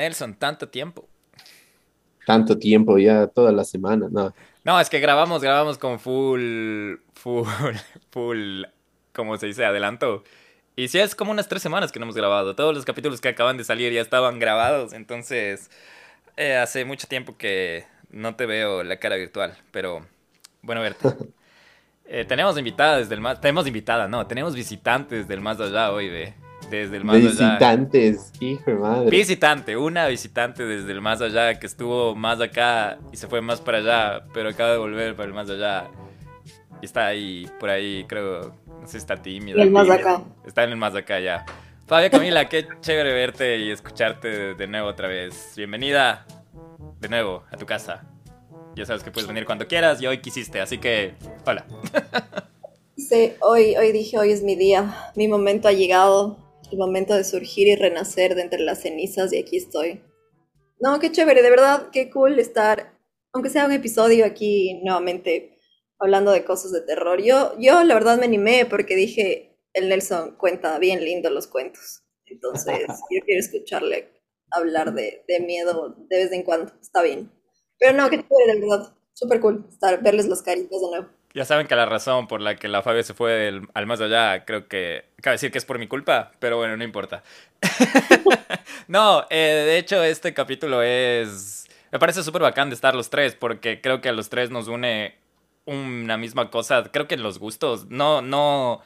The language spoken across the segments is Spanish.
Nelson, tanto tiempo. Tanto tiempo, ya toda la semana, no. No, es que grabamos, grabamos con full, full, full, ¿cómo se dice? Adelanto. Y sí, es como unas tres semanas que no hemos grabado. Todos los capítulos que acaban de salir ya estaban grabados. Entonces, eh, hace mucho tiempo que no te veo la cara virtual. Pero, bueno, verte. Eh, tenemos invitadas del más... Tenemos invitada, no. Tenemos visitantes del más allá hoy, ve. Desde el más allá. Visitantes, hijo de madre. Visitante, una visitante desde el más allá que estuvo más acá y se fue más para allá, pero acaba de volver para el más allá. Y está ahí, por ahí, creo, no sé si está tímida. El más tímida. acá. Está en el más acá ya. Fabio Camila, qué chévere verte y escucharte de, de nuevo otra vez. Bienvenida de nuevo a tu casa. Ya sabes que puedes venir cuando quieras y hoy quisiste, así que hola. Sí, hoy, hoy dije, hoy es mi día, mi momento ha llegado, el momento de surgir y renacer de entre las cenizas y aquí estoy. No, qué chévere, de verdad, qué cool estar, aunque sea un episodio aquí nuevamente hablando de cosas de terror. Yo, yo la verdad me animé porque dije, el Nelson cuenta bien lindo los cuentos, entonces yo quiero escucharle hablar de, de miedo de vez en cuando, está bien. Pero no, qué chévere, de verdad, súper cool estar, verles las caritas de nuevo. Ya saben que la razón por la que la Fabio se fue del- al más allá, creo que. Acaba de decir que es por mi culpa, pero bueno, no importa. no, eh, de hecho, este capítulo es. Me parece súper bacán de estar los tres, porque creo que a los tres nos une una misma cosa. Creo que los gustos. No, no.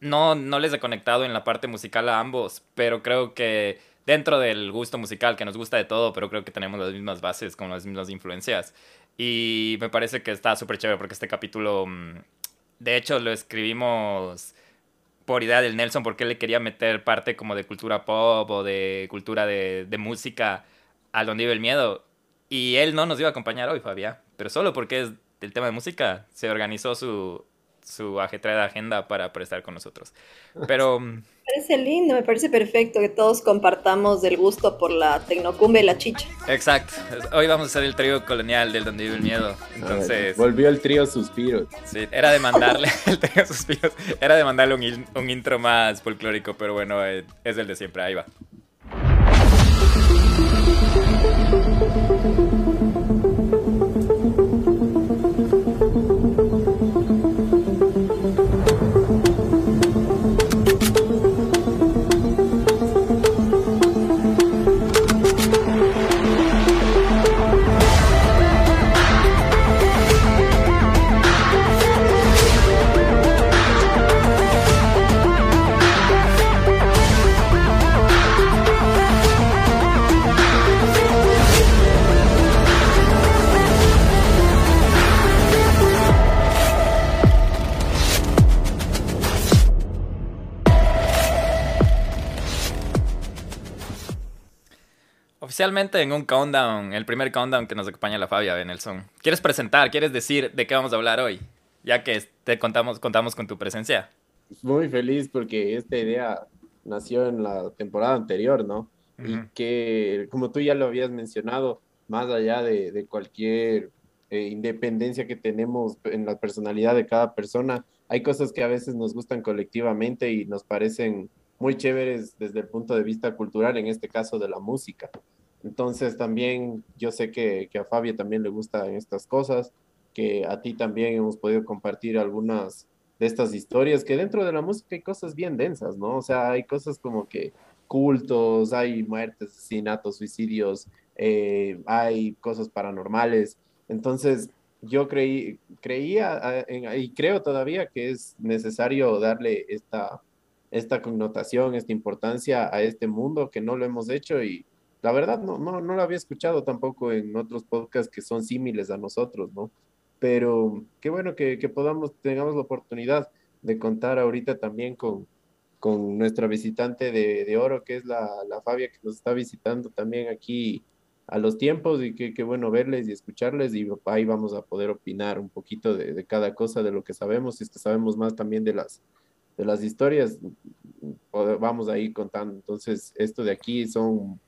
No, no les he conectado en la parte musical a ambos, pero creo que dentro del gusto musical, que nos gusta de todo, pero creo que tenemos las mismas bases, con las mismas influencias. Y me parece que está súper chévere porque este capítulo, mm, de hecho, lo escribimos por idea del Nelson porque él le quería meter parte como de cultura pop o de cultura de, de música a donde vive el miedo. Y él no nos iba a acompañar hoy, Fabián, pero solo porque es del tema de música, se organizó su, su ajetreada agenda para, para estar con nosotros. Pero... mm, Me parece lindo, me parece perfecto que todos compartamos el gusto por la tecnocumbe y la chicha. Exacto. Hoy vamos a hacer el trío colonial del donde vive el miedo. A ver, Entonces, volvió el trío Suspiros. sí, era de mandarle el trío suspiros. Era de mandarle un, in- un intro más folclórico, pero bueno, eh, es el de siempre. Ahí va. Oficialmente en un countdown, el primer countdown que nos acompaña la Fabia de Nelson. ¿Quieres presentar, quieres decir de qué vamos a hablar hoy? Ya que te contamos, contamos con tu presencia. Muy feliz porque esta idea nació en la temporada anterior, ¿no? Y Ujú. que, como tú ya lo habías mencionado, más allá de, de cualquier eh, independencia que tenemos en la personalidad de cada persona, hay cosas que a veces nos gustan colectivamente y nos parecen muy chéveres desde el punto de vista cultural, en este caso de la música. Entonces también yo sé que, que a Fabio también le gustan estas cosas, que a ti también hemos podido compartir algunas de estas historias, que dentro de la música hay cosas bien densas, ¿no? O sea, hay cosas como que cultos, hay muertes, asesinatos, suicidios, eh, hay cosas paranormales. Entonces, yo creí, creía y creo todavía que es necesario darle esta, esta connotación, esta importancia a este mundo que no lo hemos hecho y la verdad no, no, no lo había escuchado tampoco en otros podcasts que son símiles a nosotros, ¿no? Pero qué bueno que, que podamos, tengamos la oportunidad de contar ahorita también con, con nuestra visitante de, de oro, que es la, la Fabia, que nos está visitando también aquí a los tiempos y que, que bueno verles y escucharles y ahí vamos a poder opinar un poquito de, de cada cosa, de lo que sabemos, si es que sabemos más también de las, de las historias, vamos a ir contando. Entonces, esto de aquí son,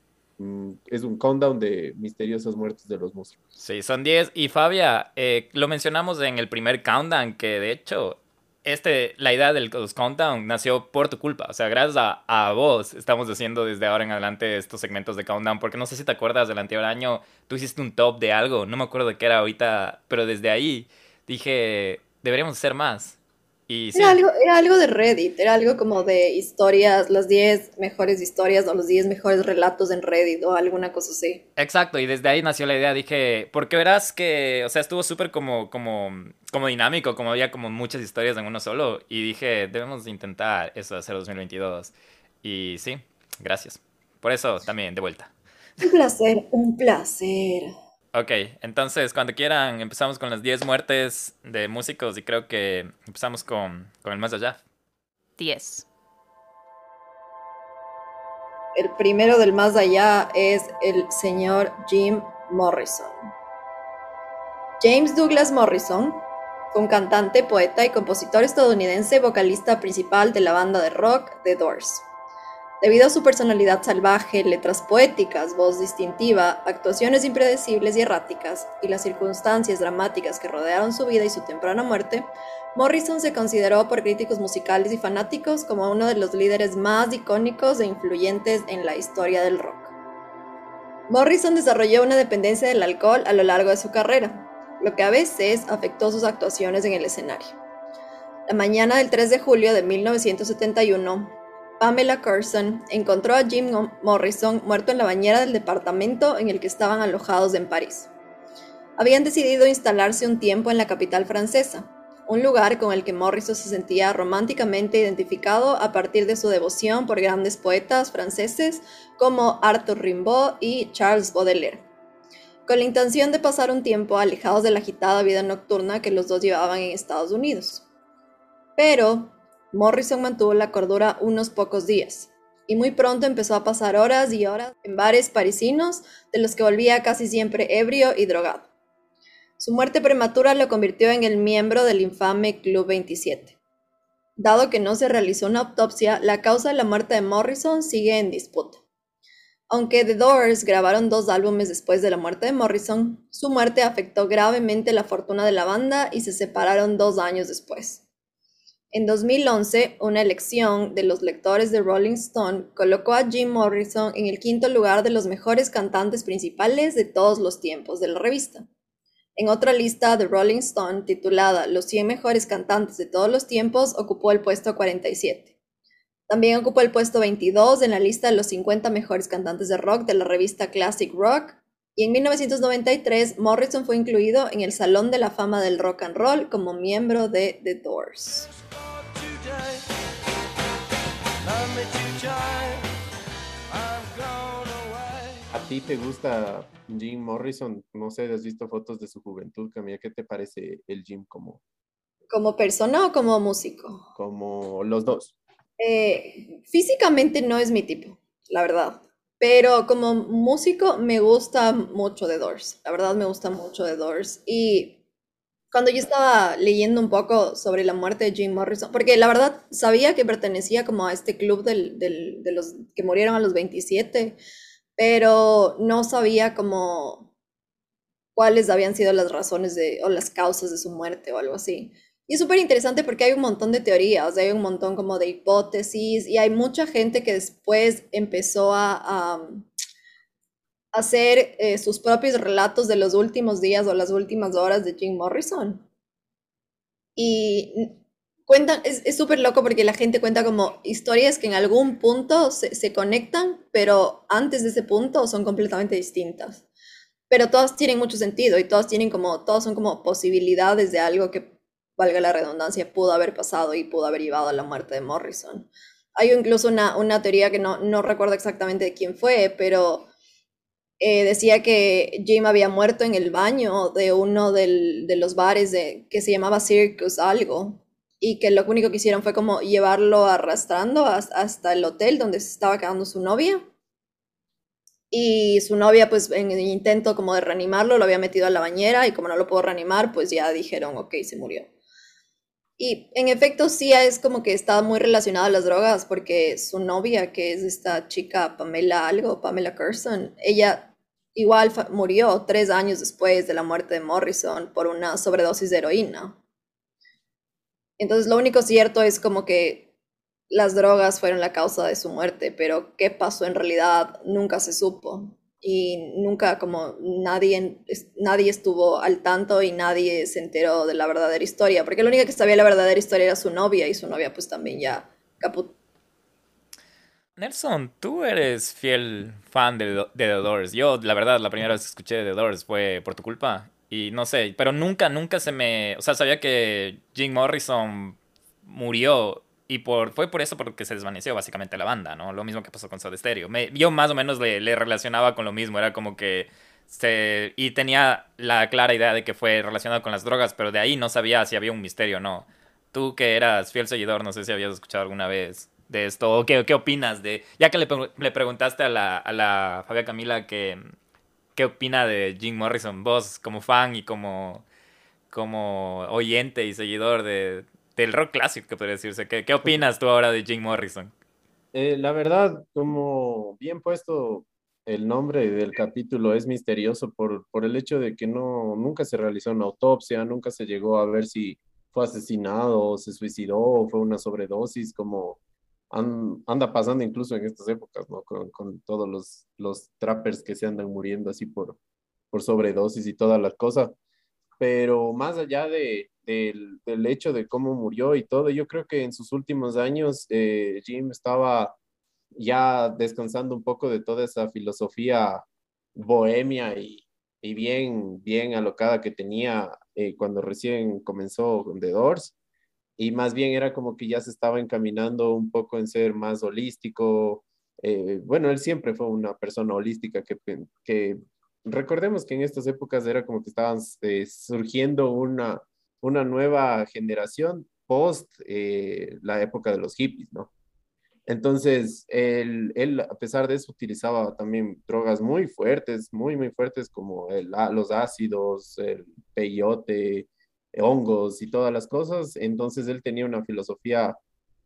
es un countdown de misteriosas muertes de los músicos. Sí, son 10. Y Fabia, eh, lo mencionamos en el primer countdown, que de hecho este, la idea del Ghost Countdown nació por tu culpa. O sea, gracias a, a, vos estamos haciendo desde ahora en adelante estos segmentos de Countdown. Porque no sé si te acuerdas del anterior año, tú hiciste un top de algo. No me acuerdo de qué era ahorita, pero desde ahí dije, deberíamos hacer más. Era, algo, era algo de Reddit, era algo como de historias, las 10 mejores historias o los 10 mejores relatos en Reddit o alguna cosa así. Exacto, y desde ahí nació la idea, dije, porque verás que, o sea, estuvo súper como, como, como dinámico, como había como muchas historias en uno solo, y dije, debemos intentar eso de hacer 2022. Y sí, gracias. Por eso también, de vuelta. Un placer, un placer. Ok, entonces cuando quieran empezamos con las 10 muertes de músicos y creo que empezamos con, con el más allá. 10. El primero del más allá es el señor Jim Morrison. James Douglas Morrison fue un cantante, poeta y compositor estadounidense, vocalista principal de la banda de rock The Doors. Debido a su personalidad salvaje, letras poéticas, voz distintiva, actuaciones impredecibles y erráticas, y las circunstancias dramáticas que rodearon su vida y su temprana muerte, Morrison se consideró por críticos musicales y fanáticos como uno de los líderes más icónicos e influyentes en la historia del rock. Morrison desarrolló una dependencia del alcohol a lo largo de su carrera, lo que a veces afectó sus actuaciones en el escenario. La mañana del 3 de julio de 1971, Pamela Carson encontró a Jim Morrison muerto en la bañera del departamento en el que estaban alojados en París. Habían decidido instalarse un tiempo en la capital francesa, un lugar con el que Morrison se sentía románticamente identificado a partir de su devoción por grandes poetas franceses como Arthur Rimbaud y Charles Baudelaire, con la intención de pasar un tiempo alejados de la agitada vida nocturna que los dos llevaban en Estados Unidos. Pero Morrison mantuvo la cordura unos pocos días, y muy pronto empezó a pasar horas y horas en bares parisinos, de los que volvía casi siempre ebrio y drogado. Su muerte prematura lo convirtió en el miembro del infame Club 27. Dado que no se realizó una autopsia, la causa de la muerte de Morrison sigue en disputa. Aunque The Doors grabaron dos álbumes después de la muerte de Morrison, su muerte afectó gravemente la fortuna de la banda y se separaron dos años después. En 2011, una elección de los lectores de Rolling Stone colocó a Jim Morrison en el quinto lugar de los mejores cantantes principales de todos los tiempos de la revista. En otra lista de Rolling Stone titulada Los 100 mejores cantantes de todos los tiempos, ocupó el puesto 47. También ocupó el puesto 22 en la lista de los 50 mejores cantantes de rock de la revista Classic Rock. Y en 1993, Morrison fue incluido en el Salón de la Fama del Rock and Roll como miembro de The Doors. ¿A ti te gusta Jim Morrison? No sé, ¿has visto fotos de su juventud? Camila, ¿qué te parece el Jim como? ¿Como persona o como músico? Como los dos. Eh, físicamente no es mi tipo, la verdad. Pero como músico me gusta mucho The Doors. La verdad me gusta mucho The Doors. Y cuando yo estaba leyendo un poco sobre la muerte de Jim Morrison, porque la verdad sabía que pertenecía como a este club del, del, de los que murieron a los 27, pero no sabía como cuáles habían sido las razones de, o las causas de su muerte o algo así. Y es súper interesante porque hay un montón de teorías, hay un montón como de hipótesis y hay mucha gente que después empezó a, a hacer eh, sus propios relatos de los últimos días o las últimas horas de Jim Morrison. Y cuentan, es súper loco porque la gente cuenta como historias que en algún punto se, se, conectan, pero antes de ese punto son completamente distintas. Pero todas tienen mucho sentido y todas tienen como, todas son como posibilidades de algo que, valga la redundancia, pudo haber pasado y pudo haber llevado a la muerte de Morrison. Hay incluso una, una teoría que no, no recuerdo exactamente de quién fue, pero eh, decía que Jim había muerto en el baño de uno del, de los bares de, que se llamaba Circus algo y que lo único que hicieron fue como llevarlo arrastrando hasta, el hotel donde se estaba quedando su novia. Y su novia, pues en el intento como de reanimarlo, lo había metido a la bañera y como no lo pudo reanimar, pues ya dijeron, ok, se murió. Y en efecto sí es como que estaba muy relacionado a las drogas porque su novia, que es esta chica Pamela algo, Pamela Curson, ella Igual murió tres años después de la muerte de Morrison por una sobredosis de heroína. Entonces lo único cierto es como que las drogas fueron la causa de su muerte, pero qué pasó en realidad nunca se supo y nunca como nadie, nadie estuvo al tanto y nadie se enteró de la verdadera historia, porque la única que sabía la verdadera historia era su novia y su novia pues también ya caput. Nelson, tú eres fiel fan de, The Doors. Yo, la verdad, la primera vez que escuché The Doors fue por tu culpa. Y no sé, pero nunca, nunca se me... O sea, sabía que Jim Morrison murió y por, fue por eso porque se desvaneció básicamente la banda, ¿no? Lo mismo que pasó con Soda Stereo. Yo más o menos le, le, relacionaba con lo mismo, era como que se... Y tenía la clara idea de que fue relacionado con las drogas, pero de ahí no sabía si había un misterio o no. Tú que eras fiel seguidor, no sé si habías escuchado alguna vez de esto, o qué, qué opinas de... Ya que le, le preguntaste a la, a la Fabia Camila que, qué opina de Jim Morrison, vos como fan y como, como oyente y seguidor de, del rock clásico, que podría decirse. ¿Qué, ¿Qué, opinas tú ahora de Jim Morrison? Eh, la verdad, como bien puesto el nombre del capítulo es misterioso por, por el hecho de que no, nunca se realizó una autopsia, nunca se llegó a ver si fue asesinado o se suicidó o fue una sobredosis, como anda pasando incluso en estas épocas, ¿no? Con, con, todos los, los trappers que se andan muriendo así por, por sobredosis y todas las cosas. Pero más allá de, del, hecho de cómo murió y todo. Yo creo que en sus últimos años eh, Jim estaba ya descansando un poco de toda esa filosofía bohemia y, y bien, bien alocada que tenía eh, cuando recién comenzó The Doors. Y más bien era como que ya se estaba encaminando un poco en ser más holístico. Eh, bueno, él siempre fue una persona holística que, que recordemos que en estas épocas era como que estaban surgiendo una, una nueva generación post eh, la época de los hippies, ¿no? Entonces, él, él, a pesar de eso, utilizaba también drogas muy fuertes, muy, muy fuertes, como el, los ácidos, el peyote, hongos y todas las cosas. Entonces, él tenía una filosofía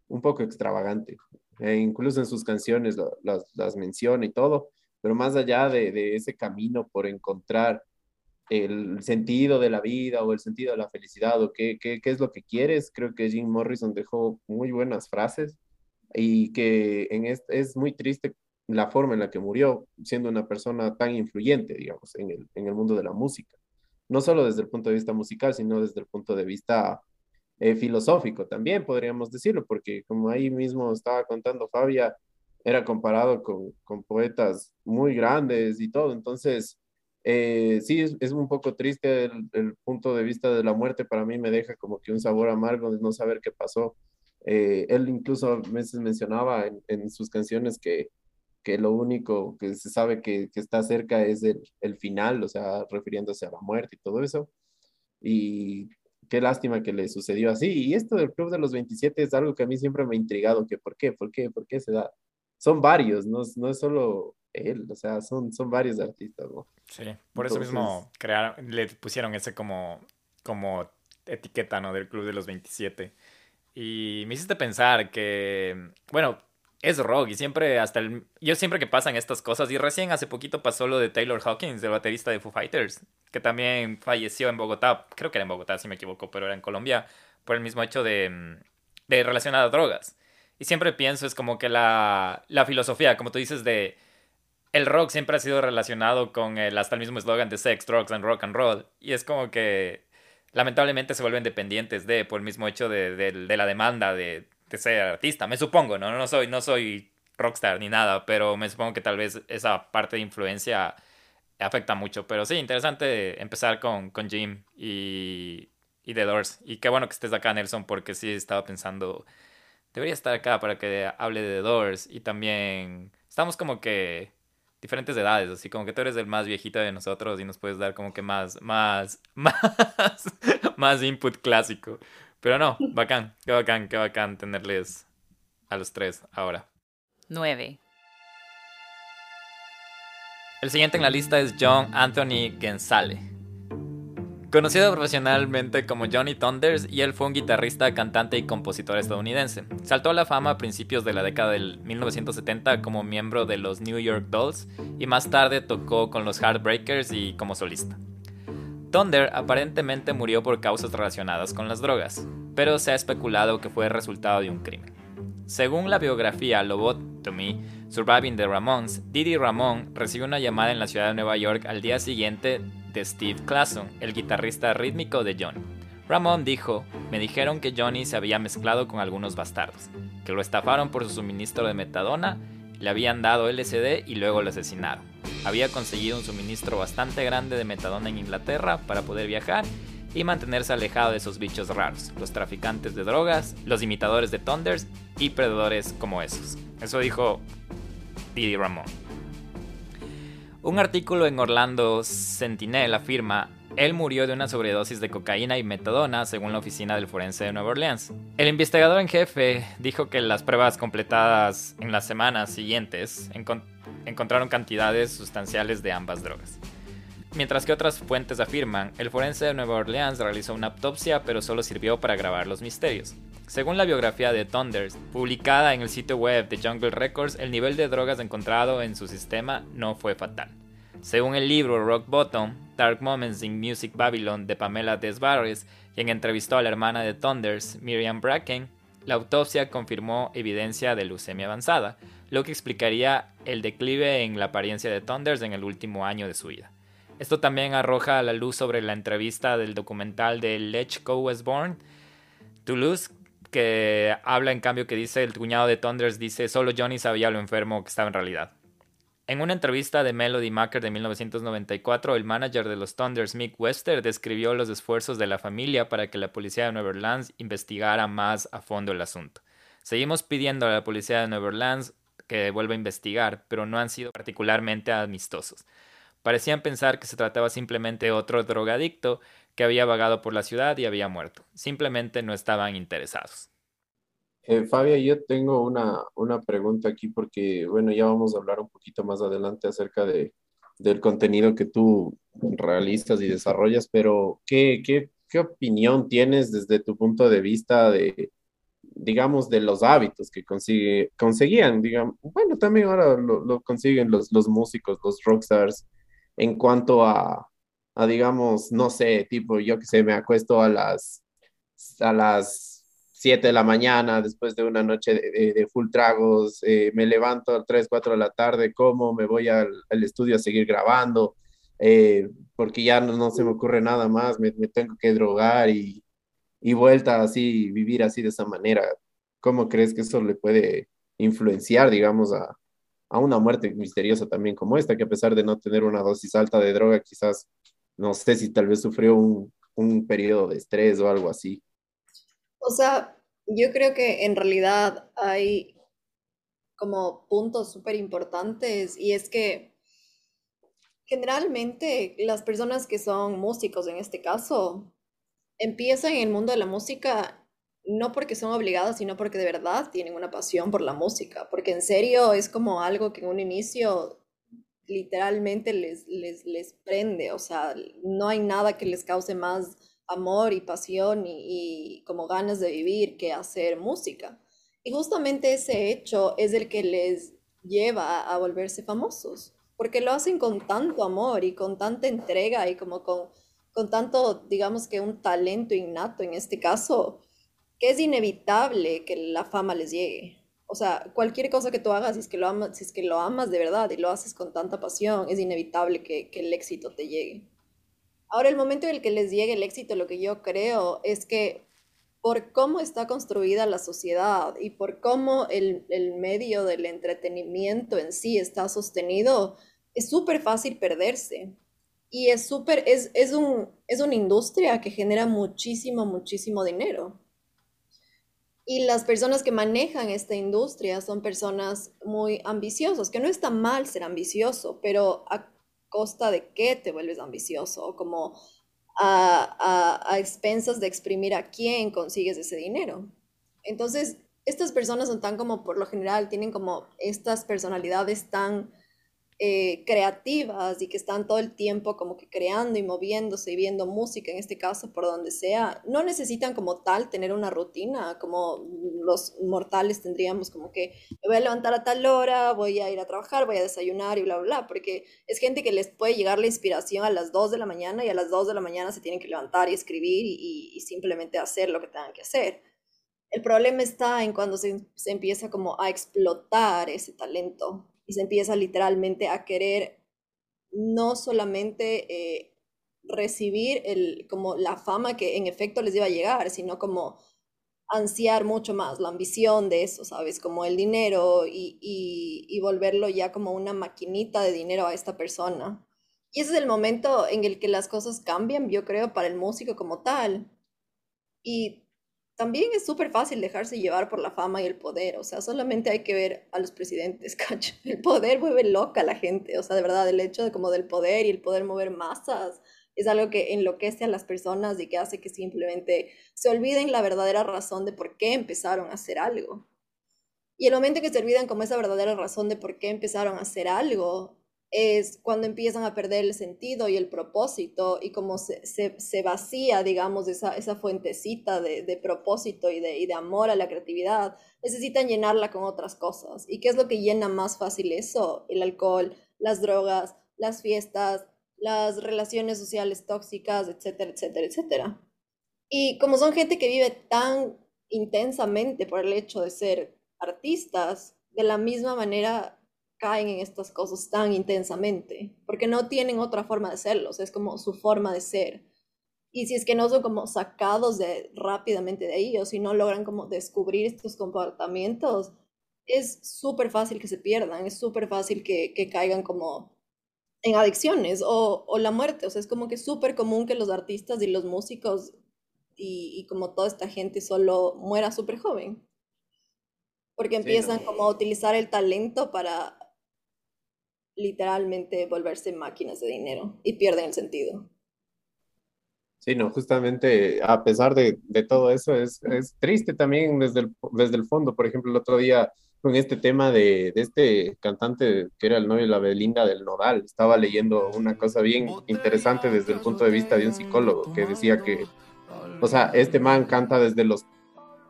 un poco extravagante. E incluso en sus canciones las, las menciona y todo, pero más allá de, de ese camino por encontrar el sentido de la vida o el sentido de la felicidad o qué, qué, qué, es lo que quieres. Creo que Jim Morrison dejó muy buenas frases y que en es muy triste la forma en la que murió, siendo una persona tan influyente, digamos, en el, en el mundo de la música. No solo desde el punto de vista musical, sino desde el punto de vista eh, filosófico también, podríamos decirlo, porque como ahí mismo estaba contando Fabia, era comparado con, con poetas muy grandes y todo, entonces eh, sí, es, un poco triste el, punto de vista de la muerte, para mí me deja como que un sabor amargo de no saber qué pasó. Eh, él incluso a veces mencionaba en, sus canciones que, que, lo único que se sabe que, que está cerca es el, el, final, o sea, refiriéndose a la muerte y todo eso. Y qué lástima que le sucedió así. Y esto del Club de los 27 es algo que a mí siempre me ha intrigado, que por qué, por qué, por qué se da. Son varios, no, no es solo él, o sea, son, son varios artistas, ¿no? Sí, por eso mismo crearon, le pusieron ese como, como etiqueta, ¿no? Del Club de los 27. Y me hiciste pensar que, bueno, es rock y siempre hasta el... Yo siempre que pasan estas cosas, y recién hace poquito pasó lo de Taylor Hawkins, el baterista de Foo Fighters, que también falleció en Bogotá, creo que era en Bogotá si me equivoco, pero era en Colombia, por el mismo hecho de, de relacionado a drogas. Y siempre pienso, es como que la, la filosofía, como tú dices, de el rock siempre ha sido relacionado con el, hasta el mismo eslogan de sex, drugs and rock and roll. Y es como que lamentablemente se vuelven dependientes de, por el mismo hecho de, de, la demanda de, de, ser artista. Me supongo, ¿no? No soy, no soy rockstar ni nada, pero me supongo que tal vez esa parte de influencia afecta mucho. Pero sí, interesante empezar con, con Jim y, y The Doors. Y qué bueno que estés acá, Nelson, porque sí estaba pensando, debería estar acá para que hable de The Doors. Y también estamos como que diferentes edades, así como que tú eres el más viejito de nosotros y nos puedes dar como que más, más, más, más input clásico. Pero no, bacán, qué bacán, qué bacán tenerles a los tres ahora. 9. El siguiente en la lista es John Anthony Gensale. Conocido profesionalmente como Johnny Thunders, y él fue un guitarrista, cantante y compositor estadounidense. Saltó a la fama a principios de la década del 1970 como miembro de los New York Dolls y más tarde tocó con los Heartbreakers y como solista. Thunder aparentemente murió por causas relacionadas con las drogas. pero se ha especulado que fue resultado de un crimen. Según la biografía Lobotomy, Surviving the Ramones, Didi Ramón recibió una llamada en la ciudad de Nueva York al día siguiente de Steve Clason, el guitarrista rítmico de Johnny. Ramón dijo, me dijeron que Johnny se había mezclado con algunos bastardos, que lo estafaron por su suministro de metadona, le habían dado LSD y luego lo asesinaron. Había conseguido un suministro bastante grande de metadona en Inglaterra para poder viajar y mantenerse alejado de esos bichos raros, los traficantes de drogas, los imitadores de Thunders y predadores como esos. Eso dijo Didi Ramón. Un artículo en Orlando Sentinel afirma, él murió de una sobredosis de cocaína y metadona, según la oficina del forense de Nueva Orleans. El investigador en jefe dijo que las pruebas completadas en las semanas siguientes encontraron cantidades sustanciales de ambas drogas. Mientras que otras fuentes afirman, el forense de Nueva Orleans realizó una autopsia pero solo sirvió para grabar los misterios. Según la biografía de Thunders, publicada en el sitio web de Jungle Records, el nivel de drogas encontrado en su sistema no fue fatal. Según el libro Rock Bottom, Dark Moments in Music Babylon de Pamela Desbarres, quien entrevistó a la hermana de Thunders, Miriam Bracken, la autopsia confirmó evidencia de leucemia avanzada, lo que explicaría el declive en la apariencia de Thunders en el último año de su vida. Esto también arroja la luz sobre la entrevista del documental de Lech. Was Born, Toulouse, que habla en cambio que dice el cuñado de Thunders dice solo Johnny sabía lo enfermo que estaba en realidad. En una entrevista de Melody Maker de 1994, el manager de los Thunders, Mick Wester, describió los esfuerzos de la familia para que la policía de Nueva Orleans investigara más a fondo el asunto. Seguimos pidiendo a la policía de Nueva Orleans que vuelva a investigar, pero no han sido particularmente amistosos. Parecían pensar que se trataba simplemente de otro drogadicto que había vagado por la ciudad y había muerto. Simplemente no estaban interesados. Eh, Fabia, yo tengo una, una pregunta aquí porque, bueno, ya vamos a hablar un poquito más adelante acerca de, del contenido que tú realizas y desarrollas, pero ¿qué, qué, qué opinión tienes desde tu punto de vista de, digamos, de los hábitos que consigue, conseguían, digamos, bueno, también ahora lo, lo consiguen los, los músicos, los rockstars, en cuanto a, a, digamos, no sé, tipo, yo que sé, me acuesto a las, a las 7 de la mañana después de una noche de, full tragos, eh, me levanto a 3, 4 de la tarde, como, me voy al, estudio a seguir grabando, eh, porque ya no, no, se me ocurre nada más, me, me tengo que drogar y, y vuelta así, vivir así de esa manera. ¿Cómo crees que eso le puede influenciar, digamos, a, a una muerte misteriosa también como esta, que a pesar de no tener una dosis alta de droga, quizás, no sé si tal vez sufrió un, un periodo de estrés o algo así. O sea, yo creo que en realidad hay como puntos súper importantes y es que generalmente las personas que son músicos en este caso empiezan en el mundo de la música no porque son obligadas, sino porque de verdad tienen una pasión por la música, porque en serio es como algo que en un inicio literalmente les, les, les prende, o sea, no hay nada que les cause más amor y pasión y, como ganas de vivir que hacer música. Y justamente ese hecho es el que les lleva a volverse famosos, porque lo hacen con tanto amor y con tanta entrega y como con, con tanto, digamos que un talento innato en este caso, que es inevitable que la fama les llegue. O sea, cualquier cosa que tú hagas, si es que lo amas, si es que lo amas de verdad y lo haces con tanta pasión, es inevitable que, que el éxito te llegue. Ahora, el momento en el que les llegue el éxito, lo que yo creo es que por cómo está construida la sociedad y por cómo el, el medio del entretenimiento en sí está sostenido, es súper fácil perderse. Y es súper, es, es, un, es una industria que genera muchísimo, muchísimo dinero. Y las personas que manejan esta industria son personas muy ambiciosas, que no está mal ser ambicioso, pero a costa de qué te vuelves ambicioso, como a, a, a expensas de exprimir a quién consigues ese dinero. Entonces, estas personas son tan como, por lo general, tienen como estas personalidades tan eh, creativas y que están todo el tiempo como que creando y moviéndose y viendo música, en este caso, por donde sea, no necesitan como tal tener una rutina, como los mortales tendríamos como que me voy a levantar a tal hora, voy a ir a trabajar, voy a desayunar y bla, bla, bla, porque es gente que les puede llegar la inspiración a las 2 de la mañana y a las 2 de la mañana se tienen que levantar y escribir y, y simplemente hacer lo que tengan que hacer. El problema está en cuando se, se empieza como a explotar ese talento y se empieza literalmente a querer no solamente eh, recibir el, como la fama que en efecto les iba a llegar, sino como ansiar mucho más, la ambición de eso, ¿sabes? Como el dinero y, y, y volverlo ya como una maquinita de dinero a esta persona. Y ese es el momento en el que las cosas cambian, yo creo, para el músico como tal. Y también es súper fácil dejarse llevar por la fama y el poder, o sea, solamente hay que ver a los presidentes, cacho. El poder mueve loca a la gente, o sea, de verdad, el hecho de como del poder y el poder mover masas es algo que enloquece a las personas y que hace que simplemente se olviden la verdadera razón de por qué empezaron a hacer algo. Y el momento que se olvidan como esa verdadera razón de por qué empezaron a hacer algo, es cuando empiezan a perder el sentido y el propósito y como se, se, se vacía, digamos, esa, esa fuentecita de, de propósito y de, y de, amor a la creatividad, necesitan llenarla con otras cosas. ¿Y qué es lo que llena más fácil eso? El alcohol, las drogas, las fiestas, las relaciones sociales tóxicas, etcétera, etcétera, etcétera. Y como son gente que vive tan intensamente por el hecho de ser artistas, de la misma manera caen en estas cosas tan intensamente, porque no tienen otra forma de serlos, es como su forma de ser. Y si es que no son como sacados de, rápidamente de ahí, o si no logran como descubrir estos comportamientos, es súper fácil que se pierdan, es súper fácil que, que, caigan como en adicciones o, o la muerte. O sea, es como que es súper común que los artistas y los músicos y, y como toda esta gente solo muera súper joven. Porque empiezan sí, no. como a utilizar el talento para literalmente volverse máquinas de dinero y pierden el sentido. Sí, no, justamente a pesar de, de todo eso, es, es, triste también desde el, desde el fondo. Por ejemplo, el otro día con este tema de, de, este cantante que era el novio de la Belinda del Nodal, estaba leyendo una cosa bien interesante desde el punto de vista de un psicólogo que decía que, o sea, este man canta desde los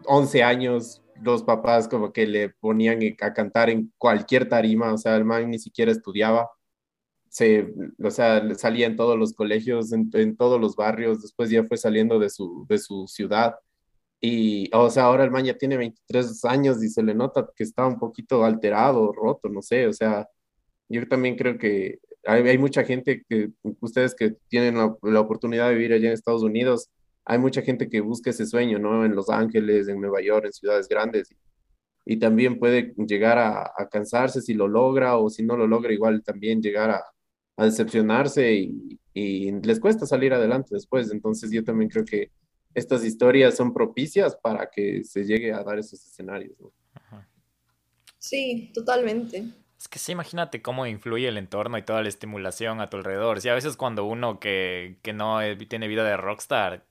11 años, los papás como que le ponían a cantar en cualquier tarima, o sea, el man ni siquiera estudiaba, se, o sea, salía en todos los colegios, en, en, todos los barrios, después ya fue saliendo de su, de su ciudad. Y, o sea, ahora el man ya tiene 23 años y se le nota que está un poquito alterado, roto, no sé, o sea, yo también creo que hay, hay mucha gente que, ustedes que tienen la, la oportunidad de vivir allá en Estados Unidos, hay mucha gente que busca ese sueño, ¿no? En Los Ángeles, en Nueva York, en ciudades grandes. Y, también puede llegar a, a, cansarse si lo logra o si no lo logra, igual también llegar a, a decepcionarse y, y, les cuesta salir adelante después. Entonces yo también creo que estas historias son propicias para que se llegue a dar esos escenarios, ¿no? Sí, totalmente. Es que sí, imagínate cómo influye el entorno y toda la estimulación a tu alrededor. Sí, a veces cuando uno que, que no tiene vida de rockstar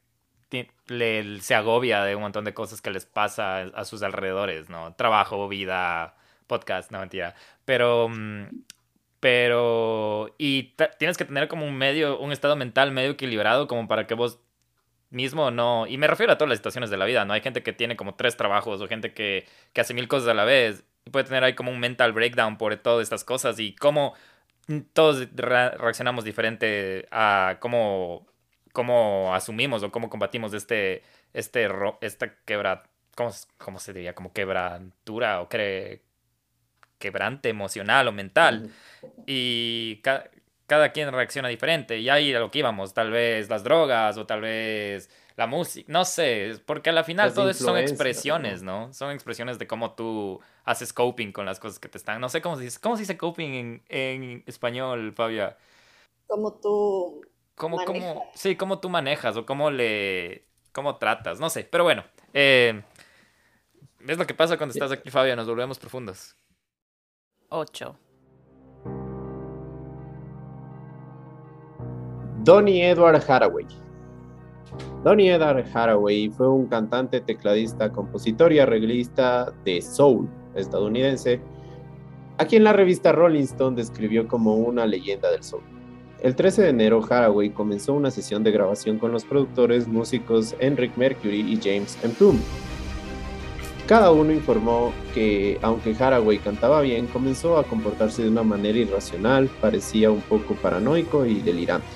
le, se agobia de un montón de cosas que les pasa a sus alrededores, ¿no? Trabajo, vida, podcast, no mentira. Pero, mm, pero, y tienes que tener como un medio, un estado mental medio equilibrado como para que vos mismo no, y me refiero a todas las situaciones de la vida, ¿no? Hay gente que tiene como tres trabajos o gente que, que hace mil cosas a la vez puede tener ahí como un mental breakdown por todas estas cosas y cómo todos re reaccionamos diferente a cómo cómo asumimos o cómo combatimos este, este, esta quebra, ¿cómo, cómo se diría? Como quebrantura o cre, quebrante emocional o mental. Y ca, cada quien reacciona diferente. Y ahí a lo que íbamos, tal vez las drogas o tal vez la música, no sé, porque a la final las todo eso son expresiones, ¿no? Son expresiones de cómo tú haces coping con las cosas que te están. No sé cómo se dice, ¿cómo se dice coping en, en español, Fabia. Como tú cómo, cómo, sí, cómo tú manejas o cómo le, cómo tratas, no sé, pero bueno, eh, es lo que pasa cuando estás aquí, Fabio, nos volvemos profundos. 8. Donny Edward Haraway. Donny Edward Haraway fue un cantante, tecladista, compositor y arreglista de soul estadounidense a quien la revista Rolling Stone describió como una leyenda del soul. El 13 de enero, Haraway comenzó una sesión de grabación con los productores músicos Enric Mercury y James Entombed. Cada uno informó que, aunque Haraway cantaba bien, comenzó a comportarse de una manera irracional, parecía un poco paranoico y delirante.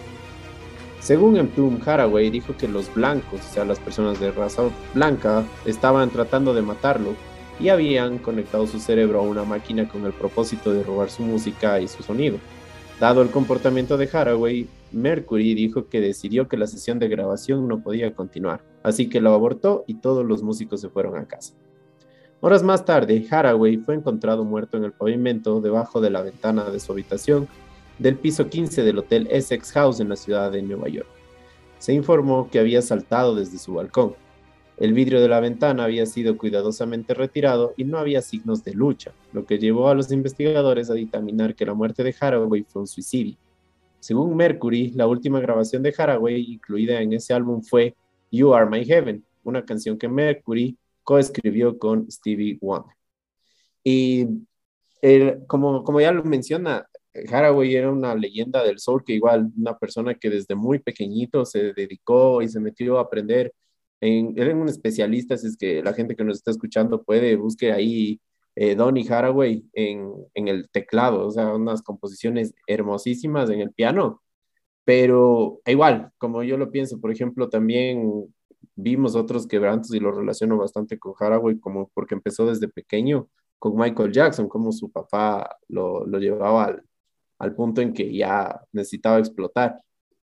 Según Entombed, Haraway dijo que los blancos, o sea, las personas de raza blanca, estaban tratando de matarlo y habían conectado su cerebro a una máquina con el propósito de robar su música y su sonido. Dado el comportamiento de Haraway, Mercury dijo que decidió que la sesión de grabación no podía continuar, así que lo abortó y todos los músicos se fueron a casa. Horas más tarde, Haraway fue encontrado muerto en el pavimento debajo de la ventana de su habitación del piso 15 del Hotel Essex House en la ciudad de Nueva York. Se informó que había saltado desde su balcón. El vidrio de la ventana había sido cuidadosamente retirado y no había signos de lucha, lo que llevó a los investigadores a dictaminar que la muerte de Haraway fue un suicidio. Según Mercury, la última grabación de Haraway incluida en ese álbum fue You Are My Heaven, una canción que Mercury coescribió con Stevie Wonder. Y como, como ya lo menciona, Haraway era una leyenda del soul que igual una persona que desde muy pequeñito se dedicó y se metió a aprender en, era un especialista, si es que la gente que nos está escuchando puede, busque ahí eh, Donny Haraway en, en, el teclado, o sea, unas composiciones hermosísimas en el piano, pero igual, como yo lo pienso, por ejemplo, también vimos otros quebrantos y lo relaciono bastante con Haraway, como porque empezó desde pequeño con Michael Jackson, como su papá lo, lo llevaba al, al punto en que ya necesitaba explotar.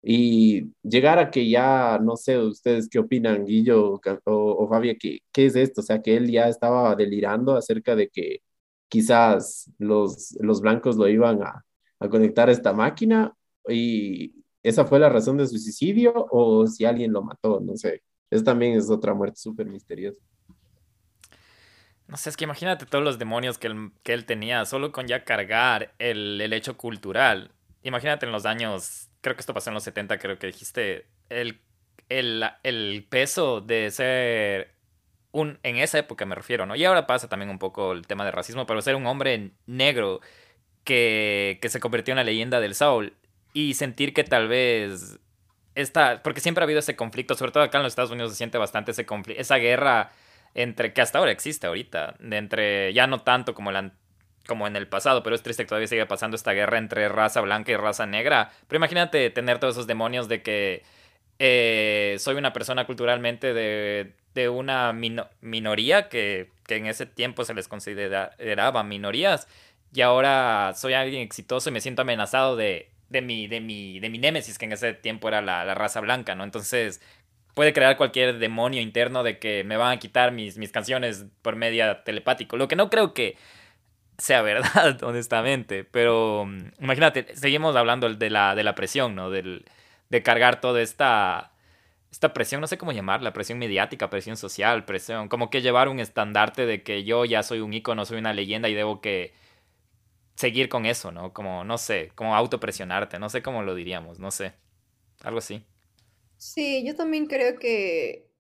Y llegar a que ya, no sé, ustedes qué opinan, Guillo o, o Fabia, ¿qué, ¿qué es esto? O sea, que él ya estaba delirando acerca de que quizás los, los blancos lo iban a, a conectar a esta máquina y esa fue la razón de su suicidio o si alguien lo mató, no sé. Eso también es otra muerte súper misteriosa. No sé, es que imagínate todos los demonios que él, que él tenía, solo con ya cargar el, el hecho cultural. Imagínate en los años creo que esto pasó en los 70, creo que dijiste, el, el, el peso de ser un, en esa época me refiero, ¿no? Y ahora pasa también un poco el tema de racismo, pero ser un hombre negro que, que se convirtió en la leyenda del soul y sentir que tal vez está, porque siempre ha habido ese conflicto, sobre todo acá en los Estados Unidos se siente bastante ese conflicto, esa guerra entre, que hasta ahora existe ahorita, entre, ya no tanto como la como en el pasado, pero es triste que todavía siga pasando esta guerra entre raza blanca y raza negra. Pero imagínate tener todos esos demonios de que eh, soy una persona culturalmente de, de una minoría que, que, en ese tiempo se les consideraba minorías y ahora soy alguien exitoso y me siento amenazado de, de, mi, de, mi, de mi némesis, que en ese tiempo era la, la raza blanca, ¿no? Entonces puede crear cualquier demonio interno de que me van a quitar mis, mis canciones por media telepático. Lo que no creo que sea verdad, honestamente. Pero mm, imagínate, seguimos hablando de la, de la presión, ¿no? Del, de cargar toda esta, esta presión, no sé cómo llamarla, presión mediática, presión social, presión, como que llevar un estandarte de que yo ya soy un ícono, soy una leyenda y debo que seguir con eso, ¿no? Como, no sé, como autopresionarte, no sé cómo lo diríamos, no sé, algo así. Sí, yo también creo que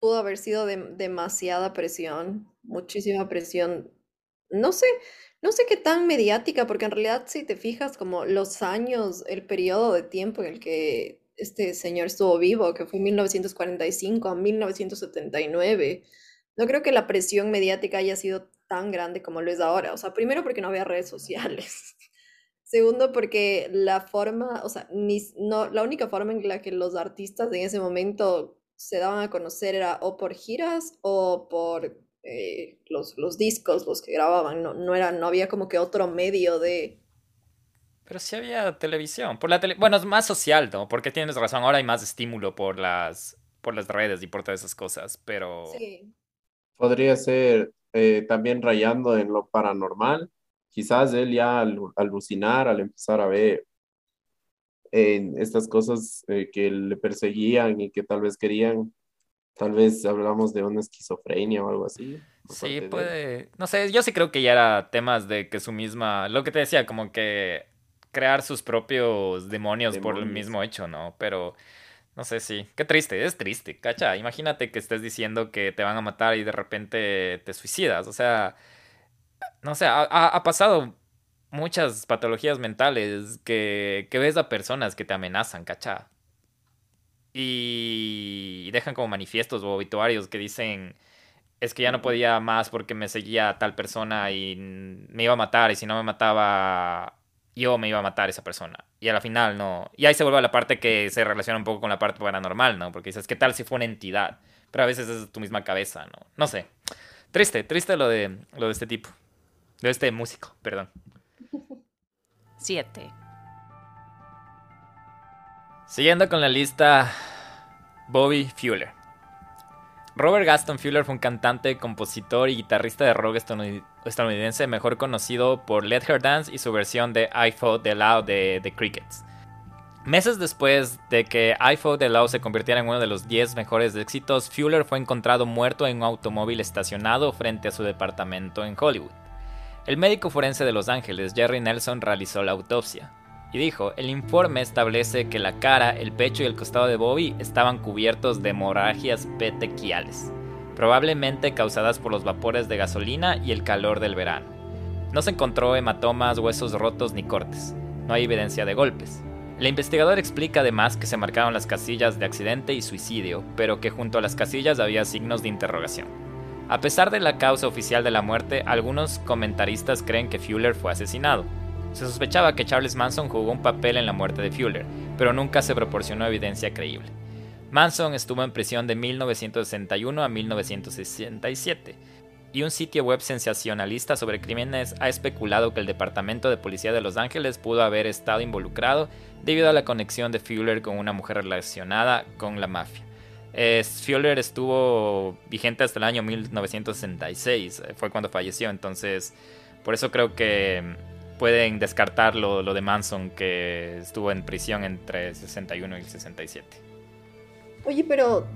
pudo haber sido demasiada presión, muchísima presión no sé, no sé qué tan mediática, porque en realidad si te fijas como los años, el periodo de tiempo en el que este señor estuvo vivo, que fue 1945 a 1979, no creo que la presión mediática haya sido tan grande como lo es ahora. O sea, primero porque no había redes sociales. Segundo, porque la forma, o sea, ni, no, la única forma en la que los artistas en ese momento se daban a conocer era o por giras o por eh, los, los, discos, los que grababan, no, no, era, no había como que otro medio de... Pero sí había televisión, por la tele... bueno, es más social, ¿no? Porque tienes razón, ahora hay más estímulo por las, por las redes y por todas esas cosas, pero... Sí. Podría ser eh, también rayando en lo paranormal, quizás él ya al alucinar, al empezar a ver en estas cosas eh, que le perseguían y que tal vez querían Tal vez hablamos de una esquizofrenia o algo así. Sí, puede. No sé, yo sí creo que ya era temas de que su misma. Lo que te decía, como que crear sus propios demonios, por el mismo hecho, ¿no? Pero. No sé, sí. Qué triste, es triste, cacha. Imagínate que estés diciendo que te van a matar y de repente te suicidas. O sea, no sé, ha, pasado muchas patologías mentales que, que ves a personas que te amenazan, ¿cachá? Y dejan como manifiestos o obituarios que dicen, es que ya no podía más porque me seguía tal persona y me iba a matar y si no me mataba yo me iba a matar esa persona. Y a la final no. Y ahí se vuelve a la parte que se relaciona un poco con la parte paranormal, ¿no? Porque dices, ¿qué tal si fue una entidad? Pero a veces es tu misma cabeza, ¿no? No sé. Triste, triste lo de, lo de este tipo. De este músico, perdón. Siete. Siguiendo con la lista, Bobby Fuller. Robert Gaston Fuller fue un cantante, compositor y guitarrista de rock estadounidense mejor conocido por Let Her Dance y su versión de I Fought the Law de The Crickets. Meses después de que I Fought the Law se convirtiera en uno de los 10 mejores éxitos, Fuller fue encontrado muerto en un automóvil estacionado frente a su departamento en Hollywood. El médico forense de Los Ángeles, Jerry Nelson, realizó la autopsia y dijo, el informe establece que la cara, el pecho y el costado de Bobby estaban cubiertos de hemorragias petequiales, probablemente causadas por los vapores de gasolina y el calor del verano. No se encontró hematomas, huesos rotos ni cortes. No hay evidencia de golpes. El investigador explica además que se marcaron las casillas de accidente y suicidio, pero que junto a las casillas había signos de interrogación. A pesar de la causa oficial de la muerte, algunos comentaristas creen que Fuller fue asesinado. Se sospechaba que Charles Manson jugó un papel en la muerte de Fuller, pero nunca se proporcionó evidencia creíble. Manson estuvo en prisión de 1961 a 1967, y un sitio web sensacionalista sobre crímenes ha especulado que el Departamento de Policía de Los Ángeles pudo haber estado involucrado debido a la conexión de Fuller con una mujer relacionada con la mafia. Fuller estuvo vigente hasta el año 1966, eh, fue cuando falleció, entonces por eso creo que pueden descartar lo, de Manson que estuvo en prisión entre el 61 y el 67. Oye, pero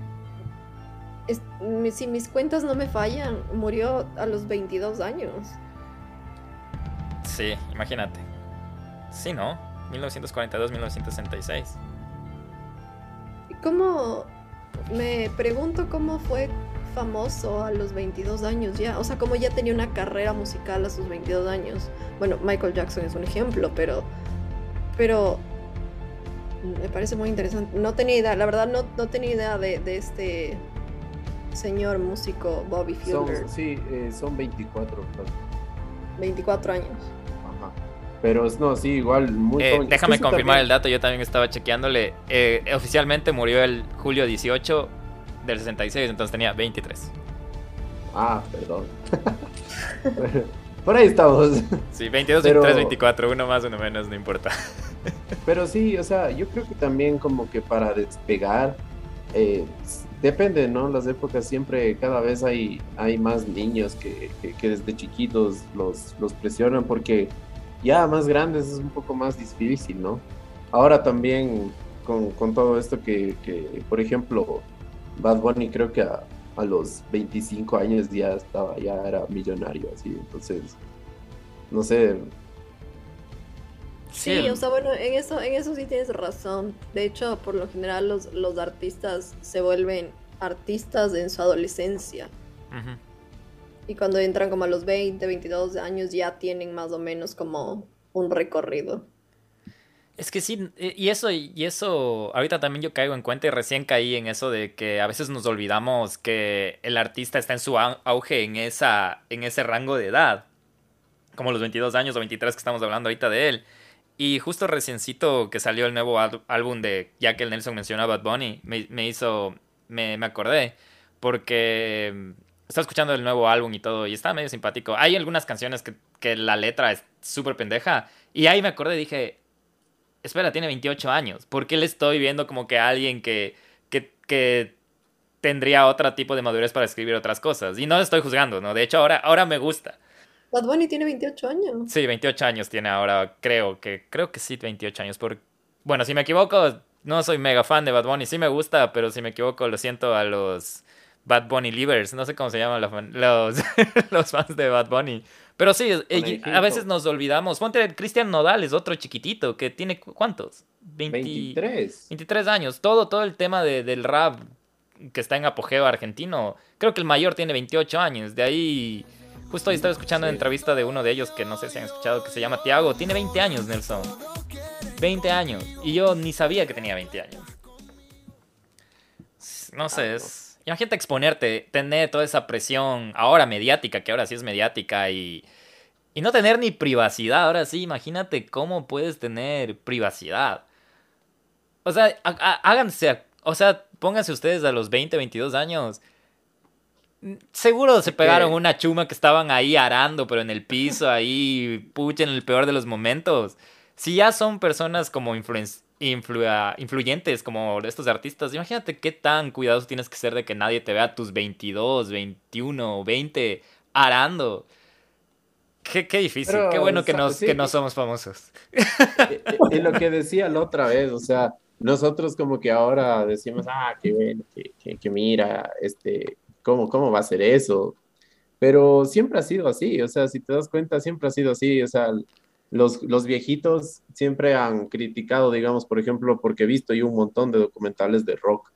si mis cuentas no me fallan, murió a los 22 años. Sí, imagínate. Sí, ¿no? 1942-1966. ¿Cómo? Me pregunto cómo fue famoso a los 22 años ya. O sea, como ya tenía una carrera musical a sus 22 años. Bueno, Michael Jackson es un ejemplo, pero. Pero. Me parece muy interesante. No tenía idea, la verdad, no, no tenía idea de, este señor músico Bobby Fuller. sí, eh, son 24. 24 años. Ajá. Pero no, sí, igual muy eh, Déjame confirmar el dato, yo también estaba chequeándole. Eh, oficialmente murió el julio 18 del 66, entonces tenía 23. Ah, perdón. Por ahí estamos. Sí, 22, 23, 24, uno más, uno menos, no importa. Pero sí, o sea, yo creo que también como que para despegar, eh, depende, ¿no? Las épocas siempre, cada vez hay, hay más niños que, que, desde chiquitos los, los presionan porque ya más grandes es un poco más difícil, ¿no? Ahora también con, con todo esto que, que, por ejemplo, Bad Bunny creo que a, los 25 años ya estaba, ya era millonario, así, entonces, no sé. Sí, o sea, bueno, en eso, en eso sí tienes razón. De hecho, por lo general los, los artistas se vuelven artistas en su adolescencia. Y cuando entran como a los 20, 22 años ya tienen más o menos como un recorrido. Es que sí, e, y eso, y eso, ahorita también yo caigo en cuenta y recién caí en eso de que a veces nos olvidamos que el artista está en su auge en, esa, en ese rango de edad, como los 22 años o 23 que estamos hablando ahorita de él. Y justo reciencito que salió el nuevo álbum de, ya que el Nelson mencionaba Bad Bunny, me, hizo, me, me acordé, porque estaba escuchando el nuevo álbum y todo, y está medio simpático. Hay algunas canciones que, que la letra es súper pendeja, y ahí me acordé y dije, espera, tiene 28 años. ¿Por qué le estoy viendo como que alguien que, que, que tendría otro tipo de madurez para escribir otras cosas? Y no le estoy juzgando, ¿no? De hecho, ahora, ahora me gusta. Bad Bunny tiene 28 años. Sí, 28 años tiene ahora, creo que, creo que sí, 28 años. Por... Bueno, si me equivoco, no soy mega fan de Bad Bunny, sí me gusta, pero si me equivoco, lo siento a los Bad Bunny Livers, no sé cómo se llaman los, los fans de Bad Bunny. Pero sí, a veces nos olvidamos. Ponte Cristian Nodal, es otro chiquitito que tiene, ¿cuántos? 23. 23 años. Todo, todo el tema del rap que está en apogeo argentino. Creo que el mayor tiene 28 años. De ahí Justo hoy estaba escuchando una entrevista de uno de ellos que no sé si han escuchado, que se llama Tiago. Tiene 20 años, Nelson. 20 años. Y yo ni sabía que tenía 20 años. No sé, es... Imagínate exponerte, tener toda esa presión ahora mediática, que ahora sí es mediática, y, y no tener ni privacidad. Ahora sí, imagínate cómo puedes tener privacidad. O sea, háganse, o sea, pónganse ustedes a los 20, 22 años. Seguro se pegaron una chuma que estaban ahí arando, pero en el piso, ahí, pucha, en el peor de los momentos. Si ya son personas como influyentes, como estos artistas, imagínate qué tan cuidadoso tienes que ser de que nadie te vea tus 22, 21, 20 arando. Qué, qué difícil, qué bueno que, nos, que no somos famosos. Y, lo que decía la otra vez, o sea, nosotros como que ahora decimos, ah, qué bueno, que, que, mira, este, ¿cómo, ¿cómo va a ser eso? Pero siempre ha sido así, o sea, si te das cuenta, siempre ha sido así, o sea, los, los viejitos siempre han criticado, digamos, por ejemplo, porque he visto yo un montón de documentales de rock,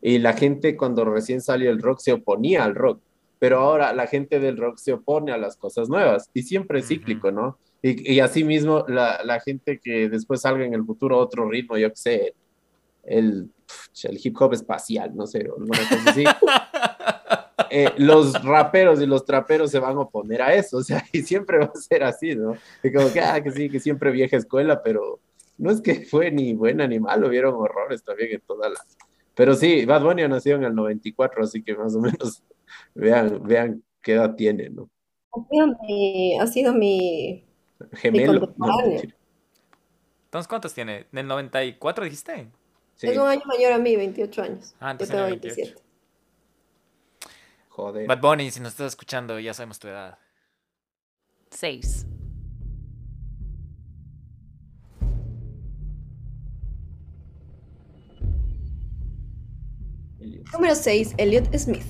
y la gente cuando recién salió el rock se oponía al rock, pero ahora la gente del rock se opone a las cosas nuevas, y siempre es cíclico, ¿no? Y, y así mismo la, la, gente que después salga en el futuro otro ritmo, yo qué sé, el, el hip hop espacial, no sé, alguna cosa así. Eh, los raperos y los traperos se van a oponer a eso, o sea, y siempre va a ser así, ¿no? Y como que, ah, que sí, que siempre vieja escuela, pero no es que fue ni buena ni malo, vieron horrores también en toda la... Pero sí, Bad Bunny nació en el 94, así que más o menos vean, vean qué edad tiene, ¿no? Ha sido mi... Ha sido mi Gemelo. Entonces, ¿cuántos tiene? ¿En el 94 dijiste? Es un año mayor a mí, 28 años. Ah, Yo tengo 27. Joder. Bad Bunny, si nos estás escuchando, ya sabemos tu edad. 6. Número 6. Elliot Smith.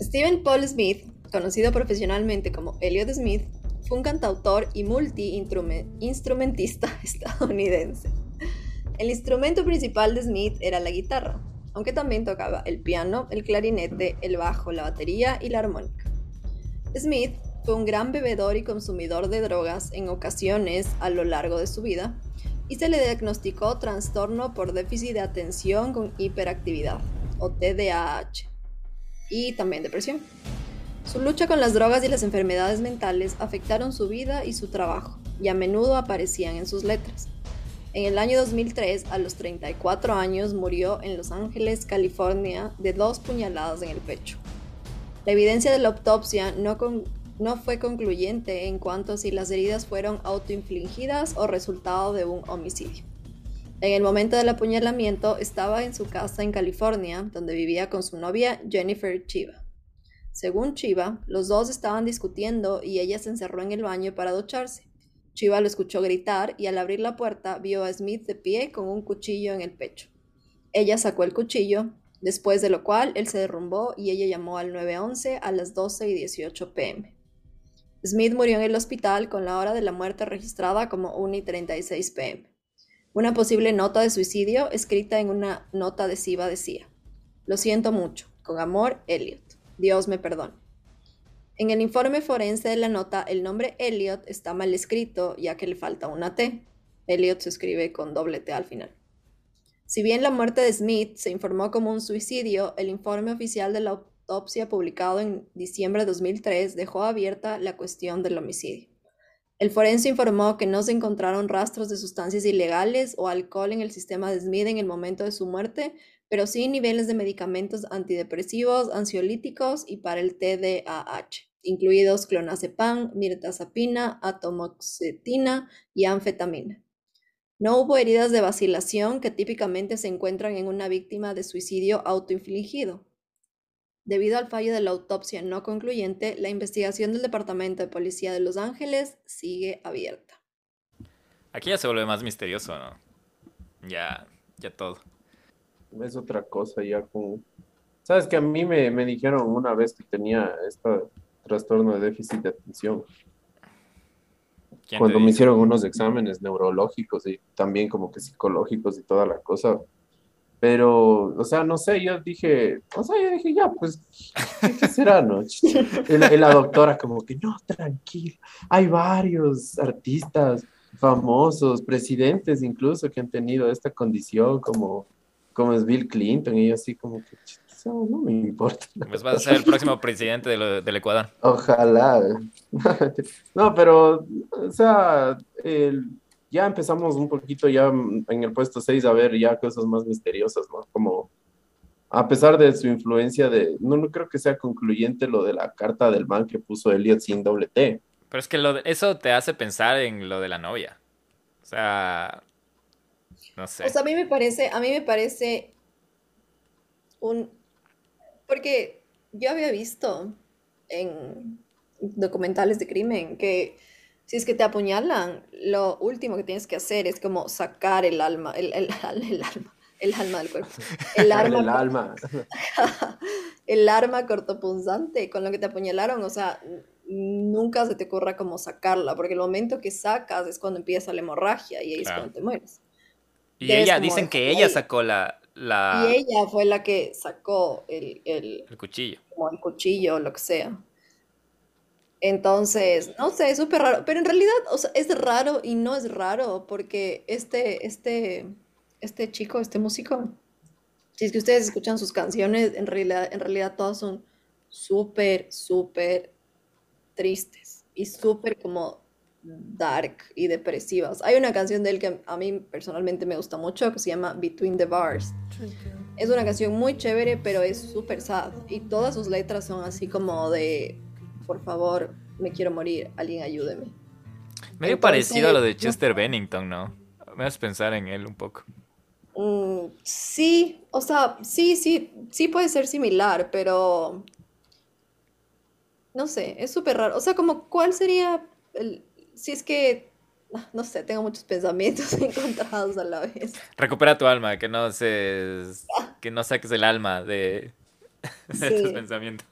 Stephen Paul Smith, conocido profesionalmente como Elliot Smith, fue un cantautor y multi-instrumentista estadounidense. El instrumento principal de Smith era la guitarra, aunque también tocaba el piano, el clarinete, el bajo, la batería y la armónica. Smith fue un gran bebedor y consumidor de drogas en ocasiones a lo largo de su vida y se le diagnosticó trastorno por déficit de atención con hiperactividad o TDAH y también depresión. Su lucha con las drogas y las enfermedades mentales afectaron su vida y su trabajo y a menudo aparecían en sus letras. En el año 2003, a los 34 años, murió en Los Ángeles, California, de dos puñaladas en el pecho. La evidencia de la autopsia no, fue concluyente en cuanto a si las heridas fueron autoinfligidas o resultado de un homicidio. En el momento del apuñalamiento estaba en su casa en California, donde vivía con su novia Jennifer Chiva. Según Chiva, los dos estaban discutiendo y ella se encerró en el baño para ducharse. Chiva lo escuchó gritar y al abrir la puerta vio a Smith de pie con un cuchillo en el pecho. Ella sacó el cuchillo, después de lo cual él se derrumbó y ella llamó al 911 a las 12 y 18 pm. Smith murió en el hospital con la hora de la muerte registrada como 1 y 36 pm. Una posible nota de suicidio escrita en una nota adhesiva decía, Lo siento mucho, con amor, Elliot. Dios me perdone. En el informe forense de la nota, el nombre Elliot está mal escrito ya que le falta una T. Elliot se escribe con doble T al final. Si bien la muerte de Smith se informó como un suicidio, el informe oficial de la autopsia publicado en diciembre de 2003 dejó abierta la cuestión del homicidio. El forense informó que no se encontraron rastros de sustancias ilegales o alcohol en el sistema de Smith en el momento de su muerte, pero sí niveles de medicamentos antidepresivos, ansiolíticos y para el TDAH incluidos clonazepam, mirtazapina, atomoxetina y anfetamina. No hubo heridas de vacilación que típicamente se encuentran en una víctima de suicidio autoinfligido. Debido al fallo de la autopsia no concluyente, la investigación del Departamento de Policía de Los Ángeles sigue abierta. Aquí ya se vuelve más misterioso, ¿no? Ya, ya todo. Es otra cosa ya como... Sabes que a mí me, me dijeron una vez que tenía esta trastorno de déficit de atención. Cuando me hicieron unos exámenes neurológicos y también como que psicológicos y toda la cosa, Pero, o sea, no sé, yo dije, o sea, yo dije, ya, pues, ¿qué, será, no? Y la, y la doctora como que, no, tranquilo, hay varios artistas famosos, presidentes incluso, que han tenido esta condición, como, como es Bill Clinton, y yo así como que, "Chao, no me importa. Pues vas a ser el próximo presidente de lo- del Ecuador. Ojalá. No, pero, o sea, el- ya empezamos un poquito ya en el puesto 6 a ver ya cosas más misteriosas, ¿no? Como, a pesar de su influencia de, no, no creo que sea concluyente lo de la carta del man que puso Elliot sin doble T. Pero es que lo de- eso te hace pensar en lo de la novia. O sea, no sé. O sea, a mí me parece, a mí me parece un... Porque yo había visto en documentales de crimen que si es que te apuñalan, lo último que tienes que hacer es como sacar el alma, el, el, el alma, el alma del cuerpo. El El arma, alma. el arma cortopunzante con lo que te apuñalaron, o sea, nunca se te ocurra como sacarla, porque el momento que sacas es cuando empieza la hemorragia y ahí es cuando te mueres. Y ella, dicen que ella sacó la, la, Y ella fue la que sacó el, el, el cuchillo. como el cuchillo o lo que sea. Entonces, no sé, es súper raro. Pero en realidad, o sea, es raro y no es raro porque este, este, este chico, este músico, si es que ustedes escuchan sus canciones, en realidad, en realidad todas son súper, súper tristes y súper como dark y depresivas. Hay una canción de él que a mí personalmente me gusta mucho que se llama Between the Bars. Es una canción muy chévere, pero es súper sad. Y todas sus letras son así como de, por favor, me quiero morir, alguien ayúdeme. Medio Entonces, parecido a lo de Chester Bennington, ¿no? Me hace pensar en él un poco. Mm, sí, o sea, sí, sí, sí puede ser similar, pero no sé, es súper raro. O sea, como, ¿cuál sería el, si es que, ah, no sé, tengo muchos pensamientos encontrados a la vez. Recupera tu alma, que no se, que no saques el alma de, de tus Sí. pensamientos.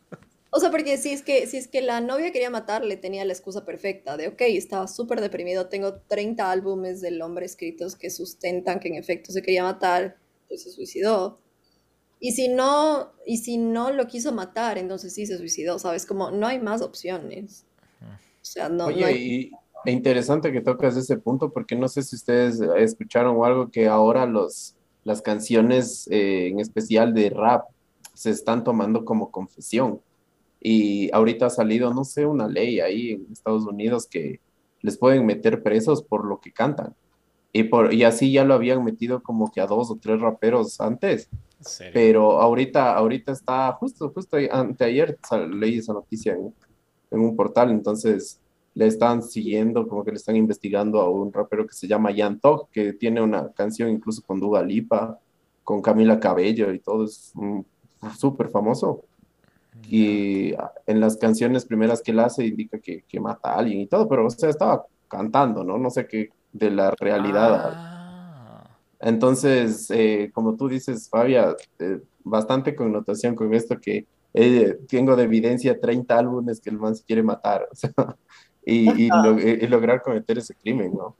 O sea, porque si es que, si es que la novia quería matarle, tenía la excusa perfecta de, ok, estaba súper deprimido, tengo 30 álbumes del hombre escritos que sustentan que en efecto se quería matar, pues se suicidó. Y si no, y si no lo quiso matar, entonces sí se suicidó, ¿sabes? Como no hay más opciones. O sea, no, no Oye, hay... y e interesante que tocas ese punto, porque no sé si ustedes escucharon o algo que ahora los, las canciones, eh, en especial de rap, se están tomando como confesión. Y ahorita ha salido, no sé, una ley ahí en Estados Unidos que les pueden meter presos por lo que cantan. Y, por, y así ya lo habían metido como que a dos o tres raperos antes. Pero ahorita, ahorita está, justo, justo anteayer leí esa noticia en, en un portal, entonces le están siguiendo, como que le están investigando a un rapero que se llama Jan Tog, que tiene una canción incluso con Dua Lipa, con Camila Cabello y todo, es súper famoso. Y en las canciones primeras que él hace indica que, que mata a alguien y todo, pero o sea, estaba cantando, ¿no? No sé qué de la realidad Ah. entonces, eh, como tú dices, Fabia, eh, bastante connotación con esto que eh, tengo de evidencia 30 álbumes que el man se quiere matar, o sea, y, y, lo- y lograr cometer ese crimen, ¿no?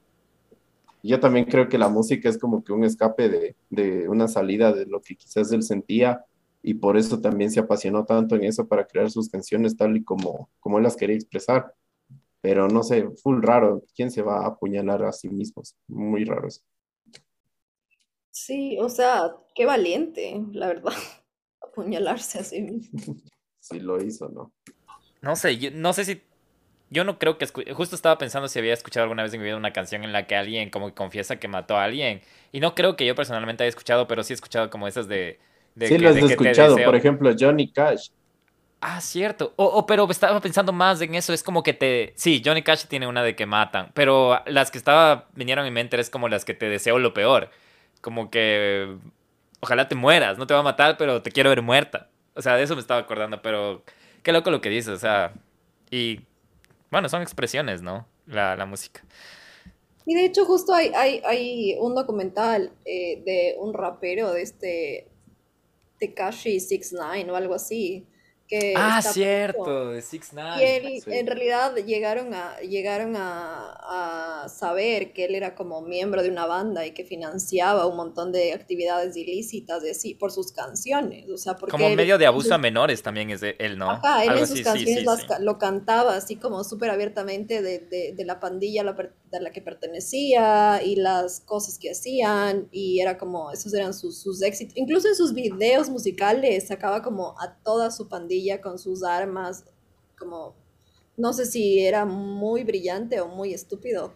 Yo también creo que la música es como que un escape de, de una salida de lo que quizás él sentía y por eso también se apasionó tanto en eso para crear sus canciones tal y como, como él las quería expresar. Pero no sé, full raro, ¿quién se va a apuñalar a sí mismos? Muy raro eso. Sí, o sea, qué valiente, la verdad, apuñalarse así mismo. si lo hizo, ¿no? No sé, yo- no sé si. Yo no creo que. Justo estaba pensando si había escuchado alguna vez en mi vida una canción en la que alguien como que confiesa que mató a alguien. Y no creo que yo personalmente haya escuchado, pero sí he escuchado como esas de. de sí que- lo has de escuchado, por ejemplo, Johnny Cash. Ah, cierto. O, o, pero estaba pensando más en eso. Es como que te. Sí, Johnny Cash tiene una de que matan. Pero las que estaba. vinieron a mi mente es como las que te deseo lo peor. Como que. Ojalá te mueras. No te va a matar, pero te quiero ver muerta. O sea, de eso me estaba acordando. Pero. Qué loco lo que dices. O sea. Y. Bueno, son expresiones, ¿no? La, la música. Y de hecho justo hay, hay, hay un documental eh, de un rapero de este Tekashi 69 o algo así, que Ah, cierto, de Six y Nine. él, Sí. en realidad llegaron a, llegaron a, a saber que él era como miembro de una banda y que financiaba un montón de actividades ilícitas de sí, por sus canciones. O sea, porque Como él- medio de abuso a menores también es de él, ¿no? Ajá, él Algo en sus así, canciones sí, las sí. lo cantaba así como súper abiertamente de, de- de la pandilla a la de la que pertenecía y las cosas que hacían y era como, esos eran sus, sus éxitos. Incluso en sus videos musicales sacaba como a toda su pandilla con sus armas, como, no sé si era muy brillante o muy estúpido,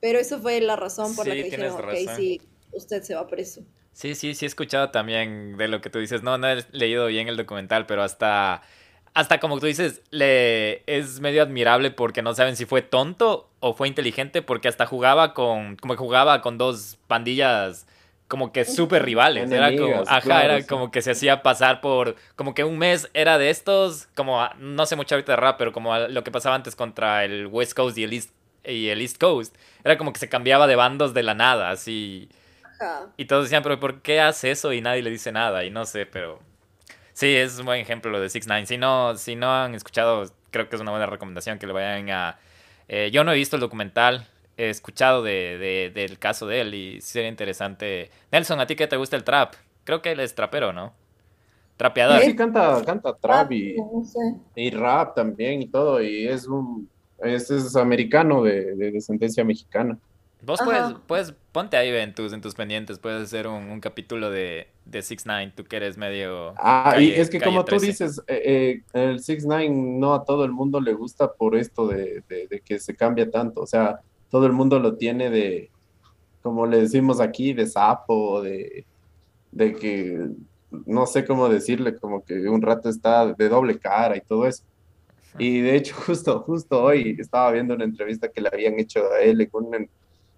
pero eso fue la razón por la que dijeron, ok, razón. sí, usted se va preso. Sí, sí, sí he escuchado también de lo que tú dices. No, no he leído bien el documental, pero hasta, hasta como tú dices, le es medio admirable porque no saben si fue tonto o fue inteligente porque hasta jugaba con, como que jugaba con dos pandillas como que súper rivales. Era como, ajá, claro, era sí. como que se hacía pasar por, como que un mes era de estos, como, a- no sé mucho ahorita de rap, pero como lo que pasaba antes contra el West Coast y el East, y el East Coast. Era como que se cambiaba de bandos de la nada, así. Ajá. Y todos decían, pero ¿por qué hace eso? Y nadie le dice nada. Y no sé, pero... Sí, es un buen ejemplo lo de 6 9 Si no, si no han escuchado, creo que es una buena recomendación que le vayan a... eh, yo no he visto el documental, he escuchado de, de- del caso de él y sería interesante. Nelson, ¿a ti qué te gusta el trap? Creo que él es trapero, ¿no? Trapeador. Sí, canta, canta trap y, No sé. y rap también y todo, y es un, es, es americano de, de descendencia mexicana. Vos puedes, puedes, ponte ahí en tus, en tus pendientes, puedes hacer un, un capítulo de, de 6 9 tú que eres medio... Ah, y calle- es que como tú 13. dices, eh, eh, el 6 9 no a todo el mundo le gusta por esto de, de- de que se cambia tanto, o sea, todo el mundo lo tiene de, como le decimos aquí, de sapo, de, de que, no sé cómo decirle, como que un rato está de doble cara y todo eso. Y de hecho, justo, justo hoy estaba viendo una entrevista que le habían hecho a él en un,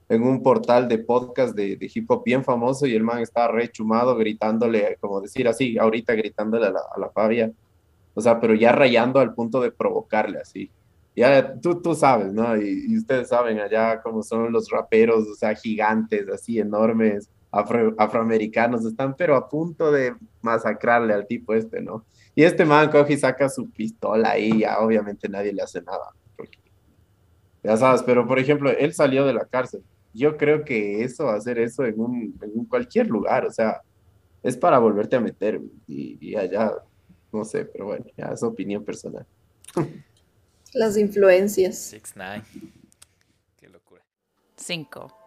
en un portal de podcast de, hip hop bien famoso y el man estaba re chumado gritándole, como decir así, ahorita gritándole a la, Fabia, o sea, pero ya rayando al punto de provocarle así. Ya tú, tú sabes, ¿no? Y, y ustedes saben allá cómo son los raperos, o sea, gigantes, así enormes, afro- afroamericanos, están pero a punto de masacrarle al tipo este, ¿no? Y este man coge y saca su pistola ahí, ya obviamente nadie le hace nada. porque- ya sabes, pero por ejemplo, él salió de la cárcel. Yo creo que eso, hacer eso en un, en un cualquier lugar, o sea, es para volverte a meter y, y allá, no sé, pero bueno, ya es opinión personal. Las influencias. 6 9 Qué locura. 5,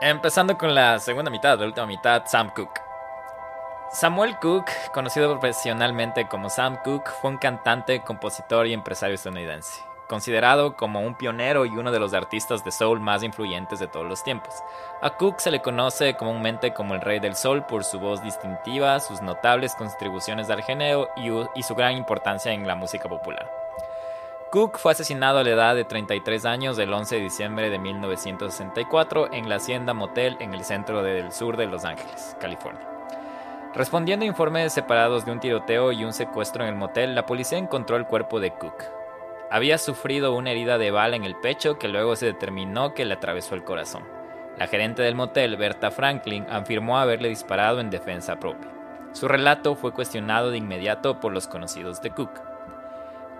Empezando con la segunda mitad, la última mitad, Sam Cooke. Samuel Cooke, conocido profesionalmente como Sam Cooke, fue un cantante, compositor y empresario estadounidense, considerado como un pionero y uno de los artistas de soul más influyentes de todos los tiempos. A Cooke se le conoce comúnmente como el rey del soul por su voz distintiva, sus notables contribuciones al género y su gran importancia en la música popular. Cook fue asesinado a la edad de 33 años el 11 de diciembre de 1964 en la hacienda Motel en el centro del sur de Los Ángeles, California. Respondiendo a informes separados de un tiroteo y un secuestro en el motel, la policía encontró el cuerpo de Cook. Había sufrido una herida de bala en el pecho que luego se determinó que le atravesó el corazón. La gerente del motel, Berta Franklin, afirmó haberle disparado en defensa propia. Su relato fue cuestionado de inmediato por los conocidos de Cook.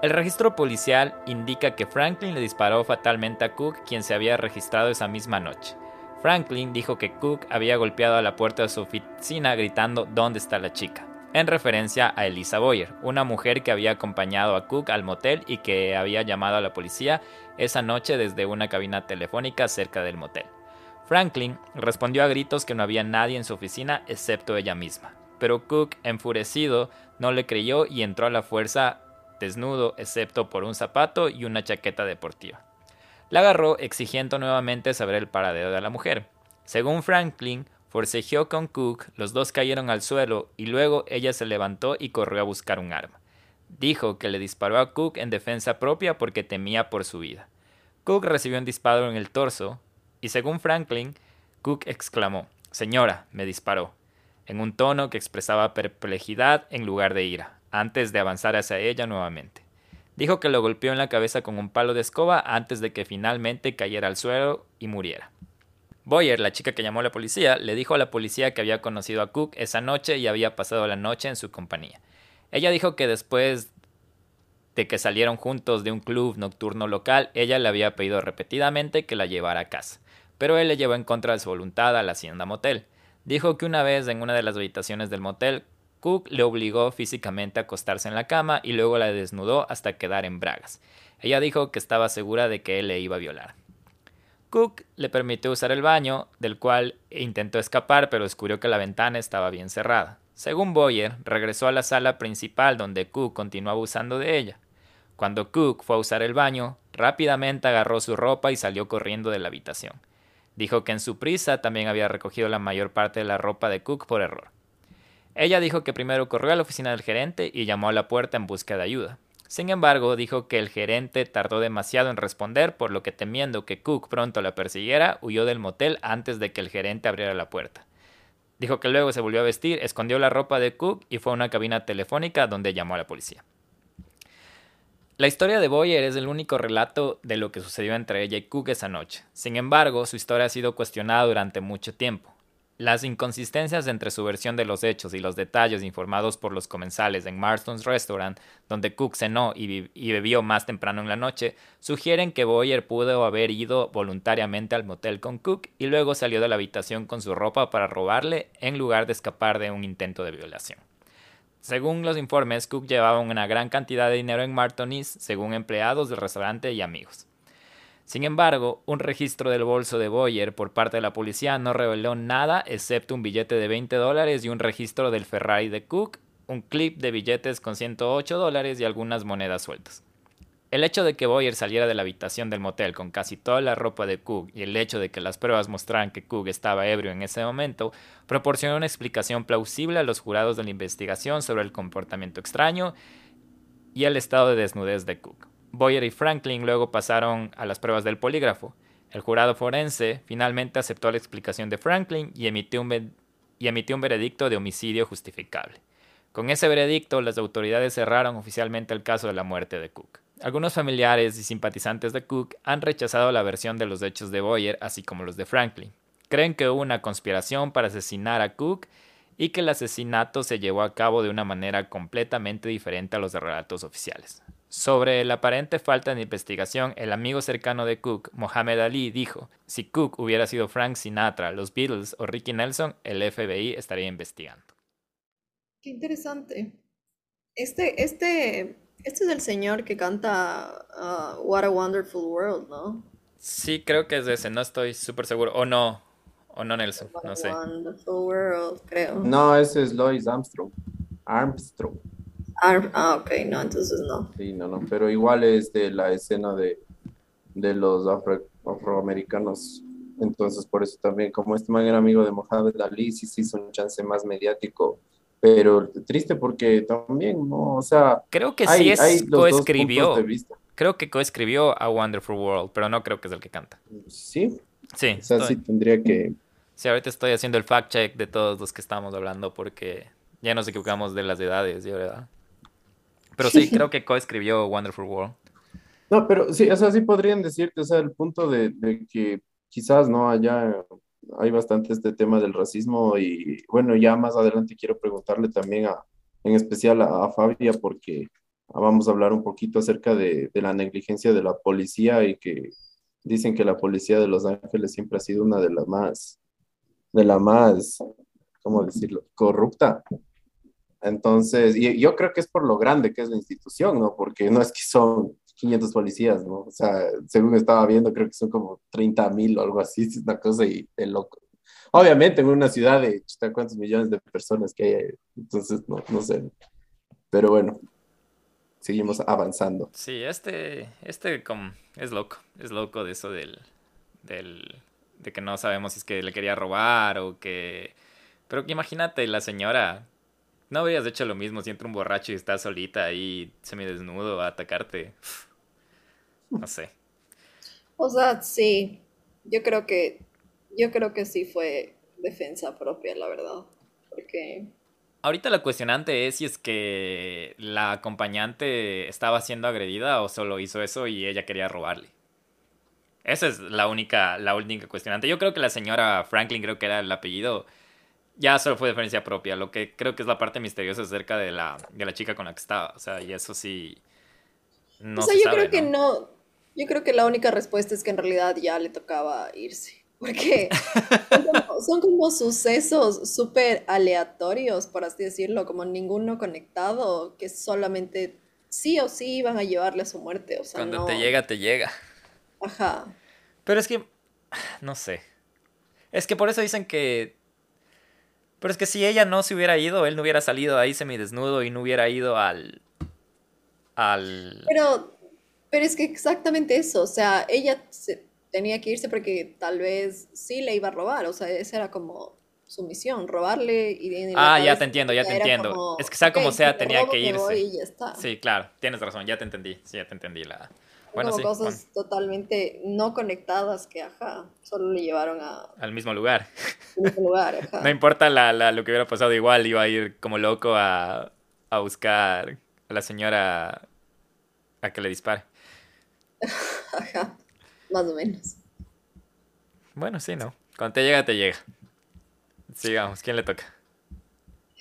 El registro policial indica que Franklin le disparó fatalmente a Cook, quien se había registrado esa misma noche. Franklin dijo que Cook había golpeado a la puerta de su oficina gritando ¿Dónde está la chica? En referencia a Elisa Boyer, una mujer que había acompañado a Cook al motel y que había llamado a la policía esa noche desde una cabina telefónica cerca del motel. Franklin respondió a gritos que no había nadie en su oficina excepto ella misma, pero Cook, enfurecido, no le creyó y entró a la fuerza desnudo excepto por un zapato y una chaqueta deportiva. La agarró exigiendo nuevamente saber el paradero de la mujer. Según Franklin, forcejeó con Cook, los dos cayeron al suelo y luego ella se levantó y corrió a buscar un arma. Dijo que le disparó a Cook en defensa propia porque temía por su vida. Cook recibió un disparo en el torso y según Franklin, Cook exclamó, Señora, me disparó, en un tono que expresaba perplejidad en lugar de ira, antes de avanzar hacia ella nuevamente. Dijo que lo golpeó en la cabeza con un palo de escoba antes de que finalmente cayera al suelo y muriera. Boyer, la chica que llamó a la policía, le dijo a la policía que había conocido a Cook esa noche y había pasado la noche en su compañía. Ella dijo que después de que salieron juntos de un club nocturno local, ella le había pedido repetidamente que la llevara a casa, pero él le llevó en contra de su voluntad a la hacienda motel. Dijo que una vez en una de las habitaciones del motel, Cook le obligó físicamente a acostarse en la cama y luego la desnudó hasta quedar en bragas. Ella dijo que estaba segura de que él le iba a violar. Cook le permitió usar el baño, del cual intentó escapar, pero descubrió que la ventana estaba bien cerrada. Según Boyer, regresó a la sala principal donde Cook continuó abusando de ella. Cuando Cook fue a usar el baño, rápidamente agarró su ropa y salió corriendo de la habitación. Dijo que en su prisa también había recogido la mayor parte de la ropa de Cook por error. Ella dijo que primero corrió a la oficina del gerente y llamó a la puerta en busca de ayuda. Sin embargo, dijo que el gerente tardó demasiado en responder, por lo que temiendo que Cook pronto la persiguiera, huyó del motel antes de que el gerente abriera la puerta. Dijo que luego se volvió a vestir, escondió la ropa de Cook y fue a una cabina telefónica donde llamó a la policía. La historia de Boyer es el único relato de lo que sucedió entre ella y Cook esa noche. Sin embargo, su historia ha sido cuestionada durante mucho tiempo. Las inconsistencias entre su versión de los hechos y los detalles informados por los comensales en Marston's Restaurant, donde Cook cenó y, bebió más temprano en la noche, sugieren que Boyer pudo haber ido voluntariamente al motel con Cook y luego salió de la habitación con su ropa para robarle en lugar de escapar de un intento de violación. Según los informes, Cook llevaba una gran cantidad de dinero en Martonis, según empleados del restaurante y amigos. Sin embargo, un registro del bolso de Boyer por parte de la policía no reveló nada excepto un billete de 20 dólares y un registro del Ferrari de Cook, un clip de billetes con 108 dólares y algunas monedas sueltas. El hecho de que Boyer saliera de la habitación del motel con casi toda la ropa de Cook y el hecho de que las pruebas mostraran que Cook estaba ebrio en ese momento proporcionó una explicación plausible a los jurados de la investigación sobre el comportamiento extraño y el estado de desnudez de Cook. Boyer y Franklin luego pasaron a las pruebas del polígrafo. El jurado forense finalmente aceptó la explicación de Franklin y emitió un, veredicto de homicidio justificable. Con ese veredicto, las autoridades cerraron oficialmente el caso de la muerte de Cook. Algunos familiares y simpatizantes de Cook han rechazado la versión de los hechos de Boyer, así como los de Franklin. Creen que hubo una conspiración para asesinar a Cook y que el asesinato se llevó a cabo de una manera completamente diferente a los relatos oficiales. Sobre la aparente falta de investigación, el amigo cercano de Cook, Mohamed Ali, dijo, si Cook hubiera sido Frank Sinatra, los Beatles o Ricky Nelson, el FBI estaría investigando. Qué interesante. Este, este este es el señor que canta uh, What a Wonderful World, ¿no? Sí, creo que es ese, no estoy súper seguro. O no, o no Nelson, What no sé. Wonderful World, creo. No, ese es Lois Armstrong. Armstrong. Ah, ok, no, entonces no. Sí, no, no, pero igual es de la escena de, de los afro, afroamericanos. Entonces, por eso también, como este man era amigo de Mohamed Ali, sí se hizo un chance más mediático pero triste porque también, ¿no? O sea, creo que sí es coescribió. Creo que coescribió a Wonderful World, pero no creo que es el que canta. Sí. Sí. O sea, sí tendría que. Sí, ahorita estoy haciendo el fact check de todos los que estamos hablando porque ya nos equivocamos de las edades, ¿verdad? Pero sí, creo que coescribió Wonderful World. No, pero sí, o sea, sí podrían decirte, o sea, el punto de, de que quizás no haya hay bastante este tema del racismo y bueno, ya más adelante quiero preguntarle también a, en especial a, Fabia porque vamos a hablar un poquito acerca de, de, la negligencia de la policía y que dicen que la policía de Los Ángeles siempre ha sido una de las más, de la más, ¿cómo decirlo?, corrupta. Entonces, y yo creo que es por lo grande que es la institución, ¿no? Porque no es que son 500 policías, ¿no? O sea, según estaba viendo, creo que son como 30 mil o algo así, es una cosa y de loco. Obviamente en una ciudad de cuántos millones de personas que hay, entonces no, no sé. Pero bueno, seguimos avanzando. Sí, este, este como, es loco, es loco de eso del, del, de que no sabemos si es que le quería robar o que... Pero imagínate, la señora no habrías hecho lo mismo si entra un borracho y está solita ahí semidesnudo a atacarte. No sé. O sea, sí. Yo creo que. Yo creo que sí fue defensa propia, la verdad. Porque. Ahorita la cuestionante es si es que la acompañante estaba siendo agredida o solo hizo eso y ella quería robarle. Esa es la única, la única cuestionante. Yo creo que la señora Franklin, creo que era el apellido, ya solo fue diferencia propia. Lo que creo que es la parte misteriosa acerca de la, de la chica con la que estaba. O sea, y eso sí. No o sea, se yo sabe, creo que ¿no? no. Yo creo que la única respuesta es que en realidad ya le tocaba irse. Porque son como, son como sucesos súper aleatorios, por así decirlo, como ninguno conectado, que solamente sí o sí iban a llevarle a su muerte. O sea, Cuando no. te llega, te llega. Ajá. Pero es que. No sé. Es que por eso dicen que. Pero es que si ella no se hubiera ido, él no hubiera salido ahí semidesnudo y no hubiera ido al. Al. Pero, pero es que exactamente eso, o sea, ella se- tenía que irse porque tal vez sí le iba a robar, o sea, esa era como su misión, robarle y Ah, ya te entiendo, ya te entiendo. como, Es que sea como "Ok, sea, tenía robo, que irse. y ya está. Sí, claro, tienes razón, ya te entendí. Sí, ya te entendí la. Bueno, como sí, cosas totalmente no conectadas que, ajá, solo le llevaron a al mismo lugar. un mismo lugar, ajá. No importa la, la- lo que hubiera pasado, igual iba a ir como loco a, a buscar a la señora a que le dispare. Ajá, más o menos. Bueno, sí, ¿no? Cuando te llega, te llega. Sigamos, ¿quién le toca?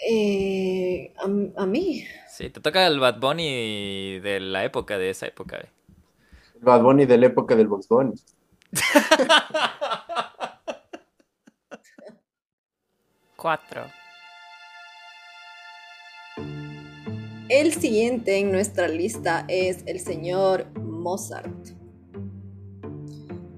Eh, a, a mí, Sí, te toca el Bad Bunny de la época, de esa época. eh. El Bad Bunny de la época del Box Bunny. Cuatro. el siguiente en nuestra lista es el señor Mozart.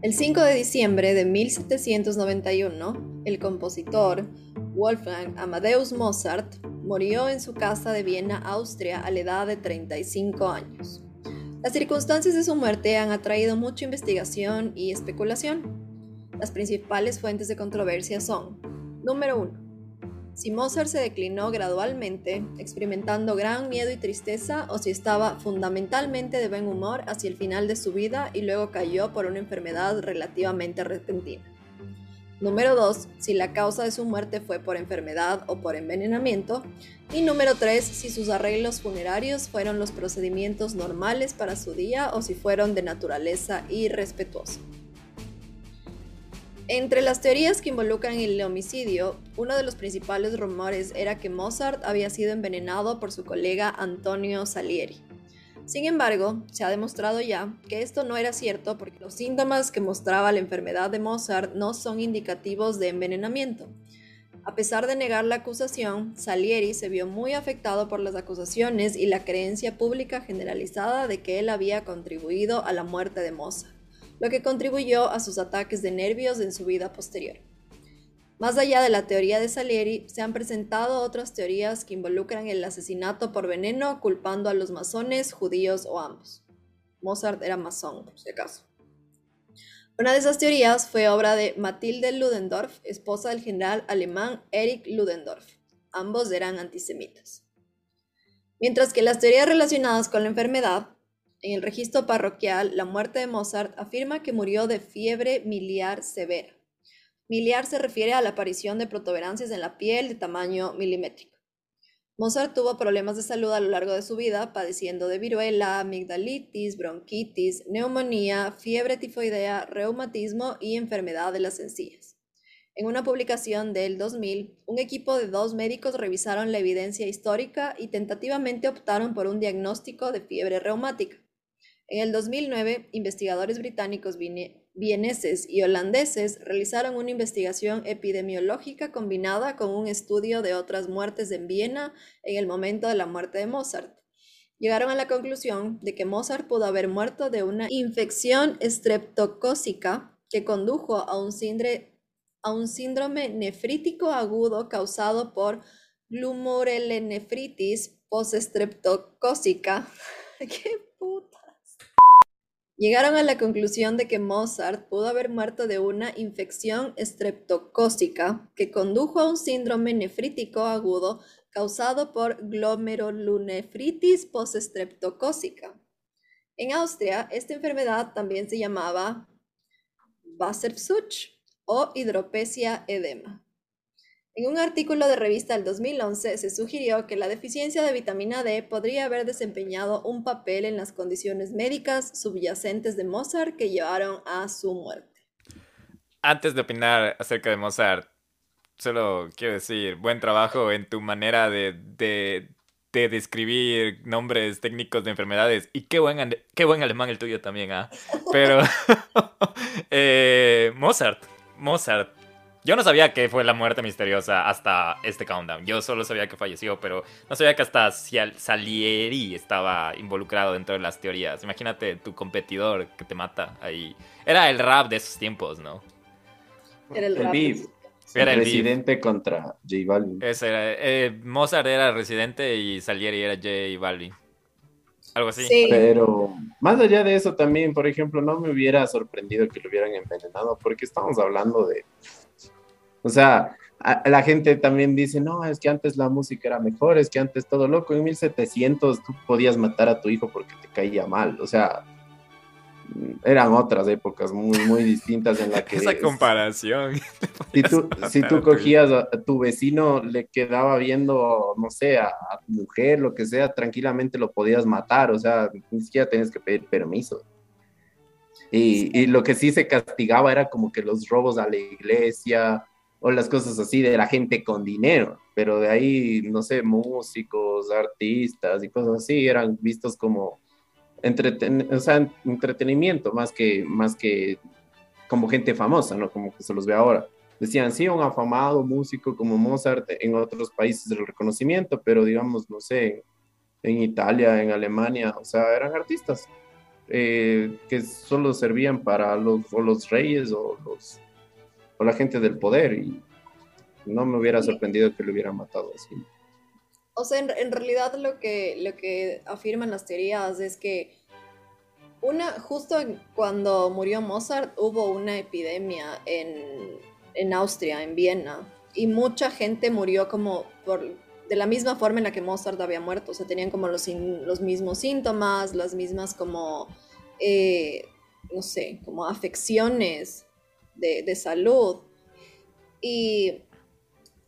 El 5 de diciembre de 1791, el compositor Wolfgang Amadeus Mozart murió en su casa de Viena, Austria, a la edad de 35 años. Las circunstancias de su muerte han atraído mucha investigación y especulación. Las principales fuentes de controversia son, número 1, si Mozart se declinó gradualmente, experimentando gran miedo y tristeza, o si estaba fundamentalmente de buen humor hacia el final de su vida y luego cayó por una enfermedad relativamente repentina. Número 2. Si la causa de su muerte fue por enfermedad o por envenenamiento. Y número 3. Si sus arreglos funerarios fueron los procedimientos normales para su día o si fueron de naturaleza irrespetuosa. Entre las teorías que involucran el homicidio, uno de los principales rumores era que Mozart había sido envenenado por su colega Antonio Salieri. Sin embargo, se ha demostrado ya que esto no era cierto porque los síntomas que mostraba la enfermedad de Mozart no son indicativos de envenenamiento. A pesar de negar la acusación, Salieri se vio muy afectado por las acusaciones y la creencia pública generalizada de que él había contribuido a la muerte de Mozart lo que contribuyó a sus ataques de nervios en su vida posterior. Más allá de la teoría de Salieri, se han presentado otras teorías que involucran el asesinato por veneno culpando a los masones, judíos o ambos. Mozart era masón, por si acaso. Una de esas teorías fue obra de Mathilde Ludendorff, esposa del general alemán Erich Ludendorff. Ambos eran antisemitas. Mientras que las teorías relacionadas con la enfermedad en el registro parroquial, la muerte de Mozart afirma que murió de fiebre miliar severa. Miliar se refiere a la aparición de protuberancias en la piel de tamaño milimétrico. Mozart tuvo problemas de salud a lo largo de su vida, padeciendo de viruela, amigdalitis, bronquitis, neumonía, fiebre tifoidea, reumatismo y enfermedad de las encías. En una publicación del 2000, un equipo de dos médicos revisaron la evidencia histórica y tentativamente optaron por un diagnóstico de fiebre reumática. En el 2009, investigadores británicos, vieneses y holandeses realizaron una investigación epidemiológica combinada con un estudio de otras muertes en Viena en el momento de la muerte de Mozart. Llegaron a la conclusión de que Mozart pudo haber muerto de una infección estreptocócica que condujo a un, síndrome, nefrítico agudo causado por glomerulonephritis postestreptocócica. ¡Qué puta! Llegaron a la conclusión de que Mozart pudo haber muerto de una infección estreptocócica que condujo a un síndrome nefrítico agudo causado por glomerulonefritis postestreptocócica. En Austria, esta enfermedad también se llamaba Wassersuch o hidropesia edema. En un artículo de revista del 2011 se sugirió que la deficiencia de vitamina D podría haber desempeñado un papel en las condiciones médicas subyacentes de Mozart que llevaron a su muerte. Antes de opinar acerca de Mozart, solo quiero decir, buen trabajo en tu manera de, de, de describir nombres técnicos de enfermedades. Y qué buen, qué buen alemán el tuyo también, ¿ah? Pero, eh, Mozart, Mozart. Yo no sabía que fue la muerte misteriosa hasta este countdown. Yo solo sabía que falleció, pero no sabía que hasta Salieri estaba involucrado dentro de las teorías. Imagínate tu competidor que te mata ahí. Era el rap de esos tiempos, ¿no? Era el, El rap. beef. Era el beef. presidente contra J Balvin. Ese era, eh, Mozart era Residente y Salieri era J Balvin. Algo así. Sí. Pero más allá de eso también, por ejemplo, no me hubiera sorprendido que lo hubieran envenenado, porque estamos hablando de... O sea, a- la gente también dice, no, es que antes la música era mejor, es que antes todo loco, en 1700 tú podías matar a tu hijo porque te caía mal, o sea, eran otras épocas muy, muy distintas en las que... Esa comparación. Si tú, si tú cogías a, a tu vecino, le quedaba viendo, no sé, a, a tu mujer, lo que sea, tranquilamente lo podías matar, o sea, ni siquiera tenías que pedir permiso. Y, y lo que sí se castigaba era como que los robos a la iglesia o las cosas así de la gente con dinero, pero de ahí, no sé, músicos, artistas y cosas así eran vistos como entreten o sea, entretenimiento más que, más que como gente famosa, ¿no? Como que se los ve ahora. Decían, sí, un afamado músico como Mozart en otros países del reconocimiento, pero digamos, no sé, en Italia, en Alemania, o sea, eran artistas eh, que solo servían para los, o los reyes o, los, o la gente del poder y no me hubiera sorprendido que lo hubieran matado así. O sea, en, en realidad lo que, lo que afirman las teorías es que una, justo cuando murió Mozart hubo una epidemia en, en Austria, en Viena, y mucha gente murió como por, de la misma forma en la que Mozart había muerto, o sea, tenían como los, los mismos síntomas, las mismas como, eh, no sé, como afecciones de, de salud. Y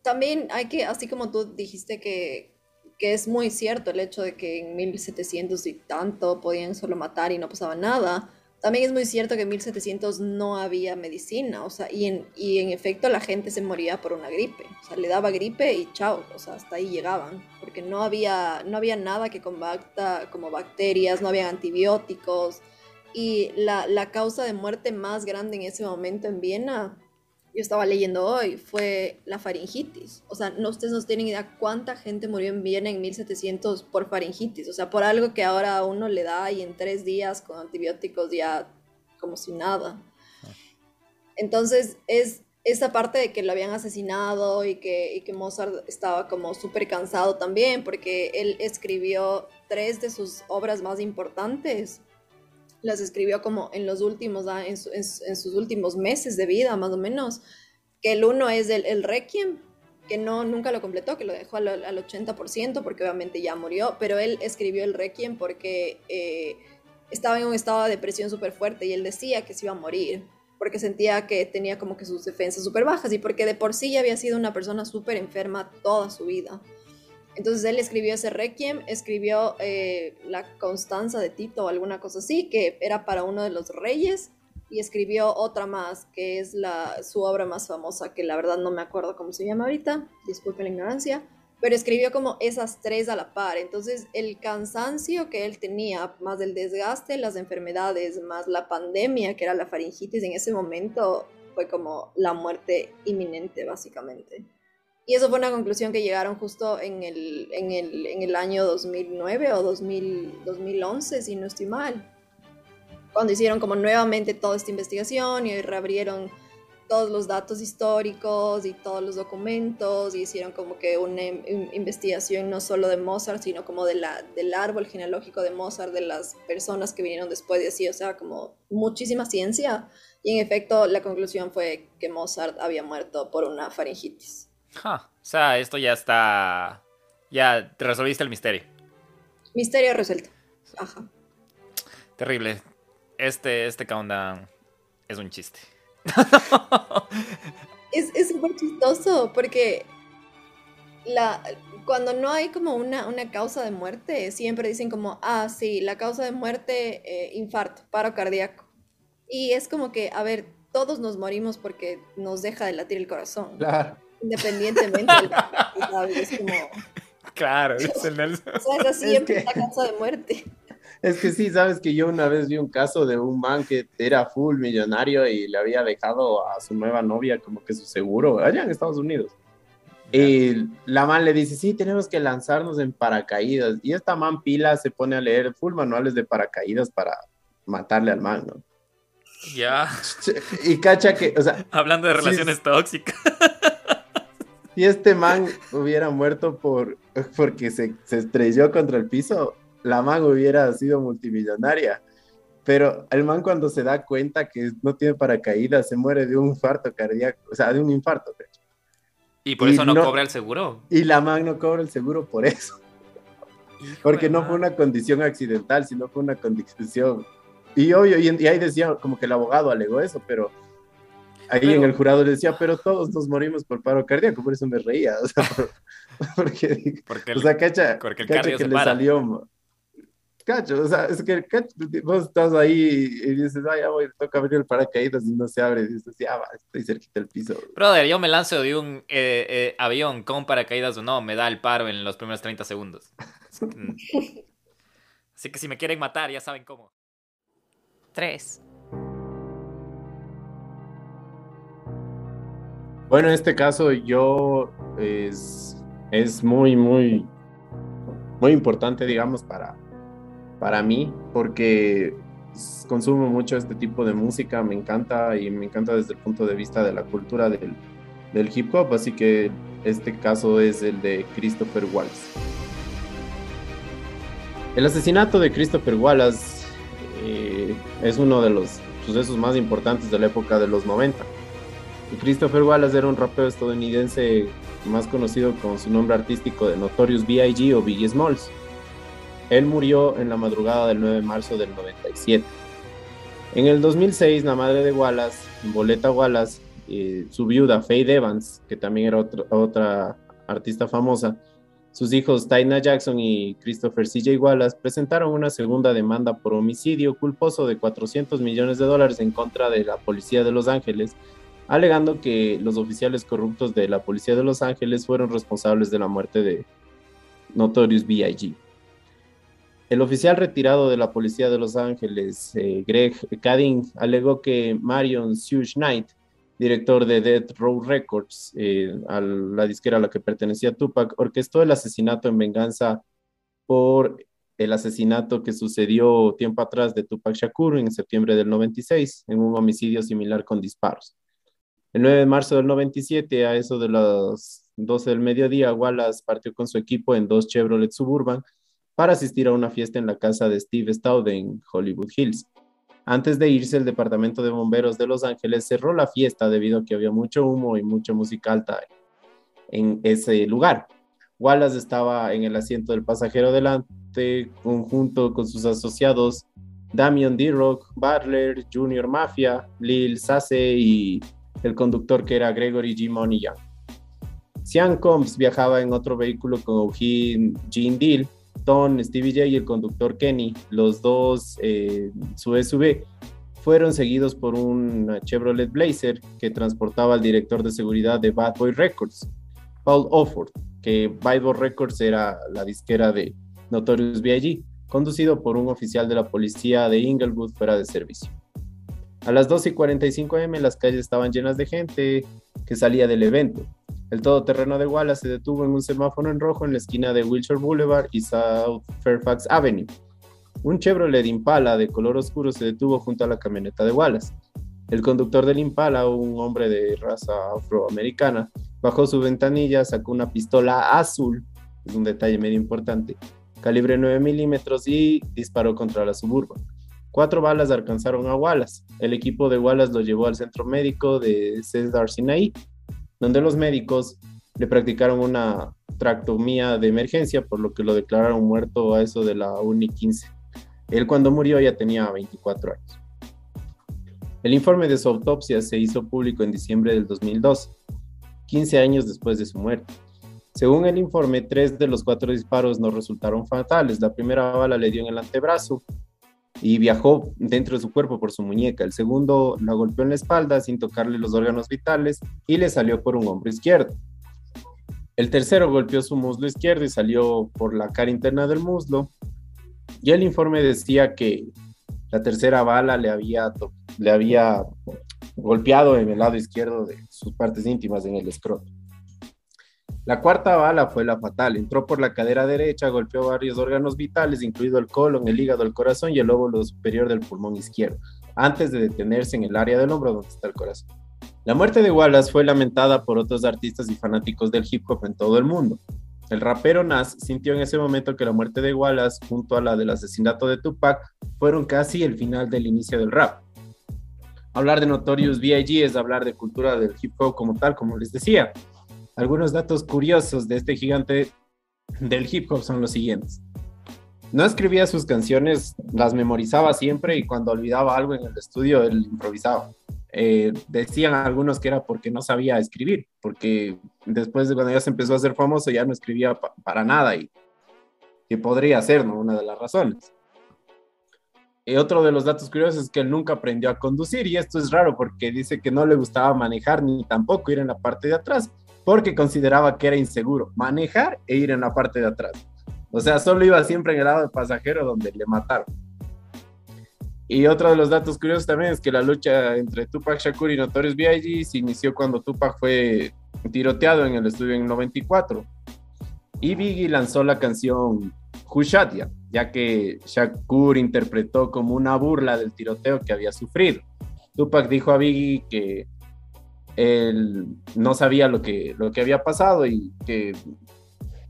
también hay que, así como tú dijiste que, que es muy cierto el hecho de que en 1700 y tanto podían solo matar y no pasaba nada, también es muy cierto que en 1700 no había medicina, o sea, y en, y en efecto la gente se moría por una gripe, o sea, le daba gripe y chao, o sea, hasta ahí llegaban, porque no había, no había nada que combata como bacterias, no había antibióticos, y la, la causa de muerte más grande en ese momento en Viena yo estaba leyendo hoy, fue la faringitis. O sea, no, ustedes no tienen idea cuánta gente murió en Viena en 1700 por faringitis. O sea, por algo que ahora a uno le da y en tres días con antibióticos ya como si nada. Entonces, es esa parte de que lo habían asesinado y que, y que Mozart estaba como súper cansado también, porque él escribió tres de sus obras más importantes las escribió como en los últimos a- en, su- en su- en sus últimos meses de vida más o menos que el uno es el, el Requiem que no nunca lo completó que lo dejó al, al 80% porque obviamente ya murió pero él escribió el Requiem porque eh, estaba en un estado de depresión súper fuerte y él decía que se iba a morir porque sentía que tenía como que sus defensas súper bajas y porque de por sí ya había sido una persona súper enferma toda su vida entonces él escribió ese Requiem, escribió eh, la Constanza de Tito o alguna cosa así, que era para uno de los reyes, y escribió otra más, que es la, su obra más famosa, que la verdad no me acuerdo cómo se llama ahorita, disculpen la ignorancia, pero escribió como esas tres a la par. Entonces el cansancio que él tenía, más el desgaste, las enfermedades, más la pandemia, que era la faringitis en ese momento, fue como la muerte inminente, básicamente. Y eso fue una conclusión que llegaron justo en el, en el, en el año 2009 o 2000, 2011, si no estoy mal. Cuando hicieron como nuevamente toda esta investigación y reabrieron todos los datos históricos y todos los documentos y hicieron como que una in- in- investigación no solo de Mozart, sino como de la, del árbol genealógico de Mozart, de las personas que vinieron después de así, o sea, como muchísima ciencia. Y en efecto, la conclusión fue que Mozart había muerto por una faringitis. O sea, esto ya está. Ya te resolviste el misterio. Misterio resuelto. Ajá. Terrible. Este, este countdown es un chiste. Es es súper chistoso porque la, cuando no hay como una, una causa de muerte, siempre dicen como, ah, sí, la causa de muerte, eh, infarto, paro cardíaco. Y es como que, a ver, todos nos morimos porque nos deja de latir el corazón. Claro. Independientemente del ¿sabes? Es como, Claro, es el Nelson. o sea, esa siempre que- es la causa de muerte. Es que sí, sabes que yo una vez vi un caso de un man que era full millonario y le había dejado a su nueva novia como que su seguro allá en Estados Unidos. Y la man le dice, sí, tenemos que lanzarnos en paracaídas. Y esta man pila se pone a leer full manuales de paracaídas para matarle al man, ¿no? Ya, Y cacha que, o sea, hablando de Sí, relaciones tóxicas. Si este man hubiera muerto por, porque se, se estrelló contra el piso, la man hubiera sido multimillonaria. Pero el man cuando se da cuenta que no tiene paracaídas, se muere de un infarto cardíaco, o sea, de un infarto. de hecho. Y por Y eso no, no- cobra el seguro. Y la man no cobra el seguro por eso, porque no fue una condición accidental, sino fue una condición. Y obvio, y, y ahí decía, como que el abogado alegó eso, pero ahí Pero- en el jurado le decía, pero todos nos morimos por paro cardíaco, por eso me reía, o sea, por- porque Porque O el- sea, cacha, porque el cacha cardio que se le para. salió. Cacho, o sea, es que cacho, vos estás ahí y dices, ay, ya voy, toca abrir el paracaídas y no se abre. Y dices, ya va, estoy cerquita del piso. Brother, yo me lanzo de un eh, eh, avión con paracaídas o no, me da el paro en los primeros 30 segundos. Así que, así que si me quieren matar, ya saben cómo. 3. Bueno, en este caso yo es, es muy, muy, muy importante, digamos, para, para mí, porque consumo mucho este tipo de música, me encanta y me encanta desde el punto de vista de la cultura del, del hip hop, así que este caso es el de Christopher Wallace. El asesinato de Christopher Wallace eh, es uno de los sucesos más importantes de la época de los 90. Christopher Wallace era un rapero estadounidense más conocido con su nombre artístico de Notorious B.I.G. o Biggie Smalls. Él murió en la madrugada del 9 de marzo del 97. En el 2006, la madre de Wallace, Boleta Wallace, su viuda Faye Evans, que también era otro- otra artista famosa, sus hijos Taina Jackson y Christopher C.J. Wallace presentaron una segunda demanda por homicidio culposo de 400 millones de dólares en contra de la policía de Los Ángeles alegando que los oficiales corruptos de la policía de Los Ángeles fueron responsables de la muerte de Notorious B.I.G. El oficial retirado de la policía de Los Ángeles, eh, Greg Cadin, alegó que Marion Suge Knight, director de Death Row Records, eh, a la disquera a la que pertenecía Tupac, orquestó el asesinato en venganza por el asesinato que sucedió tiempo atrás de Tupac Shakur en septiembre del 96, en un homicidio similar con disparos. El 9 de marzo del 97, a eso de las 12 del mediodía, Wallace partió con su equipo en dos Chevrolet Suburban para asistir a una fiesta en la casa de Steve Staude en Hollywood Hills. Antes de irse, el Departamento de Bomberos de Los Ángeles cerró la fiesta debido a que había mucho humo y mucha música alta en ese lugar. Wallace estaba en el asiento del pasajero delante, conjunto con sus asociados Damian D-Rock, Butler, Junior Mafia, Lil Sasse y el conductor que era Gregory G. Young. Sean Combs viajaba en otro vehículo con Gene Deal, Don, Stevie J y el conductor Kenny, los dos eh, su SUV, fueron seguidos por un Chevrolet Blazer que transportaba al director de seguridad de Bad Boy Records, Paul Offord, que Bad Boy Records era la disquera de Notorious B.I.G., conducido por un oficial de la policía de Inglewood fuera de servicio. A las 12 y 45 am las calles estaban llenas de gente que salía del evento. El todoterreno de Wallace se detuvo en un semáforo en rojo en la esquina de Wilshire Boulevard y South Fairfax Avenue. Un Chevrolet Impala de color oscuro se detuvo junto a la camioneta de Wallace. El conductor del Impala, un hombre de raza afroamericana, bajó su ventanilla, sacó una pistola azul, es un detalle medio importante, calibre 9 milímetros y disparó contra la Suburban. Cuatro balas alcanzaron a Wallace. El equipo de Wallace lo llevó al centro médico de Cedar Sinai, donde los médicos le practicaron una tractomía de emergencia, por lo que lo declararon muerto a eso de la UNI 15. Él cuando murió ya tenía 24 años. El informe de su autopsia se hizo público en diciembre del 2002, 15 años después de su muerte. Según el informe, tres de los cuatro disparos no resultaron fatales. La primera bala le dio en el antebrazo y viajó dentro de su cuerpo por su muñeca. El segundo la golpeó en la espalda sin tocarle los órganos vitales y le salió por un hombro izquierdo. El tercero golpeó su muslo izquierdo y salió por la cara interna del muslo. Y el informe decía que la tercera bala le había, le había golpeado en el lado izquierdo de sus partes íntimas, en el escroto. La cuarta bala fue la fatal. Entró por la cadera derecha, golpeó varios órganos vitales, incluido el colon, el hígado, el corazón y el lóbulo superior del pulmón izquierdo, antes de detenerse en el área del hombro donde está el corazón. La muerte de Wallace fue lamentada por otros artistas y fanáticos del hip hop en todo el mundo. El rapero Nas sintió en ese momento que la muerte de Wallace, junto a la del asesinato de Tupac, fueron casi el final del inicio del rap. Hablar de Notorious B.I.G. es hablar de cultura del hip hop como tal, como les decía. Algunos datos curiosos de este gigante del hip hop son los siguientes. No escribía sus canciones, las memorizaba siempre y cuando olvidaba algo en el estudio, él improvisaba. Eh, decían algunos que era porque no sabía escribir, porque después de cuando ya se empezó a hacer famoso ya no escribía para nada y que podría ser ¿no? una de las razones. Y otro de los datos curiosos es que él nunca aprendió a conducir y esto es raro porque dice que no le gustaba manejar ni tampoco ir en la parte de atrás, porque consideraba que era inseguro manejar e ir en la parte de atrás. O sea, solo iba siempre en el lado del pasajero donde le mataron. Y otro de los datos curiosos también es que la lucha entre Tupac Shakur y Notorious B.I.G. se inició cuando Tupac fue tiroteado en el estudio en 94. Y Biggie lanzó la canción Hushatia, ya que Shakur interpretó como una burla del tiroteo que había sufrido. Tupac dijo a Biggie que él no sabía lo que, lo que había pasado y que,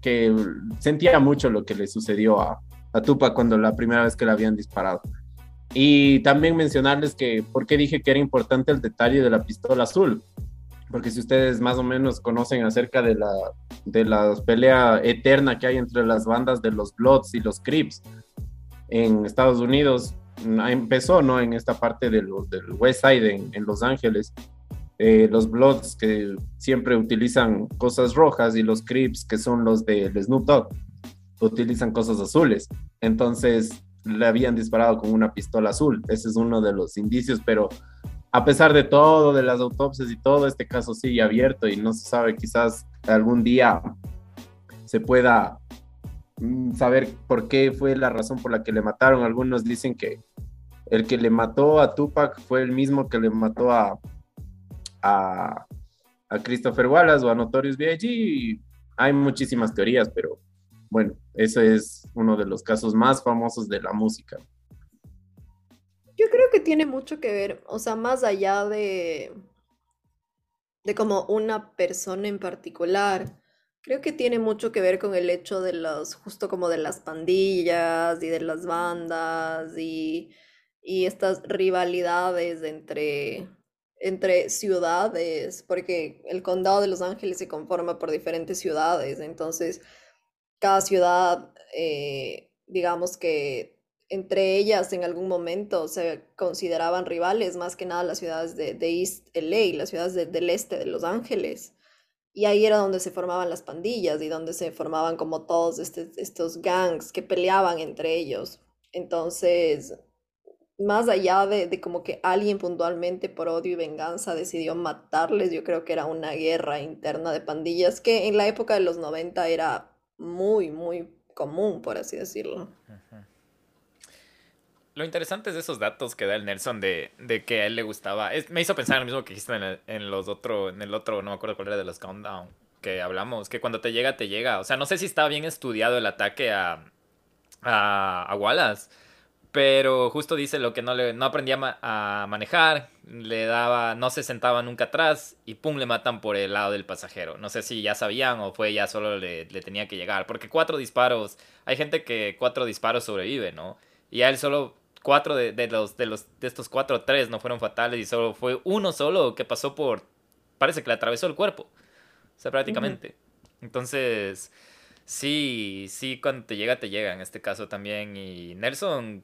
que sentía mucho lo que le sucedió a, a Tupac cuando la primera vez que le habían disparado. Y también mencionarles que, ¿por qué dije que era importante el detalle de la pistola azul? Porque si ustedes más o menos conocen acerca de la, de la pelea eterna que hay entre las bandas de los Bloods y los Crips en Estados Unidos, empezó ¿no? en esta parte de del West Side en, en Los Ángeles. Eh, los Bloods que siempre utilizan cosas rojas y los Crips que son los de Snoop Dogg utilizan cosas azules. Entonces le habían disparado con una pistola azul. Ese es uno de los indicios, pero a pesar de todo, de las autopsias y todo, este caso sigue abierto y no se sabe, quizás algún día se pueda mm, saber por qué fue la razón por la que le mataron. Algunos dicen que el que le mató a Tupac fue el mismo que le mató a, a, Christopher Wallace o a Notorious B.I.G. Hay muchísimas teorías, pero bueno, ese es uno de los casos más famosos de la música. Yo creo que tiene mucho que ver, o sea, más allá de, de como una persona en particular, creo que tiene mucho que ver con el hecho de los, justo como de las pandillas y de las bandas y, y estas rivalidades entre, entre ciudades, porque el condado de Los Ángeles se conforma por diferentes ciudades, entonces cada ciudad, eh, digamos que entre ellas en algún momento se consideraban rivales, más que nada las ciudades de, East LA, las ciudades del este de Los Ángeles. Y ahí era donde se formaban las pandillas y donde se formaban como todos este, estos gangs que peleaban entre ellos. Entonces, más allá de, como que alguien puntualmente por odio y venganza decidió matarles, yo creo que era una guerra interna de pandillas que en la época de los 90 era muy, muy común, por así decirlo. Lo interesante es esos datos que da el Nelson de, que a él le gustaba. me hizo pensar en lo mismo que dijiste en los otro, en el otro, no me acuerdo cuál era de los countdown que hablamos, que cuando te llega, te llega. O sea, no sé si estaba bien estudiado el ataque a, a, a Wallace pero justo dice lo que no le no aprendía a manejar, le daba, no se sentaba nunca atrás y pum, le matan por el lado del pasajero. No sé si ya sabían o fue ya solo le, tenía que llegar, porque cuatro disparos, hay gente que cuatro disparos sobrevive, ¿no? Y a él solo cuatro de, los de los de estos cuatro tres no fueron fatales y solo fue uno solo que pasó por parece que le atravesó el cuerpo. O sea, prácticamente. Entonces, sí, sí cuando te llega te llega en este caso también y Nelson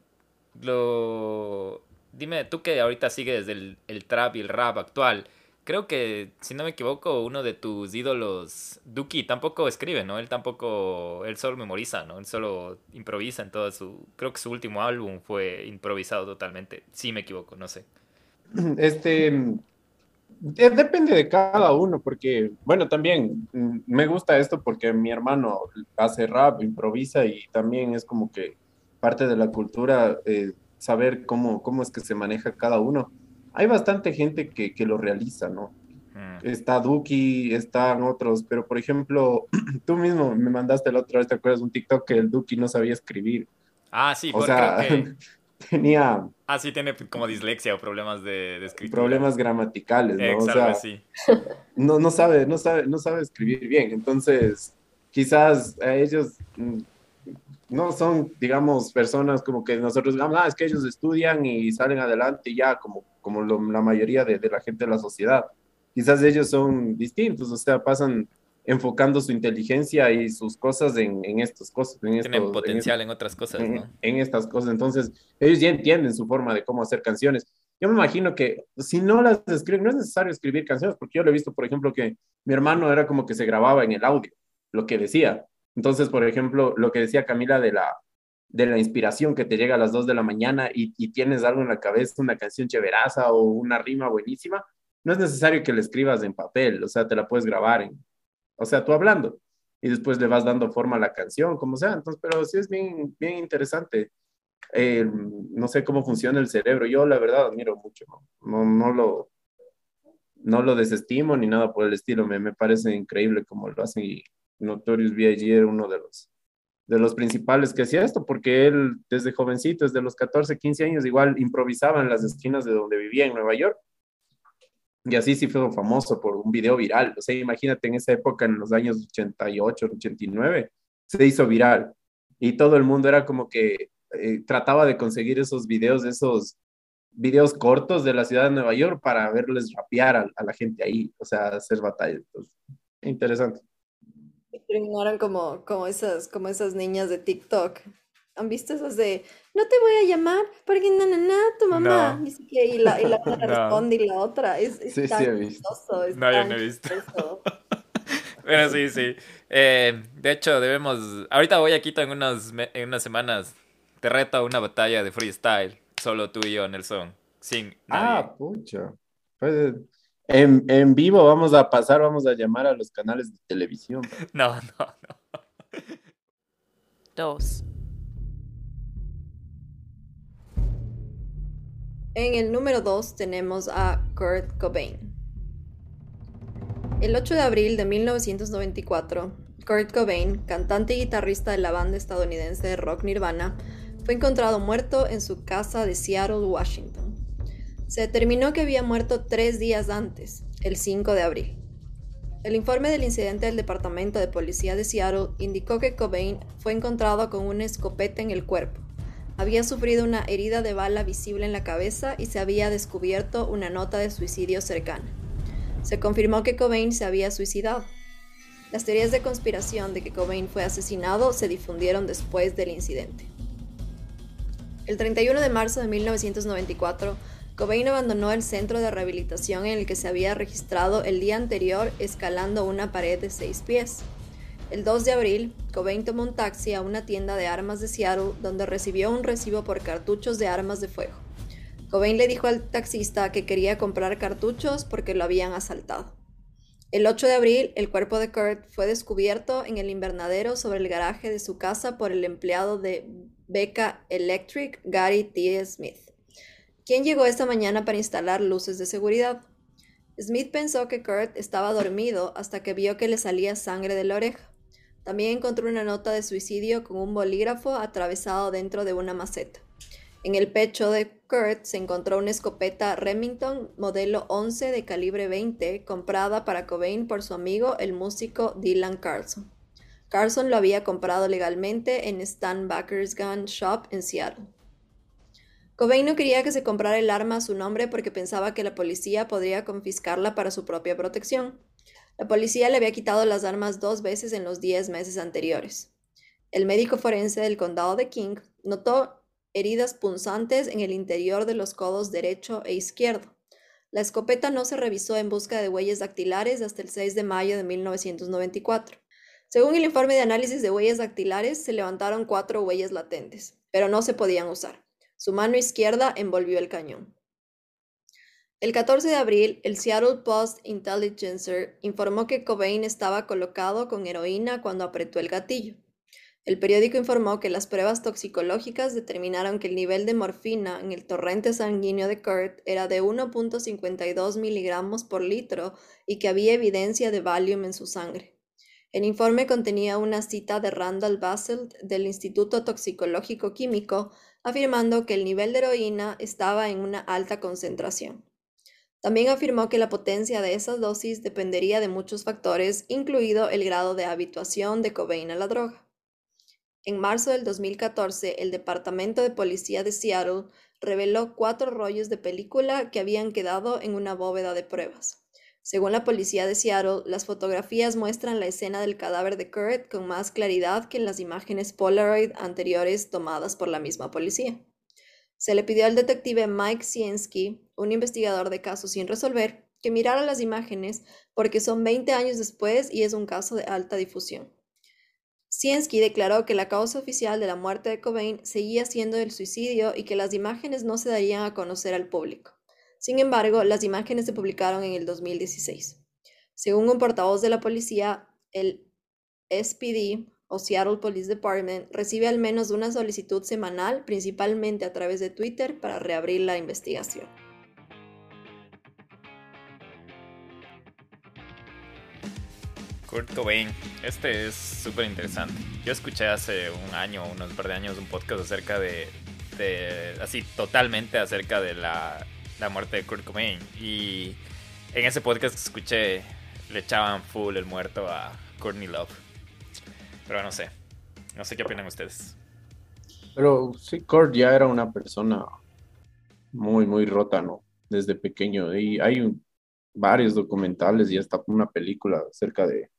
lo... Dime, tú que ahorita sigues el, el trap y el rap actual, creo que, si no me equivoco, uno de tus ídolos, Duki, tampoco escribe, ¿no? Él tampoco, él solo memoriza, ¿no? Él solo improvisa en todo su, creo que su último álbum fue improvisado totalmente. Sí me equivoco, no sé. Este, eh, depende de cada uno, porque, bueno, también mm, me gusta esto porque mi hermano hace rap, improvisa y también es como que parte de la cultura eh, saber cómo, cómo es que se maneja cada uno. Hay bastante gente que, que lo realiza, ¿no? Mm. Está Duki, están otros, pero por ejemplo, tú mismo me mandaste la otra vez, ¿te acuerdas? Un TikTok que el Duki no sabía escribir. Ah, sí, O sea, creo que... tenía Ah, sí, tiene como dislexia o problemas de, de escritura. problemas gramaticales, ¿no? O sea, sí. no, no sabe, no sabe, no sabe escribir bien. Entonces, quizás a ellos mm, no son, digamos, personas como que nosotros digamos, ah, es que ellos estudian y salen adelante y ya, como, como lo- la mayoría de, de la gente de la sociedad. Quizás ellos son distintos, o sea, pasan enfocando su inteligencia y sus cosas en, en estas cosas. En estos- Tienen en potencial en otras cosas, en, ¿no? en estas cosas. Entonces, ellos ya entienden su forma de cómo hacer canciones. Yo me imagino que si no las escriben, no es necesario escribir canciones, porque yo lo he visto, por ejemplo, que mi hermano era como que se grababa en el audio, lo que decía. Entonces, por ejemplo, lo que decía Camila de la, de la inspiración que te llega a las 2 de la mañana y, y tienes algo en la cabeza, una canción chéveraza o una rima buenísima, no es necesario que la escribas en papel, o sea, te la puedes grabar en, o sea, tú hablando y después le vas dando forma a la canción, como sea. Entonces, pero sí es bien, bien interesante. Eh, no sé cómo funciona el cerebro. Yo, la verdad, admiro mucho. No, no, lo, no lo desestimo ni nada por el estilo. Me, me parece increíble cómo lo hacen. Y Notorious B.I.G. era uno de los, de los principales que hacía esto, porque él, desde jovencito, desde los 14, 15 años, igual improvisaba en las esquinas de donde vivía en Nueva York. Y así sí fue famoso por un video viral. O sea, imagínate en esa época, en los años 88, 89, se hizo viral. Y todo el mundo era como que eh, trataba de conseguir esos videos, esos videos cortos de la ciudad de Nueva York para verles rapear a, la gente ahí, o sea, hacer batallas. Interesante. Terminaron como, como esas, como esas niñas de TikTok. ¿Han visto esas de no te voy a llamar porque na, na, na, tu mamá? No. Siquiera- y la, y la otra No. responde y la otra. Es, es Sí, tan sí, he visto. chistoso, es No, yo tan no he visto. chistoso. Pero sí, sí. Eh, de hecho, debemos. Ahorita voy a Quito en, unos, me- en unas semanas. Te reto a una batalla de freestyle. Solo tú y yo, Nelson. Sin nadie. Ah, pucha. Pues, en, en vivo vamos a pasar, vamos a llamar a los canales de televisión. No, no, no. Dos. En el número 2 tenemos a Kurt Cobain. El 8 de abril de 1994, Kurt Cobain, cantante y guitarrista de la banda estadounidense de rock Nirvana, fue encontrado muerto en su casa de Seattle, Washington. Se determinó que había muerto tres días antes, el 5 de abril. El informe del incidente del Departamento de Policía de Seattle indicó que Cobain fue encontrado con una escopeta en el cuerpo. Había sufrido una herida de bala visible en la cabeza y se había descubierto una nota de suicidio cercana. Se confirmó que Cobain se había suicidado. Las teorías de conspiración de que Cobain fue asesinado se difundieron después del incidente. El 31 de marzo de 1994, Cobain abandonó el centro de rehabilitación en el que se había registrado el día anterior escalando una pared de seis pies. El 2 de abril, Cobain tomó un taxi a una tienda de armas de Seattle donde recibió un recibo por cartuchos de armas de fuego. Cobain le dijo al taxista que quería comprar cartuchos porque lo habían asaltado. El 8 de abril, el cuerpo de Kurt fue descubierto en el invernadero sobre el garaje de su casa por el empleado de Becca Electric, Gary T. Smith, quien llegó esta mañana para instalar luces de seguridad. Smith pensó que Kurt estaba dormido hasta que vio que le salía sangre de la oreja. También encontró una nota de suicidio con un bolígrafo atravesado dentro de una maceta. En el pecho de Kurt se encontró una escopeta Remington modelo 11 de calibre 20 comprada para Cobain por su amigo el músico Dylan Carlson. Carlson lo había comprado legalmente en Stan Backer's Gun Shop en Seattle. Cobain no quería que se comprara el arma a su nombre porque pensaba que la policía podría confiscarla para su propia protección. La policía le había quitado las armas dos veces en los diez meses anteriores. El médico forense del condado de King notó heridas punzantes en el interior de los codos derecho e izquierdo. La escopeta no se revisó en busca de huellas dactilares hasta el 6 de mayo de 1994. Según el informe de análisis de huellas dactilares, se levantaron cuatro huellas latentes, pero no se podían usar. Su mano izquierda envolvió el cañón. El 14 de abril, el Seattle Post Intelligencer informó que Cobain estaba colocado con heroína cuando apretó el gatillo. El periódico informó que las pruebas toxicológicas determinaron que el nivel de morfina en el torrente sanguíneo de Kurt era de 1.52 miligramos por litro y que había evidencia de Valium en su sangre. El informe contenía una cita de Randall Basselt del Instituto Toxicológico Químico afirmando que el nivel de heroína estaba en una alta concentración. También afirmó que la potencia de esas dosis dependería de muchos factores, incluido el grado de habituación de Cobain a la droga. En marzo del 2014, el Departamento de Policía de Seattle reveló cuatro rollos de película que habían quedado en una bóveda de pruebas. Según la policía de Seattle, las fotografías muestran la escena del cadáver de Kurt con más claridad que en las imágenes Polaroid anteriores tomadas por la misma policía. Se le pidió al detective Mike Siensky, un investigador de casos sin resolver, que mirara las imágenes porque son 20 años después y es un caso de alta difusión. Siensky declaró que la causa oficial de la muerte de Cobain seguía siendo el suicidio y que las imágenes no se darían a conocer al público. Sin embargo, las imágenes se publicaron en el 2016. Según un portavoz de la policía, el SPD o Seattle Police Department recibe al menos una solicitud semanal, principalmente a través de Twitter, para reabrir la investigación. Kurt Cobain, este es súper interesante. Yo escuché hace un año, unos par de años, un podcast acerca de, así totalmente acerca de la, la, muerte de Kurt Cobain. Y en ese podcast que escuché, le echaban full el muerto a Courtney Love. Pero no sé, no sé qué opinan ustedes. Pero sí, Kurt ya era una persona muy, muy rota, ¿no? Desde pequeño. Y hay varios documentales y hasta una película acerca de,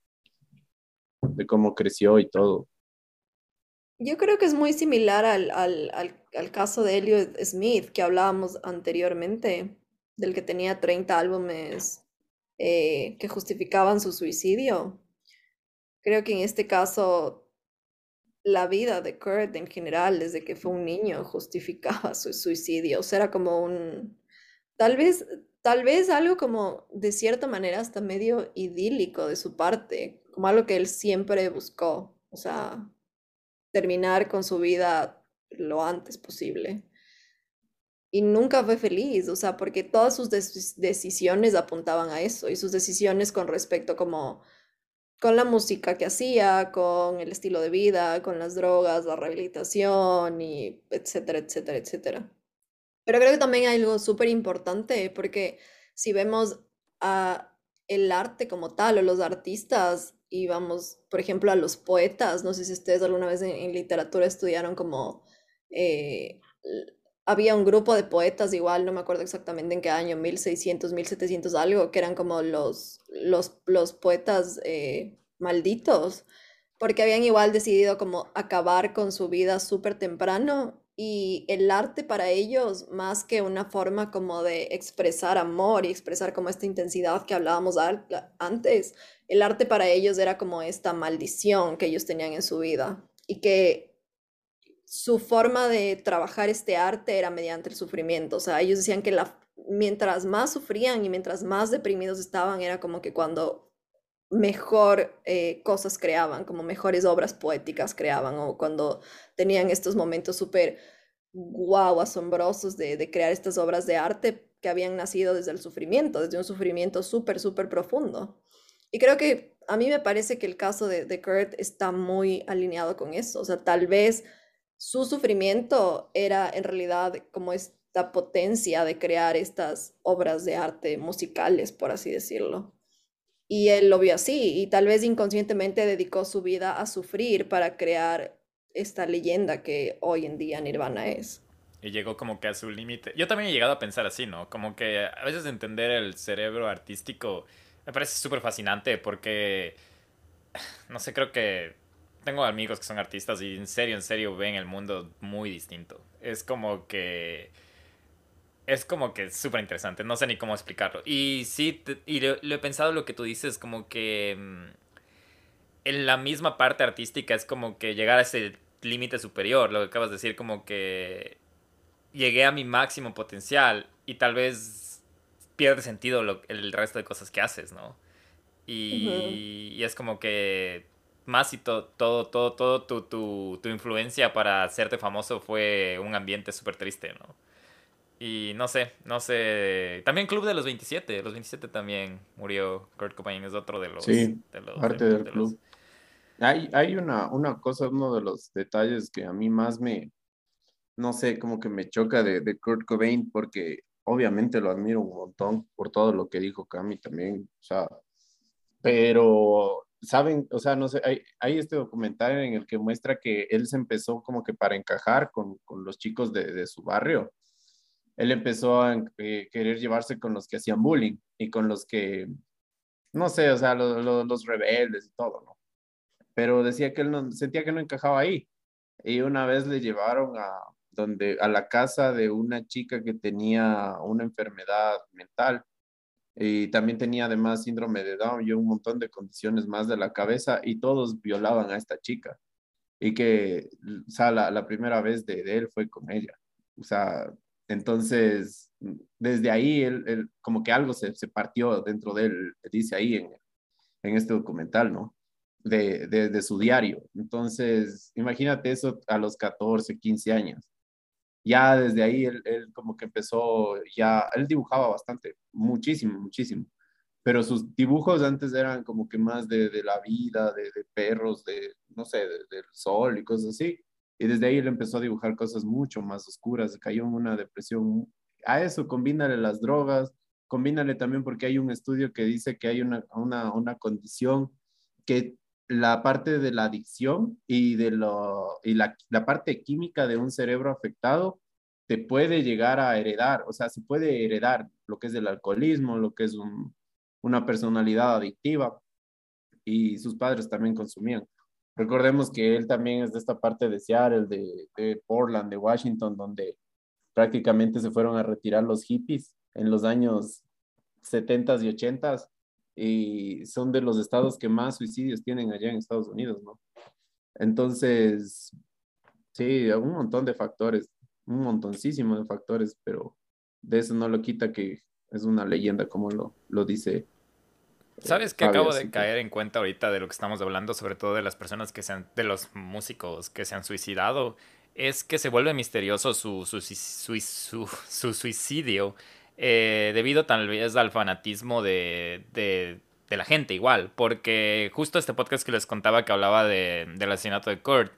de cómo creció y todo. Yo creo que es muy similar al, al, al, caso de Elliot Smith que hablábamos anteriormente, del que tenía 30 álbumes eh, que justificaban su suicidio. Creo que en este caso la vida de Kurt en general, desde que fue un niño, justificaba su suicidio. O sea, era como un, tal vez, tal vez algo como de cierta manera hasta medio idílico de su parte, como algo que él siempre buscó, o sea, terminar con su vida lo antes posible. Y nunca fue feliz, o sea, porque todas sus decisiones apuntaban a eso, y sus decisiones con respecto como con la música que hacía, con el estilo de vida, con las drogas, la rehabilitación y etcétera, etcétera, etcétera. Pero creo que también hay algo súper importante porque si vemos a el arte como tal o los artistas y por ejemplo, a los poetas. No sé si ustedes alguna vez en, literatura estudiaron como... Eh, había un grupo de poetas igual, no me acuerdo exactamente en qué año, 1600, 1700 algo, que eran como los, los, los poetas eh, malditos, porque habían igual decidido como acabar con su vida súper temprano y el arte para ellos, más que una forma como de expresar amor y expresar como esta intensidad que hablábamos antes, el arte para ellos era como esta maldición que ellos tenían en su vida y que su forma de trabajar este arte era mediante el sufrimiento. O sea, ellos decían que la, mientras más sufrían y mientras más deprimidos estaban, era como que cuando mejor eh, cosas creaban, como mejores obras poéticas creaban, o cuando tenían estos momentos súper guau, asombrosos de, de, crear estas obras de arte que habían nacido desde el sufrimiento, desde un sufrimiento súper, súper profundo. Y creo que a mí me parece que el caso de, de Kurt está muy alineado con eso, o sea, tal vez su sufrimiento era en realidad como esta potencia de crear estas obras de arte musicales, por así decirlo. Y él lo vio así y tal vez inconscientemente dedicó su vida a sufrir para crear esta leyenda que hoy en día Nirvana es. Y llegó como que a su límite. Yo también he llegado a pensar así, ¿no? Como que a veces entender el cerebro artístico me parece súper fascinante porque, no sé, creo que tengo amigos que son artistas y en serio, en serio ven el mundo muy distinto. Es como que es como que súper interesante, no sé ni cómo explicarlo. Y sí, y lo, he pensado lo que tú dices, como que mm, en la misma parte artística es como que llegar a ese límite superior, lo que acabas de decir, como que llegué a mi máximo potencial y tal vez pierde sentido el resto de cosas que haces, ¿no? Y, y es como que más y todo, todo, todo, todo tu, tu, tu, influencia para hacerte famoso fue un ambiente súper triste, ¿no? Y no sé, no sé. También Club de los 27. Los 27 también murió. Kurt Cobain es otro de los. Sí, parte del club. Hay, hay una, una cosa, uno de los detalles que a mí más me. No sé, como que me choca de, de Kurt Cobain, porque obviamente lo admiro un montón por todo lo que dijo Cami también. O sea, pero saben, o sea, no sé, hay, hay, este documental en el que muestra que él se empezó como que para encajar con, con los chicos de, de, su barrio. Él empezó a eh, querer llevarse con los que hacían bullying y con los que, no sé, o sea, los rebeldes y todo, ¿no? Pero decía que él no, sentía que no encajaba ahí. Y una vez le llevaron a, donde, a la casa de una chica que tenía una enfermedad mental y también tenía además síndrome de Down y un montón de condiciones más de la cabeza y todos violaban a esta chica y que, o sea, la, primera vez de, de, él fue con ella. O sea, entonces, desde ahí, él como que algo se, se, partió dentro de él, dice ahí en, en este documental, ¿no? De, de, de su diario. Entonces, imagínate eso a los 14, 15 años ya desde ahí él, él, como que empezó, ya, él dibujaba bastante, muchísimo, muchísimo, pero sus dibujos antes eran como que más de, de la vida, de, perros, de, no sé, del sol y cosas así, y desde ahí él empezó a dibujar cosas mucho más oscuras, cayó en una depresión. A eso combínale las drogas, combínale también porque hay un estudio que dice que hay una, una, una condición que la parte de la adicción y, de lo, y la, la, parte química de un cerebro afectado te puede llegar a heredar, o sea, se puede heredar lo que es el alcoholismo, lo que es un, una personalidad adictiva y sus padres también consumían. Recordemos que él también es de esta parte de Seattle, de, de Portland, de Washington, donde prácticamente se fueron a retirar los hippies en los años 70 y 80 y son de los estados que más suicidios tienen allá en Estados Unidos, ¿no? Entonces, sí, un montón de factores, un montoncísimo de factores, pero de eso no lo quita que es una leyenda, como lo, lo dice. ¿Sabes que acabo de caer en cuenta ahorita de lo que estamos hablando, sobre todo de las personas que se han, de los músicos que se han suicidado? Es que se vuelve misterioso su, su, su, su suicidio eh, debido tal vez al fanatismo de, de, de, la gente igual, porque justo este podcast que les contaba que hablaba de, del asesinato de Kurt,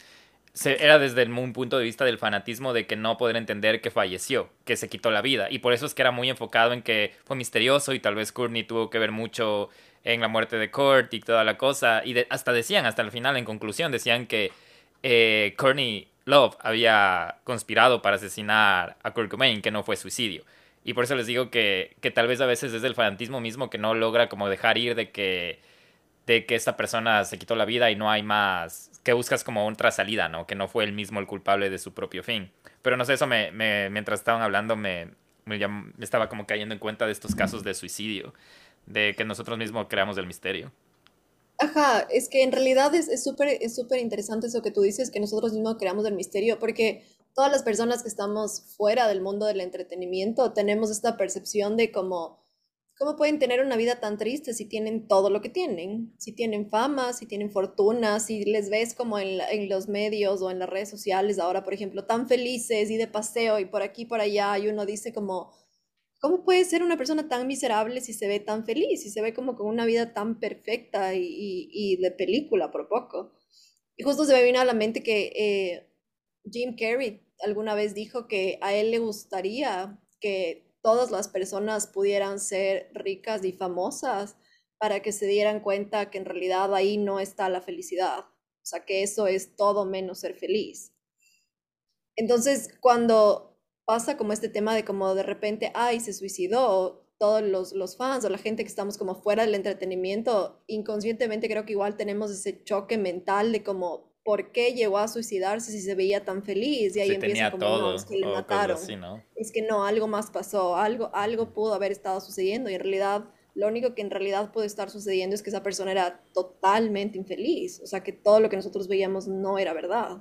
se, era desde un punto de vista del fanatismo de que no poder entender que falleció, que se quitó la vida, y por eso es que era muy enfocado en que fue misterioso y tal vez Courtney tuvo que ver mucho en la muerte de Kurt y toda la cosa, y hasta decían, hasta el final, en conclusión, decían que eh, Love había conspirado para asesinar a Kurt Cobain, que no fue suicidio. Y por eso les digo que, que tal vez a veces es el fanatismo mismo que no logra como dejar ir de que, de que esta persona se quitó la vida y no hay más, que buscas como otra salida, ¿no? Que no fue él mismo el culpable de su propio fin. Pero no sé, eso me, mientras estaban hablando me, me, me estaba como cayendo en cuenta de estos casos de suicidio, de que nosotros mismos creamos el misterio. Ajá, es que en realidad es súper es súper interesante eso que tú dices, que nosotros mismos creamos el misterio, porque todas las personas que estamos fuera del mundo del entretenimiento tenemos esta percepción de cómo, cómo pueden tener una vida tan triste si tienen todo lo que tienen, si tienen fama, si tienen fortuna, si les ves como en, en los medios o en las redes sociales ahora, por ejemplo, tan felices y de paseo y por aquí, por allá, y uno dice como, ¿cómo puede ser una persona tan miserable si se ve tan feliz, si se ve como con una vida tan perfecta y, y, de película por poco? Y justo se me vino a la mente que eh, Jim Carrey alguna vez dijo que a él le gustaría que todas las personas pudieran ser ricas y famosas para que se dieran cuenta que en realidad ahí no está la felicidad. O sea, que eso es todo menos ser feliz. Entonces, cuando pasa como este tema de como de repente, ay, se suicidó, todos los, los fans o la gente que estamos como fuera del entretenimiento, inconscientemente creo que igual tenemos ese choque mental de como por qué llegó a suicidarse si se veía tan feliz y ahí Sí, empieza tenía como todo. no, es que le mataron. así, ¿no? Es que no, algo más pasó, algo, algo pudo haber estado sucediendo y en realidad lo único que en realidad puede estar sucediendo es que esa persona era totalmente infeliz, o sea que todo lo que nosotros veíamos no era verdad.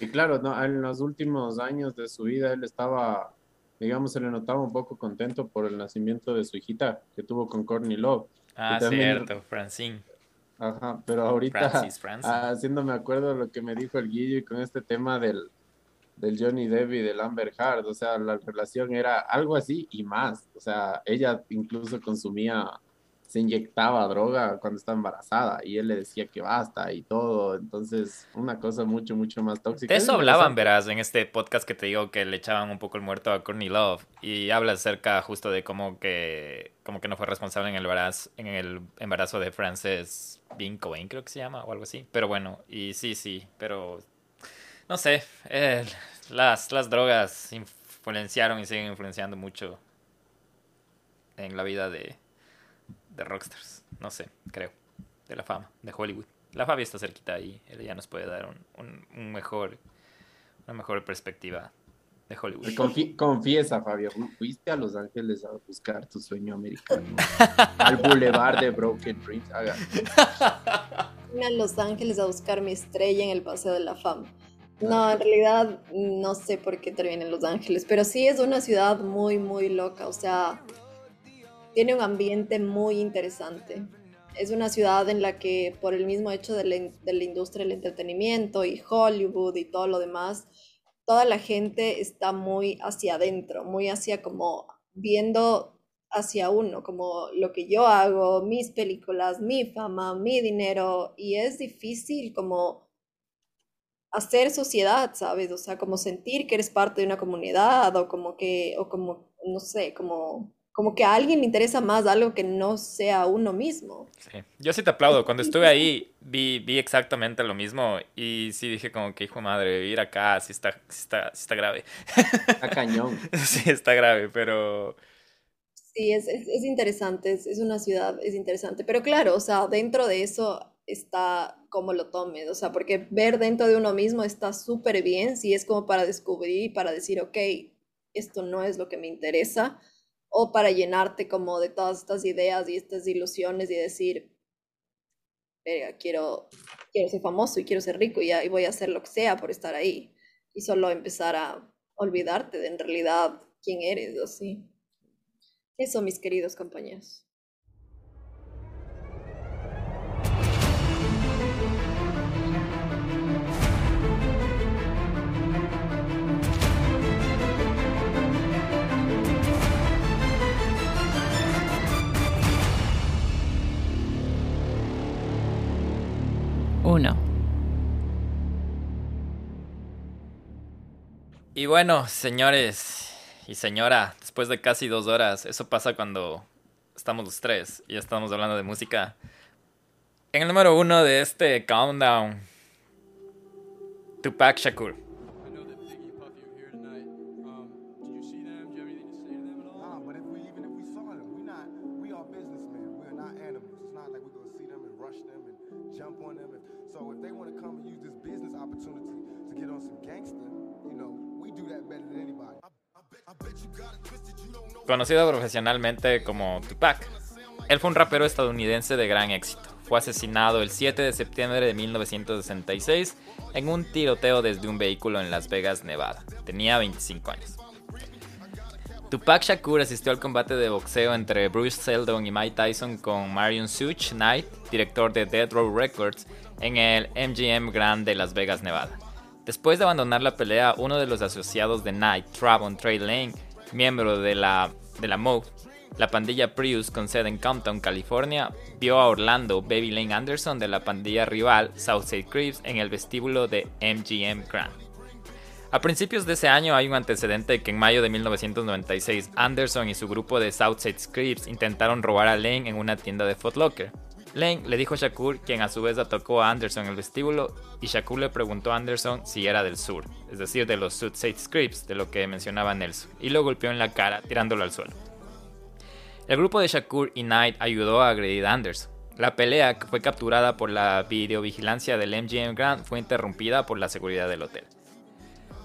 Y claro, no, en los últimos años de su vida él estaba, digamos, se le notaba un poco contento por el nacimiento de su hijita que tuvo con Courtney Love. Ah, también- cierto, Francine. Ajá, pero ahorita Francis, Francis. haciéndome acuerdo de lo que me dijo el Guillo y con este tema del, del Johnny Depp y del Amber Heard, o sea, la relación era algo así y más, o sea, ella incluso consumía, se inyectaba droga cuando estaba embarazada y él le decía que basta y todo, entonces una cosa mucho, mucho más tóxica. Eso hablaban, verás, en este podcast que te digo que le echaban un poco el muerto a Courtney Love. Y habla acerca justo de cómo que, como que no fue responsable en el embarazo, en el embarazo de Frances Cobain, creo que se llama, o algo así. Pero bueno, y sí, sí, pero no sé, eh, las, las drogas influenciaron y siguen influenciando mucho en la vida de, de rockstars. No sé, creo, de la fama, de Hollywood. La Fabi está cerquita ahí, ella ya nos puede dar un, un- un mejor, una mejor perspectiva de Hollywood. Confi- confiesa, Fabio, fuiste a Los Ángeles a buscar tu sueño americano, al boulevard de Broken Dreams. Vine a Los Ángeles a buscar mi estrella en el Paseo de la Fama. No, en realidad no sé por qué terminé en Los Ángeles, pero sí es una ciudad muy, muy loca, o sea, tiene un ambiente muy interesante. Es una ciudad en la que por el mismo hecho de la, de la industria del entretenimiento y Hollywood y todo lo demás, toda la gente está muy hacia adentro, muy hacia como viendo hacia uno, como lo que yo hago, mis películas, mi fama, mi dinero, y es difícil como hacer sociedad, ¿sabes? O sea, como sentir que eres parte de una comunidad o como que, o como, no sé, como, como que a alguien le interesa más algo que no sea uno mismo. Sí. Yo sí te aplaudo. Cuando estuve ahí vi, vi exactamente lo mismo y sí dije como que hijo de madre, vivir acá sí está, sí está, sí está grave. Está cañón. sí está grave, pero Sí, es, es, es interesante, es, es una ciudad, es interesante, pero claro, o sea, dentro de eso está como lo tomes, o sea, porque ver dentro de uno mismo está súper bien, si es como para descubrir y para decir, ok, esto no es lo que me interesa, o para llenarte como de todas estas ideas y estas ilusiones y decir, verga, quiero, quiero ser famoso y quiero ser rico y, y voy a hacer lo que sea por estar ahí, y solo empezar a olvidarte de en realidad quién eres, o así. Eso, mis queridos compañeros. Y bueno, señores y señora, después de casi dos horas, eso pasa cuando estamos los tres y estamos hablando de música. En el número uno de este countdown, Tupac Shakur. Conocido profesionalmente como Tupac, él fue un rapero estadounidense de gran éxito. Fue asesinado el 7 de septiembre de 1966 en un tiroteo desde un vehículo en Las Vegas, Nevada. Tenía 25 años. Tupac Shakur asistió al combate de boxeo entre Bruce Seldon y Mike Tyson con Marion Such Knight, director de Dead Row Records, en el MGM Grand de Las Vegas, Nevada. Después de abandonar la pelea, uno de los asociados de Knight, Travon Trey Lane, miembro de la, de la la pandilla Prius con sede en Compton, California, vio a Orlando Baby Lane Anderson de la pandilla rival Southside Crips en el vestíbulo de MGM Grand. A principios de ese año hay un antecedente que en mayo de 1996 Anderson y su grupo de Southside Crips intentaron robar a Lane en una tienda de Foot Locker. Lane le dijo a Shakur, quien a su vez atacó a Anderson en el vestíbulo, y Shakur le preguntó a Anderson si era del sur, es decir, de los Southside Crips, de lo que mencionaba Nelson, y lo golpeó en la cara tirándolo al suelo. El grupo de Shakur y Knight ayudó a agredir a Anderson. La pelea, que fue capturada por la videovigilancia del MGM Grand, fue interrumpida por la seguridad del hotel.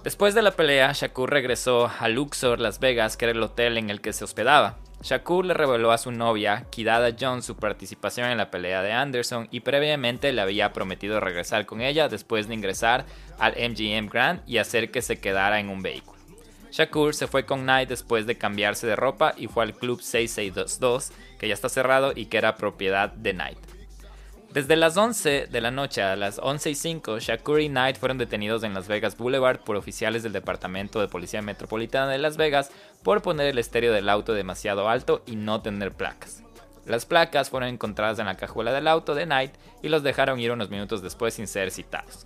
Después de la pelea, Shakur regresó a Luxor, Las Vegas, que era el hotel en el que se hospedaba. Shakur le reveló a su novia, Kidada Jones, su participación en la pelea de Anderson y previamente le había prometido regresar con ella después de ingresar al MGM Grand y hacer que se quedara en un vehículo. Shakur se fue con Knight después de cambiarse de ropa y fue al club 6622, que ya está cerrado y que era propiedad de Knight. Desde las 11 de la noche a las 11 y 5, Shakur y Knight fueron detenidos en Las Vegas Boulevard por oficiales del Departamento de Policía Metropolitana de Las Vegas por poner el estéreo del auto demasiado alto y no tener placas. Las placas fueron encontradas en la cajuela del auto de Knight y los dejaron ir unos minutos después sin ser citados.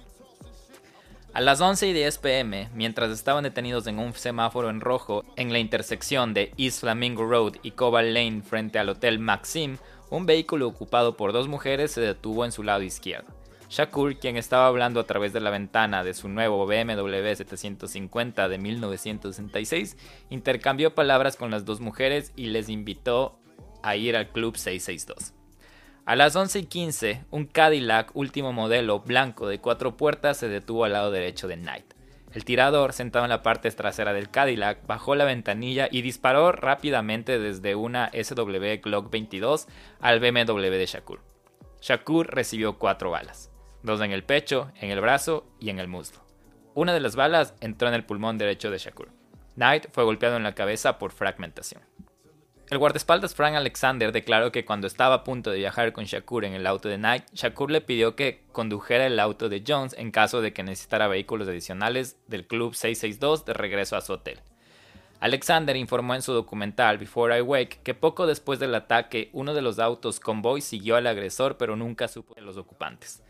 A las 11 y 10 pm, mientras estaban detenidos en un semáforo en rojo en la intersección de East Flamingo Road y Cobalt Lane frente al Hotel Maxim, un vehículo ocupado por dos mujeres se detuvo en su lado izquierdo. Shakur, quien estaba hablando a través de la ventana de su nuevo BMW 750 de 1966, intercambió palabras con las dos mujeres y les invitó a ir al Club 662. A las 11 y 15, un Cadillac último modelo blanco de cuatro puertas se detuvo al lado derecho de Knight. El tirador, sentado en la parte trasera del Cadillac, bajó la ventanilla y disparó rápidamente desde una SW Glock 22 al BMW de Shakur. Shakur recibió cuatro balas, dos en el pecho, en el brazo y en el muslo. Una de las balas entró en el pulmón derecho de Shakur. Knight fue golpeado en la cabeza por fragmentación. El guardaespaldas Frank Alexander declaró que cuando estaba a punto de viajar con Shakur en el auto de Knight, Shakur le pidió que condujera el auto de Jones en caso de que necesitara vehículos adicionales del Club 662 de regreso a su hotel. Alexander informó en su documental Before I Wake que poco después del ataque uno de los autos convoy siguió al agresor pero nunca supo de los ocupantes.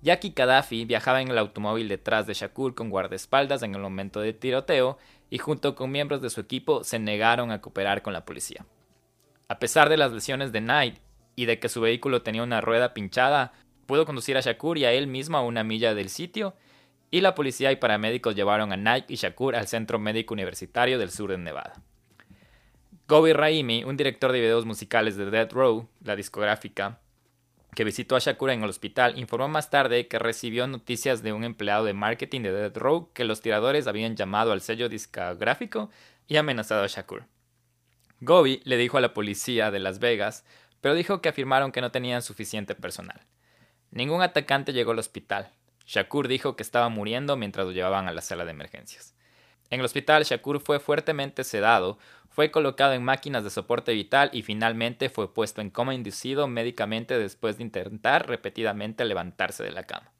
Jackie Gaddafi viajaba en el automóvil detrás de Shakur con guardaespaldas en el momento de tiroteo y junto con miembros de su equipo se negaron a cooperar con la policía. A pesar de las lesiones de Knight y de que su vehículo tenía una rueda pinchada, pudo conducir a Shakur y a él mismo a una milla del sitio, y la policía y paramédicos llevaron a Knight y Shakur al Centro Médico Universitario del sur de Nevada. Gobi Raimi, un director de videos musicales de Dead Row, la discográfica, que visitó a Shakur en el hospital, informó más tarde que recibió noticias de un empleado de marketing de Dead Row que los tiradores habían llamado al sello discográfico y amenazado a Shakur. Gobi le dijo a la policía de Las Vegas, pero dijo que afirmaron que no tenían suficiente personal. Ningún atacante llegó al hospital. Shakur dijo que estaba muriendo mientras lo llevaban a la sala de emergencias. En el hospital, Shakur fue fuertemente sedado, fue colocado en máquinas de soporte vital y finalmente fue puesto en coma inducido médicamente después de intentar repetidamente levantarse de la cama.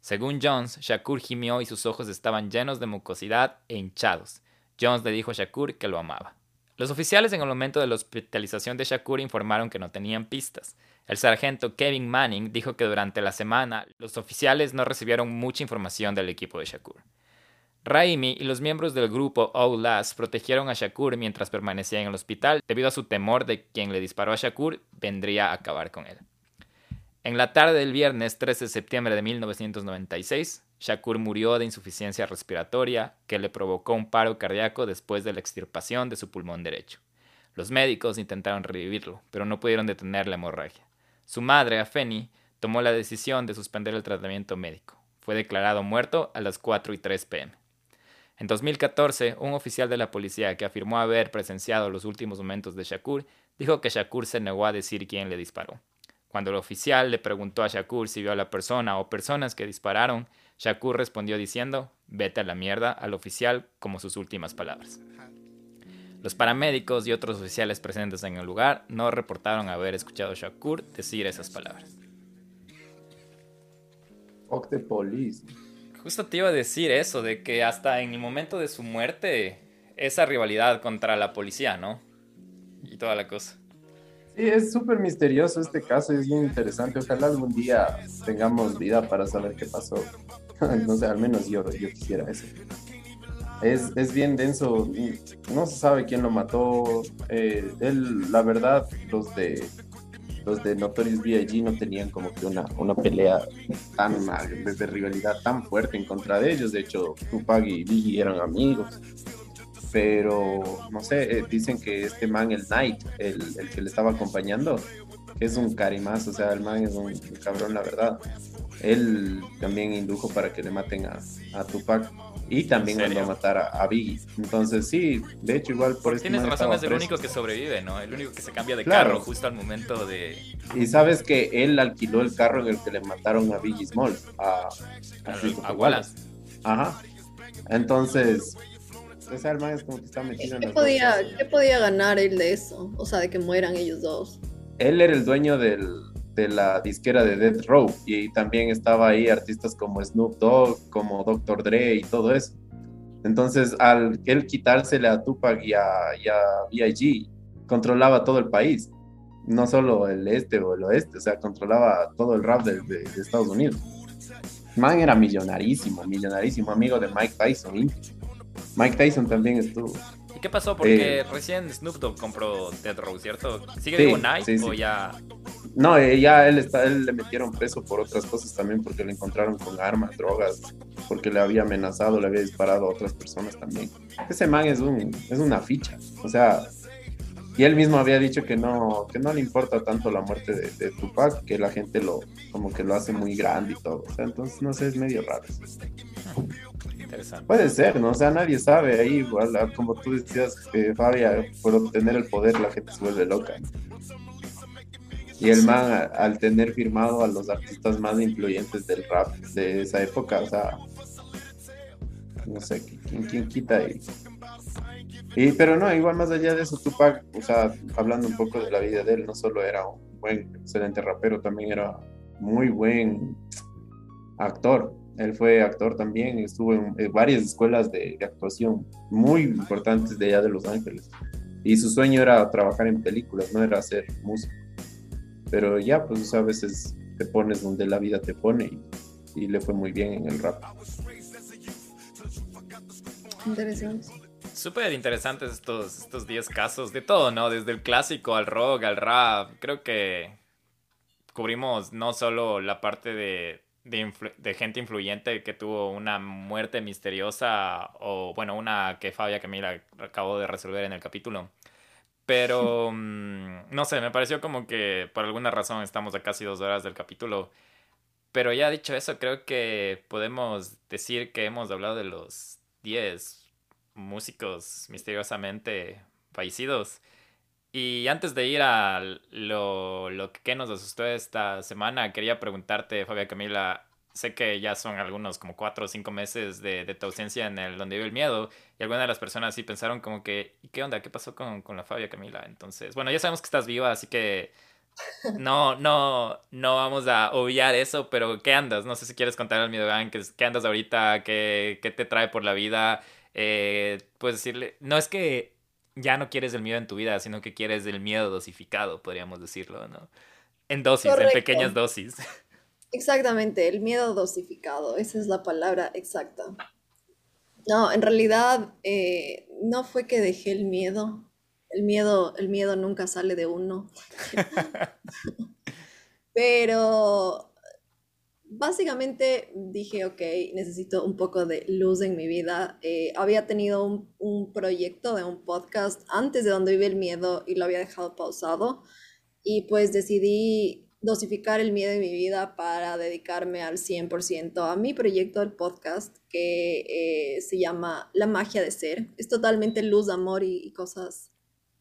Según Jones, Shakur gimió y sus ojos estaban llenos de mucosidad e hinchados. Jones le dijo a Shakur que lo amaba. Los oficiales en el momento de la hospitalización de Shakur informaron que no tenían pistas. El sargento Kevin Manning dijo que durante la semana los oficiales no recibieron mucha información del equipo de Shakur. Raimi y los miembros del grupo Outlast protegieron a Shakur mientras permanecía en el hospital debido a su temor de que quien le disparó a Shakur vendría a acabar con él. En la tarde del viernes 13 de septiembre de 1996, Shakur murió de insuficiencia respiratoria que le provocó un paro cardíaco después de la extirpación de su pulmón derecho. Los médicos intentaron revivirlo, pero no pudieron detener la hemorragia. Su madre, Afeni, tomó la decisión de suspender el tratamiento médico. Fue declarado muerto a las 4 y 3 pm. En 2014, un oficial de la policía que afirmó haber presenciado los últimos momentos de Shakur dijo que Shakur se negó a decir quién le disparó. Cuando el oficial le preguntó a Shakur si vio a la persona o personas que dispararon, Shakur respondió diciendo, vete a la mierda al oficial como sus últimas palabras. Los paramédicos y otros oficiales presentes en el lugar no reportaron haber escuchado a Shakur decir esas palabras. Fuck the police. Justo te iba a decir eso, de que hasta en el momento de su muerte, esa rivalidad contra la policía, ¿no? Y toda la cosa. Sí, es súper misterioso este caso, es bien interesante. Ojalá algún día tengamos vida para saber qué pasó. no sé, al menos yo, yo quisiera eso. Es, es bien denso, no se sabe quién lo mató. Eh, él, la verdad, los de los de Notorious B.I.G. no tenían como que una, una pelea tan de rivalidad tan fuerte en contra de ellos. De hecho, Tupac y Biggie eran amigos. Pero, no sé, eh, dicen que este man, el Knight, el, el, que le estaba acompañando, es un carimazo, o sea, el man es un cabrón, la verdad. Él también indujo para que le maten a, a Tupac y también ¿En mandó a matar a, a Biggie. Entonces, sí, de hecho, igual por este Tienes razón, es el preso. único que sobrevive, ¿no? El único que se cambia de Claro. carro justo al momento de... Y sabes que él alquiló el carro en el que le mataron a Biggie Smalls, a, a A- Wallace. Ajá. Entonces, el man es como que está metido ¿Qué podía. ¿Qué podía ganar él de eso? O sea, de que mueran ellos dos. Él era el dueño del, de la disquera de Death Row y también estaba ahí artistas como Snoop Dogg, como Dr. Dre y todo eso. Entonces, al él quitársele a Tupac y a, y a B.I.G., controlaba todo el país, no solo el este o el oeste, o sea, controlaba todo el rap de, de- de Estados Unidos. Man era millonarísimo, millonarísimo, amigo de Mike Tyson. íntimo. Mike Tyson también estuvo. ¿Y qué pasó? Porque Eh. recién Snoop Dogg compró Dead Row, ¿cierto? ¿Sigue Sí, Nike sí, sí. o ya...? No, eh, ya él, está, él le metieron preso por otras cosas también, porque le encontraron con armas, drogas, porque le había amenazado, le había disparado a otras personas también. Ese man es, un, es una ficha, o sea, y él mismo había dicho que no, que no le importa tanto la muerte de, de Tupac, que la gente lo, como que lo hace muy grande y todo, o sea, entonces no sé, es medio raro. Interesante. Puede ser, ¿no? O sea, nadie sabe ahí, igual, ah, como tú decías, eh, Fabia, por obtener el poder la gente se vuelve loca. Y el man, al tener firmado a los artistas más influyentes del rap de esa época, o sea, no sé, ¿quién, quién quita ahí? Y, pero no, igual más allá de eso, Tupac, o sea, hablando un poco de la vida de él, no solo era un buen, excelente rapero, también era muy buen actor. Él fue actor también, estuvo en, en varias escuelas de, de actuación muy importantes de allá de Los Ángeles. Y su sueño era trabajar en películas, no era hacer música. Pero ya, pues o sea, a veces te pones donde la vida te pone y, y le fue muy bien en el rap. Interesante. Súper interesantes estos, estos 10 casos de todo, ¿no? Desde el clásico al rock, al rap. Creo que cubrimos no solo la parte de, de, gente influyente que tuvo una muerte misteriosa o, bueno, una que Fabia Camila acabó de resolver en el capítulo. Pero, mm, no sé, me pareció como que por alguna razón estamos a casi dos horas del capítulo. Pero ya dicho eso, creo que podemos decir que hemos hablado de los 10 músicos misteriosamente fallecidos. Y antes de ir a lo, que nos asustó esta semana, quería preguntarte, Fabia Camila, sé que ya son algunos como cuatro o cinco meses de, tu ausencia en el donde vive el miedo, y algunas de las personas sí pensaron como que, ¿y qué onda? ¿Qué pasó con, con la Fabia Camila? Entonces, bueno, ya sabemos que estás viva, así que no, no, no vamos a obviar eso, pero ¿qué andas? No sé si quieres contar al miedo Gang, ¿qué, qué andas ahorita? ¿Qué, ¿Qué te trae por la vida? Eh, puedes decirle, no es que ya no quieres el miedo en tu vida, sino que quieres el miedo dosificado, podríamos decirlo, ¿no? En dosis, Correcto. en pequeñas dosis. Exactamente, el miedo dosificado, esa es la palabra exacta. No, en realidad eh, no fue que dejé el miedo. El miedo, el miedo nunca sale de uno. Pero básicamente dije, ok, necesito un poco de luz en mi vida. Eh, había tenido un, proyecto de un podcast antes de donde vive el miedo y lo había dejado pausado. Y pues decidí dosificar el miedo en mi vida para dedicarme al 100% a mi proyecto del podcast que eh, se llama La magia de ser. Es totalmente luz, amor y cosas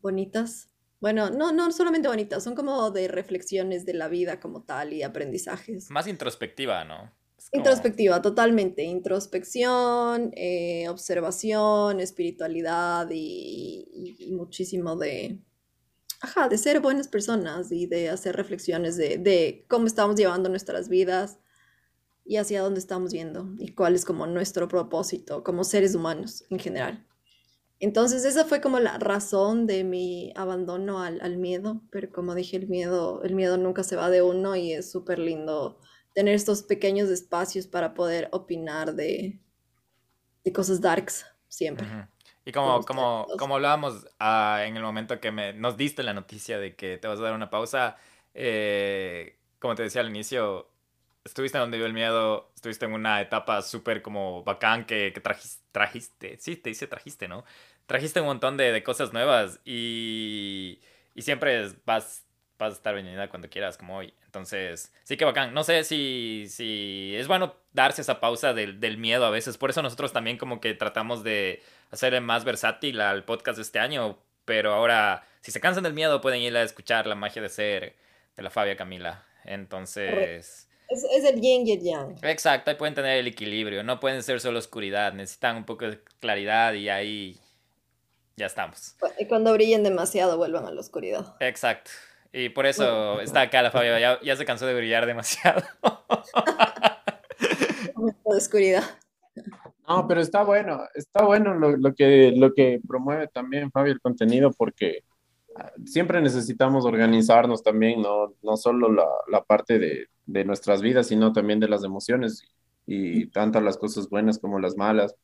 bonitas. Bueno, no, no solamente bonitas, son como de reflexiones de la vida como tal y aprendizajes. Más introspectiva, ¿no? Como- Introspectiva, totalmente. Introspección, eh, observación, espiritualidad y, y- y muchísimo de, ajá, de ser buenas personas y de hacer reflexiones de, de cómo estamos llevando nuestras vidas y hacia dónde estamos yendo y cuál es como nuestro propósito como seres humanos en general. Entonces esa fue como la razón de mi abandono al, al miedo, pero como dije, el miedo, el miedo nunca se va de uno y es súper lindo tener estos pequeños espacios para poder opinar de, de cosas darks siempre. Ujú. Y como, como, como hablábamos ah, en el momento que me, nos diste la noticia de que te vas a dar una pausa, eh, como te decía al inicio, estuviste donde vive el miedo, estuviste en una etapa súper como bacán que, que trajis- trajiste, sí, te dice trajiste, ¿no? Trajiste un montón de, de cosas nuevas y, y siempre vas vas a estar bienvenida cuando quieras, como hoy. Entonces, sí que bacán. No sé si, si es bueno darse esa pausa del, del miedo a veces. Por eso nosotros también como que tratamos de hacer más versátil al podcast de este año. Pero ahora, si se cansan del miedo, pueden ir a escuchar La magia de ser de la Fabia Camila. Entonces... Es, es el yin y el yang. Exacto, ahí pueden tener el equilibrio, no pueden ser solo oscuridad, necesitan un poco de claridad y ahí ya estamos. Y cuando brillen demasiado, vuelvan a la oscuridad. Exacto. Y por eso está acá la Fabia, ya, ya se cansó de brillar demasiado. De oscuridad. No, pero está bueno, está bueno lo, lo que, lo que promueve también Fabio el contenido porque ah, siempre necesitamos organizarnos también, no, no solo la, la parte de, de nuestras vidas, sino también de las emociones y tanto las cosas buenas como las malas.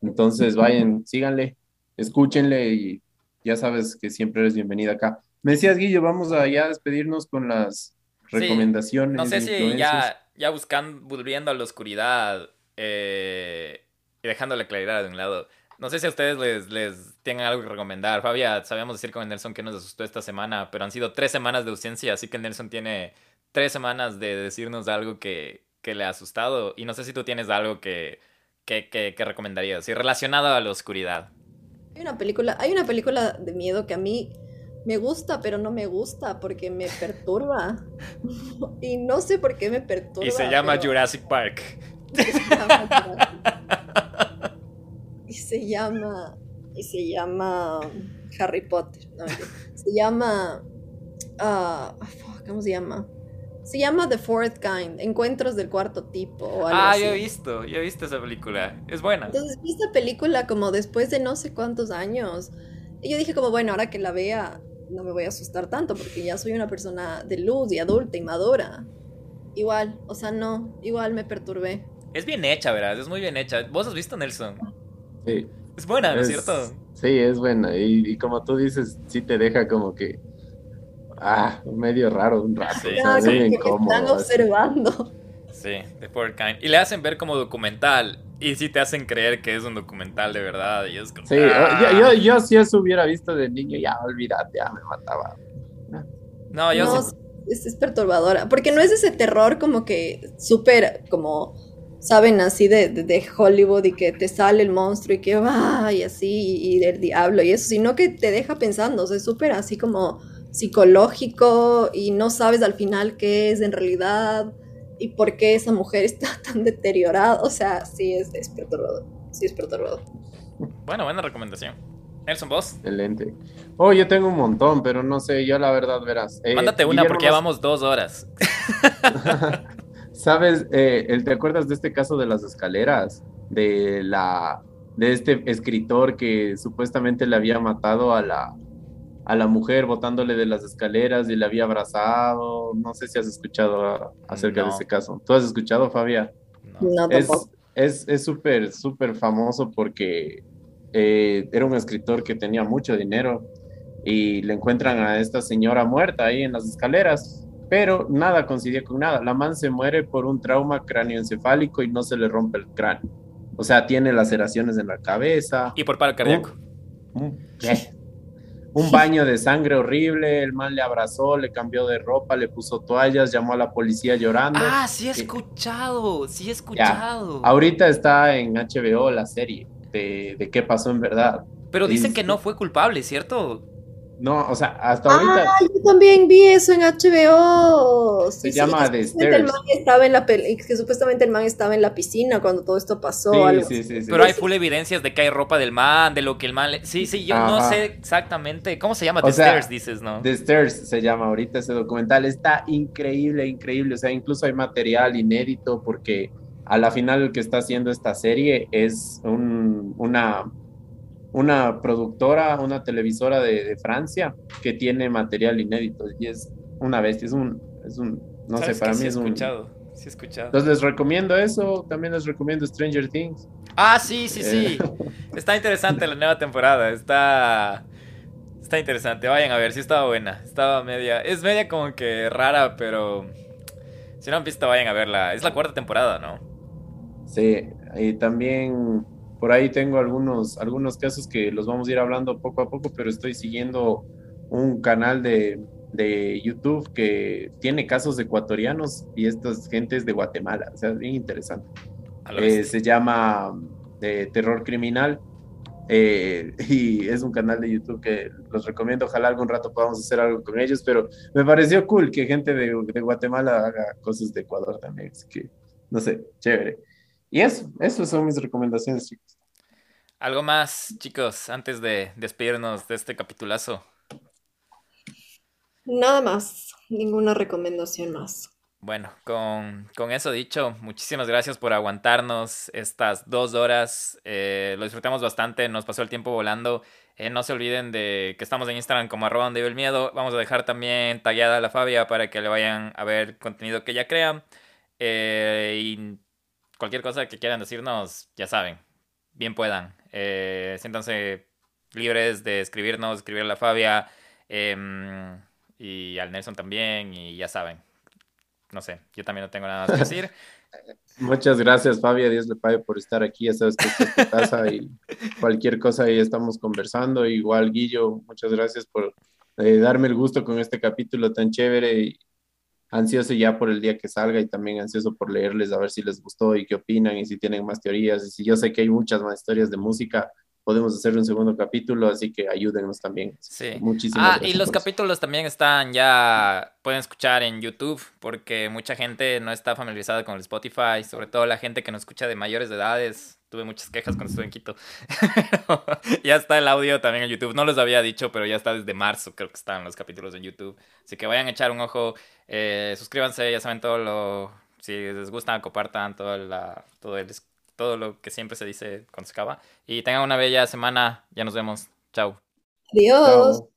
Entonces, vayan, síganle, escúchenle y ya sabes que siempre eres bienvenida acá. Me decías, Guillo, vamos a ya despedirnos con las Sí, recomendaciones. No sé si ya, ya buscando, volviendo a la oscuridad eh, y dejando la claridad de un lado. No sé si a ustedes les, les tienen algo que recomendar. Fabia, sabíamos decir con el Nelson que nos asustó esta semana, pero han sido tres semanas de ausencia, así que el Nelson tiene tres semanas de decirnos algo que, que le ha asustado. Y no sé si tú tienes algo que, que, que, que recomendarías, y relacionado a la oscuridad. Hay una película, hay una película de miedo que a mí me gusta, pero no me gusta porque me perturba. y no sé por qué me perturba. Y se llama pero- Jurassic Park. y se llama y se llama Harry Potter no, se llama ah, fuck, cómo se llama se llama The Fourth Kind Encuentros del cuarto tipo o algo Ah, así. yo he visto, yo he visto esa película. Es buena. entonces vi esta película como después de no sé cuántos años y yo dije como bueno ahora que la vea no me voy a asustar tanto porque ya soy una persona de luz y adulta y madura igual o sea no igual me perturbé Es bien hecha, ¿verdad? Es muy bien hecha. ¿Vos has visto Nelson? Sí. Es buena, ¿no es Es- cierto? Sí, es buena. Y, y como tú dices, sí te deja como que. Ah, medio raro un rato. Sí, Ah, que incómodo, están observando Sí, The Fourth Kind. Y le hacen ver como documental. Y sí te hacen creer que es un documental de verdad. Y es como. Sí, ah. yo, yo, yo si eso hubiera visto de niño, ya olvídate, ya me mataba. No, yo no, sí. es, es perturbadora. Porque no es ese terror como que súper, como, saben, así de, de, de Hollywood y que te sale el monstruo y que va y así, y del diablo y eso, sino que te deja pensando, o sea, es súper así como psicológico y no sabes al final qué es en realidad y por qué esa mujer está tan deteriorada. O sea, sí es, es perturbador. Sí es perturbador. Bueno, buena recomendación. Nelson, vos. Excelente. Oh, yo tengo un montón, pero no sé, yo la verdad, verás. eh, Mándate una porque ya vamos dos horas. ¿Sabes? Eh, el- ¿Te acuerdas de este caso de las escaleras? De la de este escritor que supuestamente le había matado a la a la mujer botándole de las escaleras y le había abrazado. No sé si has escuchado a- acerca de No. ese caso. ¿Tú has escuchado, Fabia? No. No, Es tampoco. es es súper súper famoso porque eh, era un escritor que tenía mucho dinero y le encuentran a esta señora muerta ahí en las escaleras, pero nada coincidía con nada. La man se muere por un trauma cráneoencefálico y no se le rompe el cráneo. O sea, tiene laceraciones en la cabeza, Y por paro cardíaco. un, ¿qué? Un baño de sangre horrible, el man le abrazó, le cambió de ropa, le puso toallas, llamó a la policía llorando. Ah, sí he escuchado. Sí he escuchado. Ahorita está en HBO la serie de, de qué pasó en verdad. Pero dicen que no fue culpable, ¿cierto? No, o sea, hasta ahorita Ah, yo también vi eso en HBO. Sí, se sí, llama The supuestamente el Stairs. man estaba en la que supuestamente el man estaba en la piscina cuando todo esto pasó. Sí, algo sí, así. sí, sí. Pero hay full evidencias de que hay ropa del man, de lo que el man le... Sí, sí, yo no sé exactamente. ¿Cómo se llama? O The sea, Stairs, dices, ¿no? The Stairs se llama ahorita ese documental. Está increíble, increíble. O sea, incluso hay material inédito porque a la final el que está haciendo esta serie es un- una, una productora, una televisora de, de Francia que tiene material inédito y es una bestia, es un, es un no sé, ¿Sabes para mí sí es un... escuchado. Sí he escuchado. Entonces les recomiendo eso, también les recomiendo Stranger Things. Ah, sí, sí, sí. Eh. Está interesante la nueva temporada. Está. Está interesante. Vayan a ver, sí estaba buena. Estaba media. Es media como que rara, pero. Si no han visto, vayan a verla. Es la cuarta temporada, ¿no? Sí, y también por ahí tengo algunos, algunos casos que los vamos a ir hablando poco a poco, pero estoy siguiendo un canal de, de YouTube que tiene casos ecuatorianos y estas gentes de Guatemala. O sea, es bien interesante. Eh, se llama eh, Terror Criminal eh, y es un canal de YouTube que los recomiendo. Ojalá algún rato podamos hacer algo con ellos, pero me pareció cool que gente de, de Guatemala haga cosas de Ecuador también. Así que, no sé, chévere. Y eso, esas son mis recomendaciones, chicos. Algo más, chicos, antes de despedirnos de este capitulazo. Nada más, ninguna recomendación más. Bueno, con, con eso dicho, muchísimas gracias por aguantarnos estas dos horas. eh, lo disfrutamos bastante, nos pasó el tiempo volando. Eh, no se olviden de que estamos en Instagram como arroba donde vive el miedo. Vamos a dejar también tagueada a la Fabia para que le vayan a ver contenido que ella crea. Eh, y cualquier cosa que quieran decirnos, ya saben, bien puedan. Eh, siéntanse libres de escribirnos, escribir a la Fabia em, y al Nelson también, y ya saben. No sé, yo también no tengo nada más que decir. Muchas gracias, Fabia. Dios le pague por estar aquí. Ya sabes que esta es tu casa y cualquier cosa ahí estamos conversando. Igual, Guillo, muchas gracias por eh, darme el gusto con este capítulo tan chévere y ansioso ya por el día que salga y también ansioso por leerles a ver si les gustó y qué opinan y si tienen más teorías. Y si yo sé que hay muchas más historias de música, podemos hacer un segundo capítulo, así que ayúdenos también. Sí. Muchísimas Ah, y gracias los por eso. capítulos también están ya, pueden escuchar en YouTube, porque mucha gente no está familiarizada con el Spotify, sobre todo la gente que nos escucha de mayores de edades. Tuve muchas quejas cuando estuve en Quito. ya está el audio también en YouTube. No les había dicho, pero ya está desde marzo, creo que están los capítulos en YouTube. Así que vayan a echar un ojo, eh, suscríbanse, ya saben todo lo... Si les gusta, compartan todo, la, todo, el, todo lo que siempre se dice cuando se acaba. Y tengan una bella semana. Ya nos vemos. Chao. Adiós.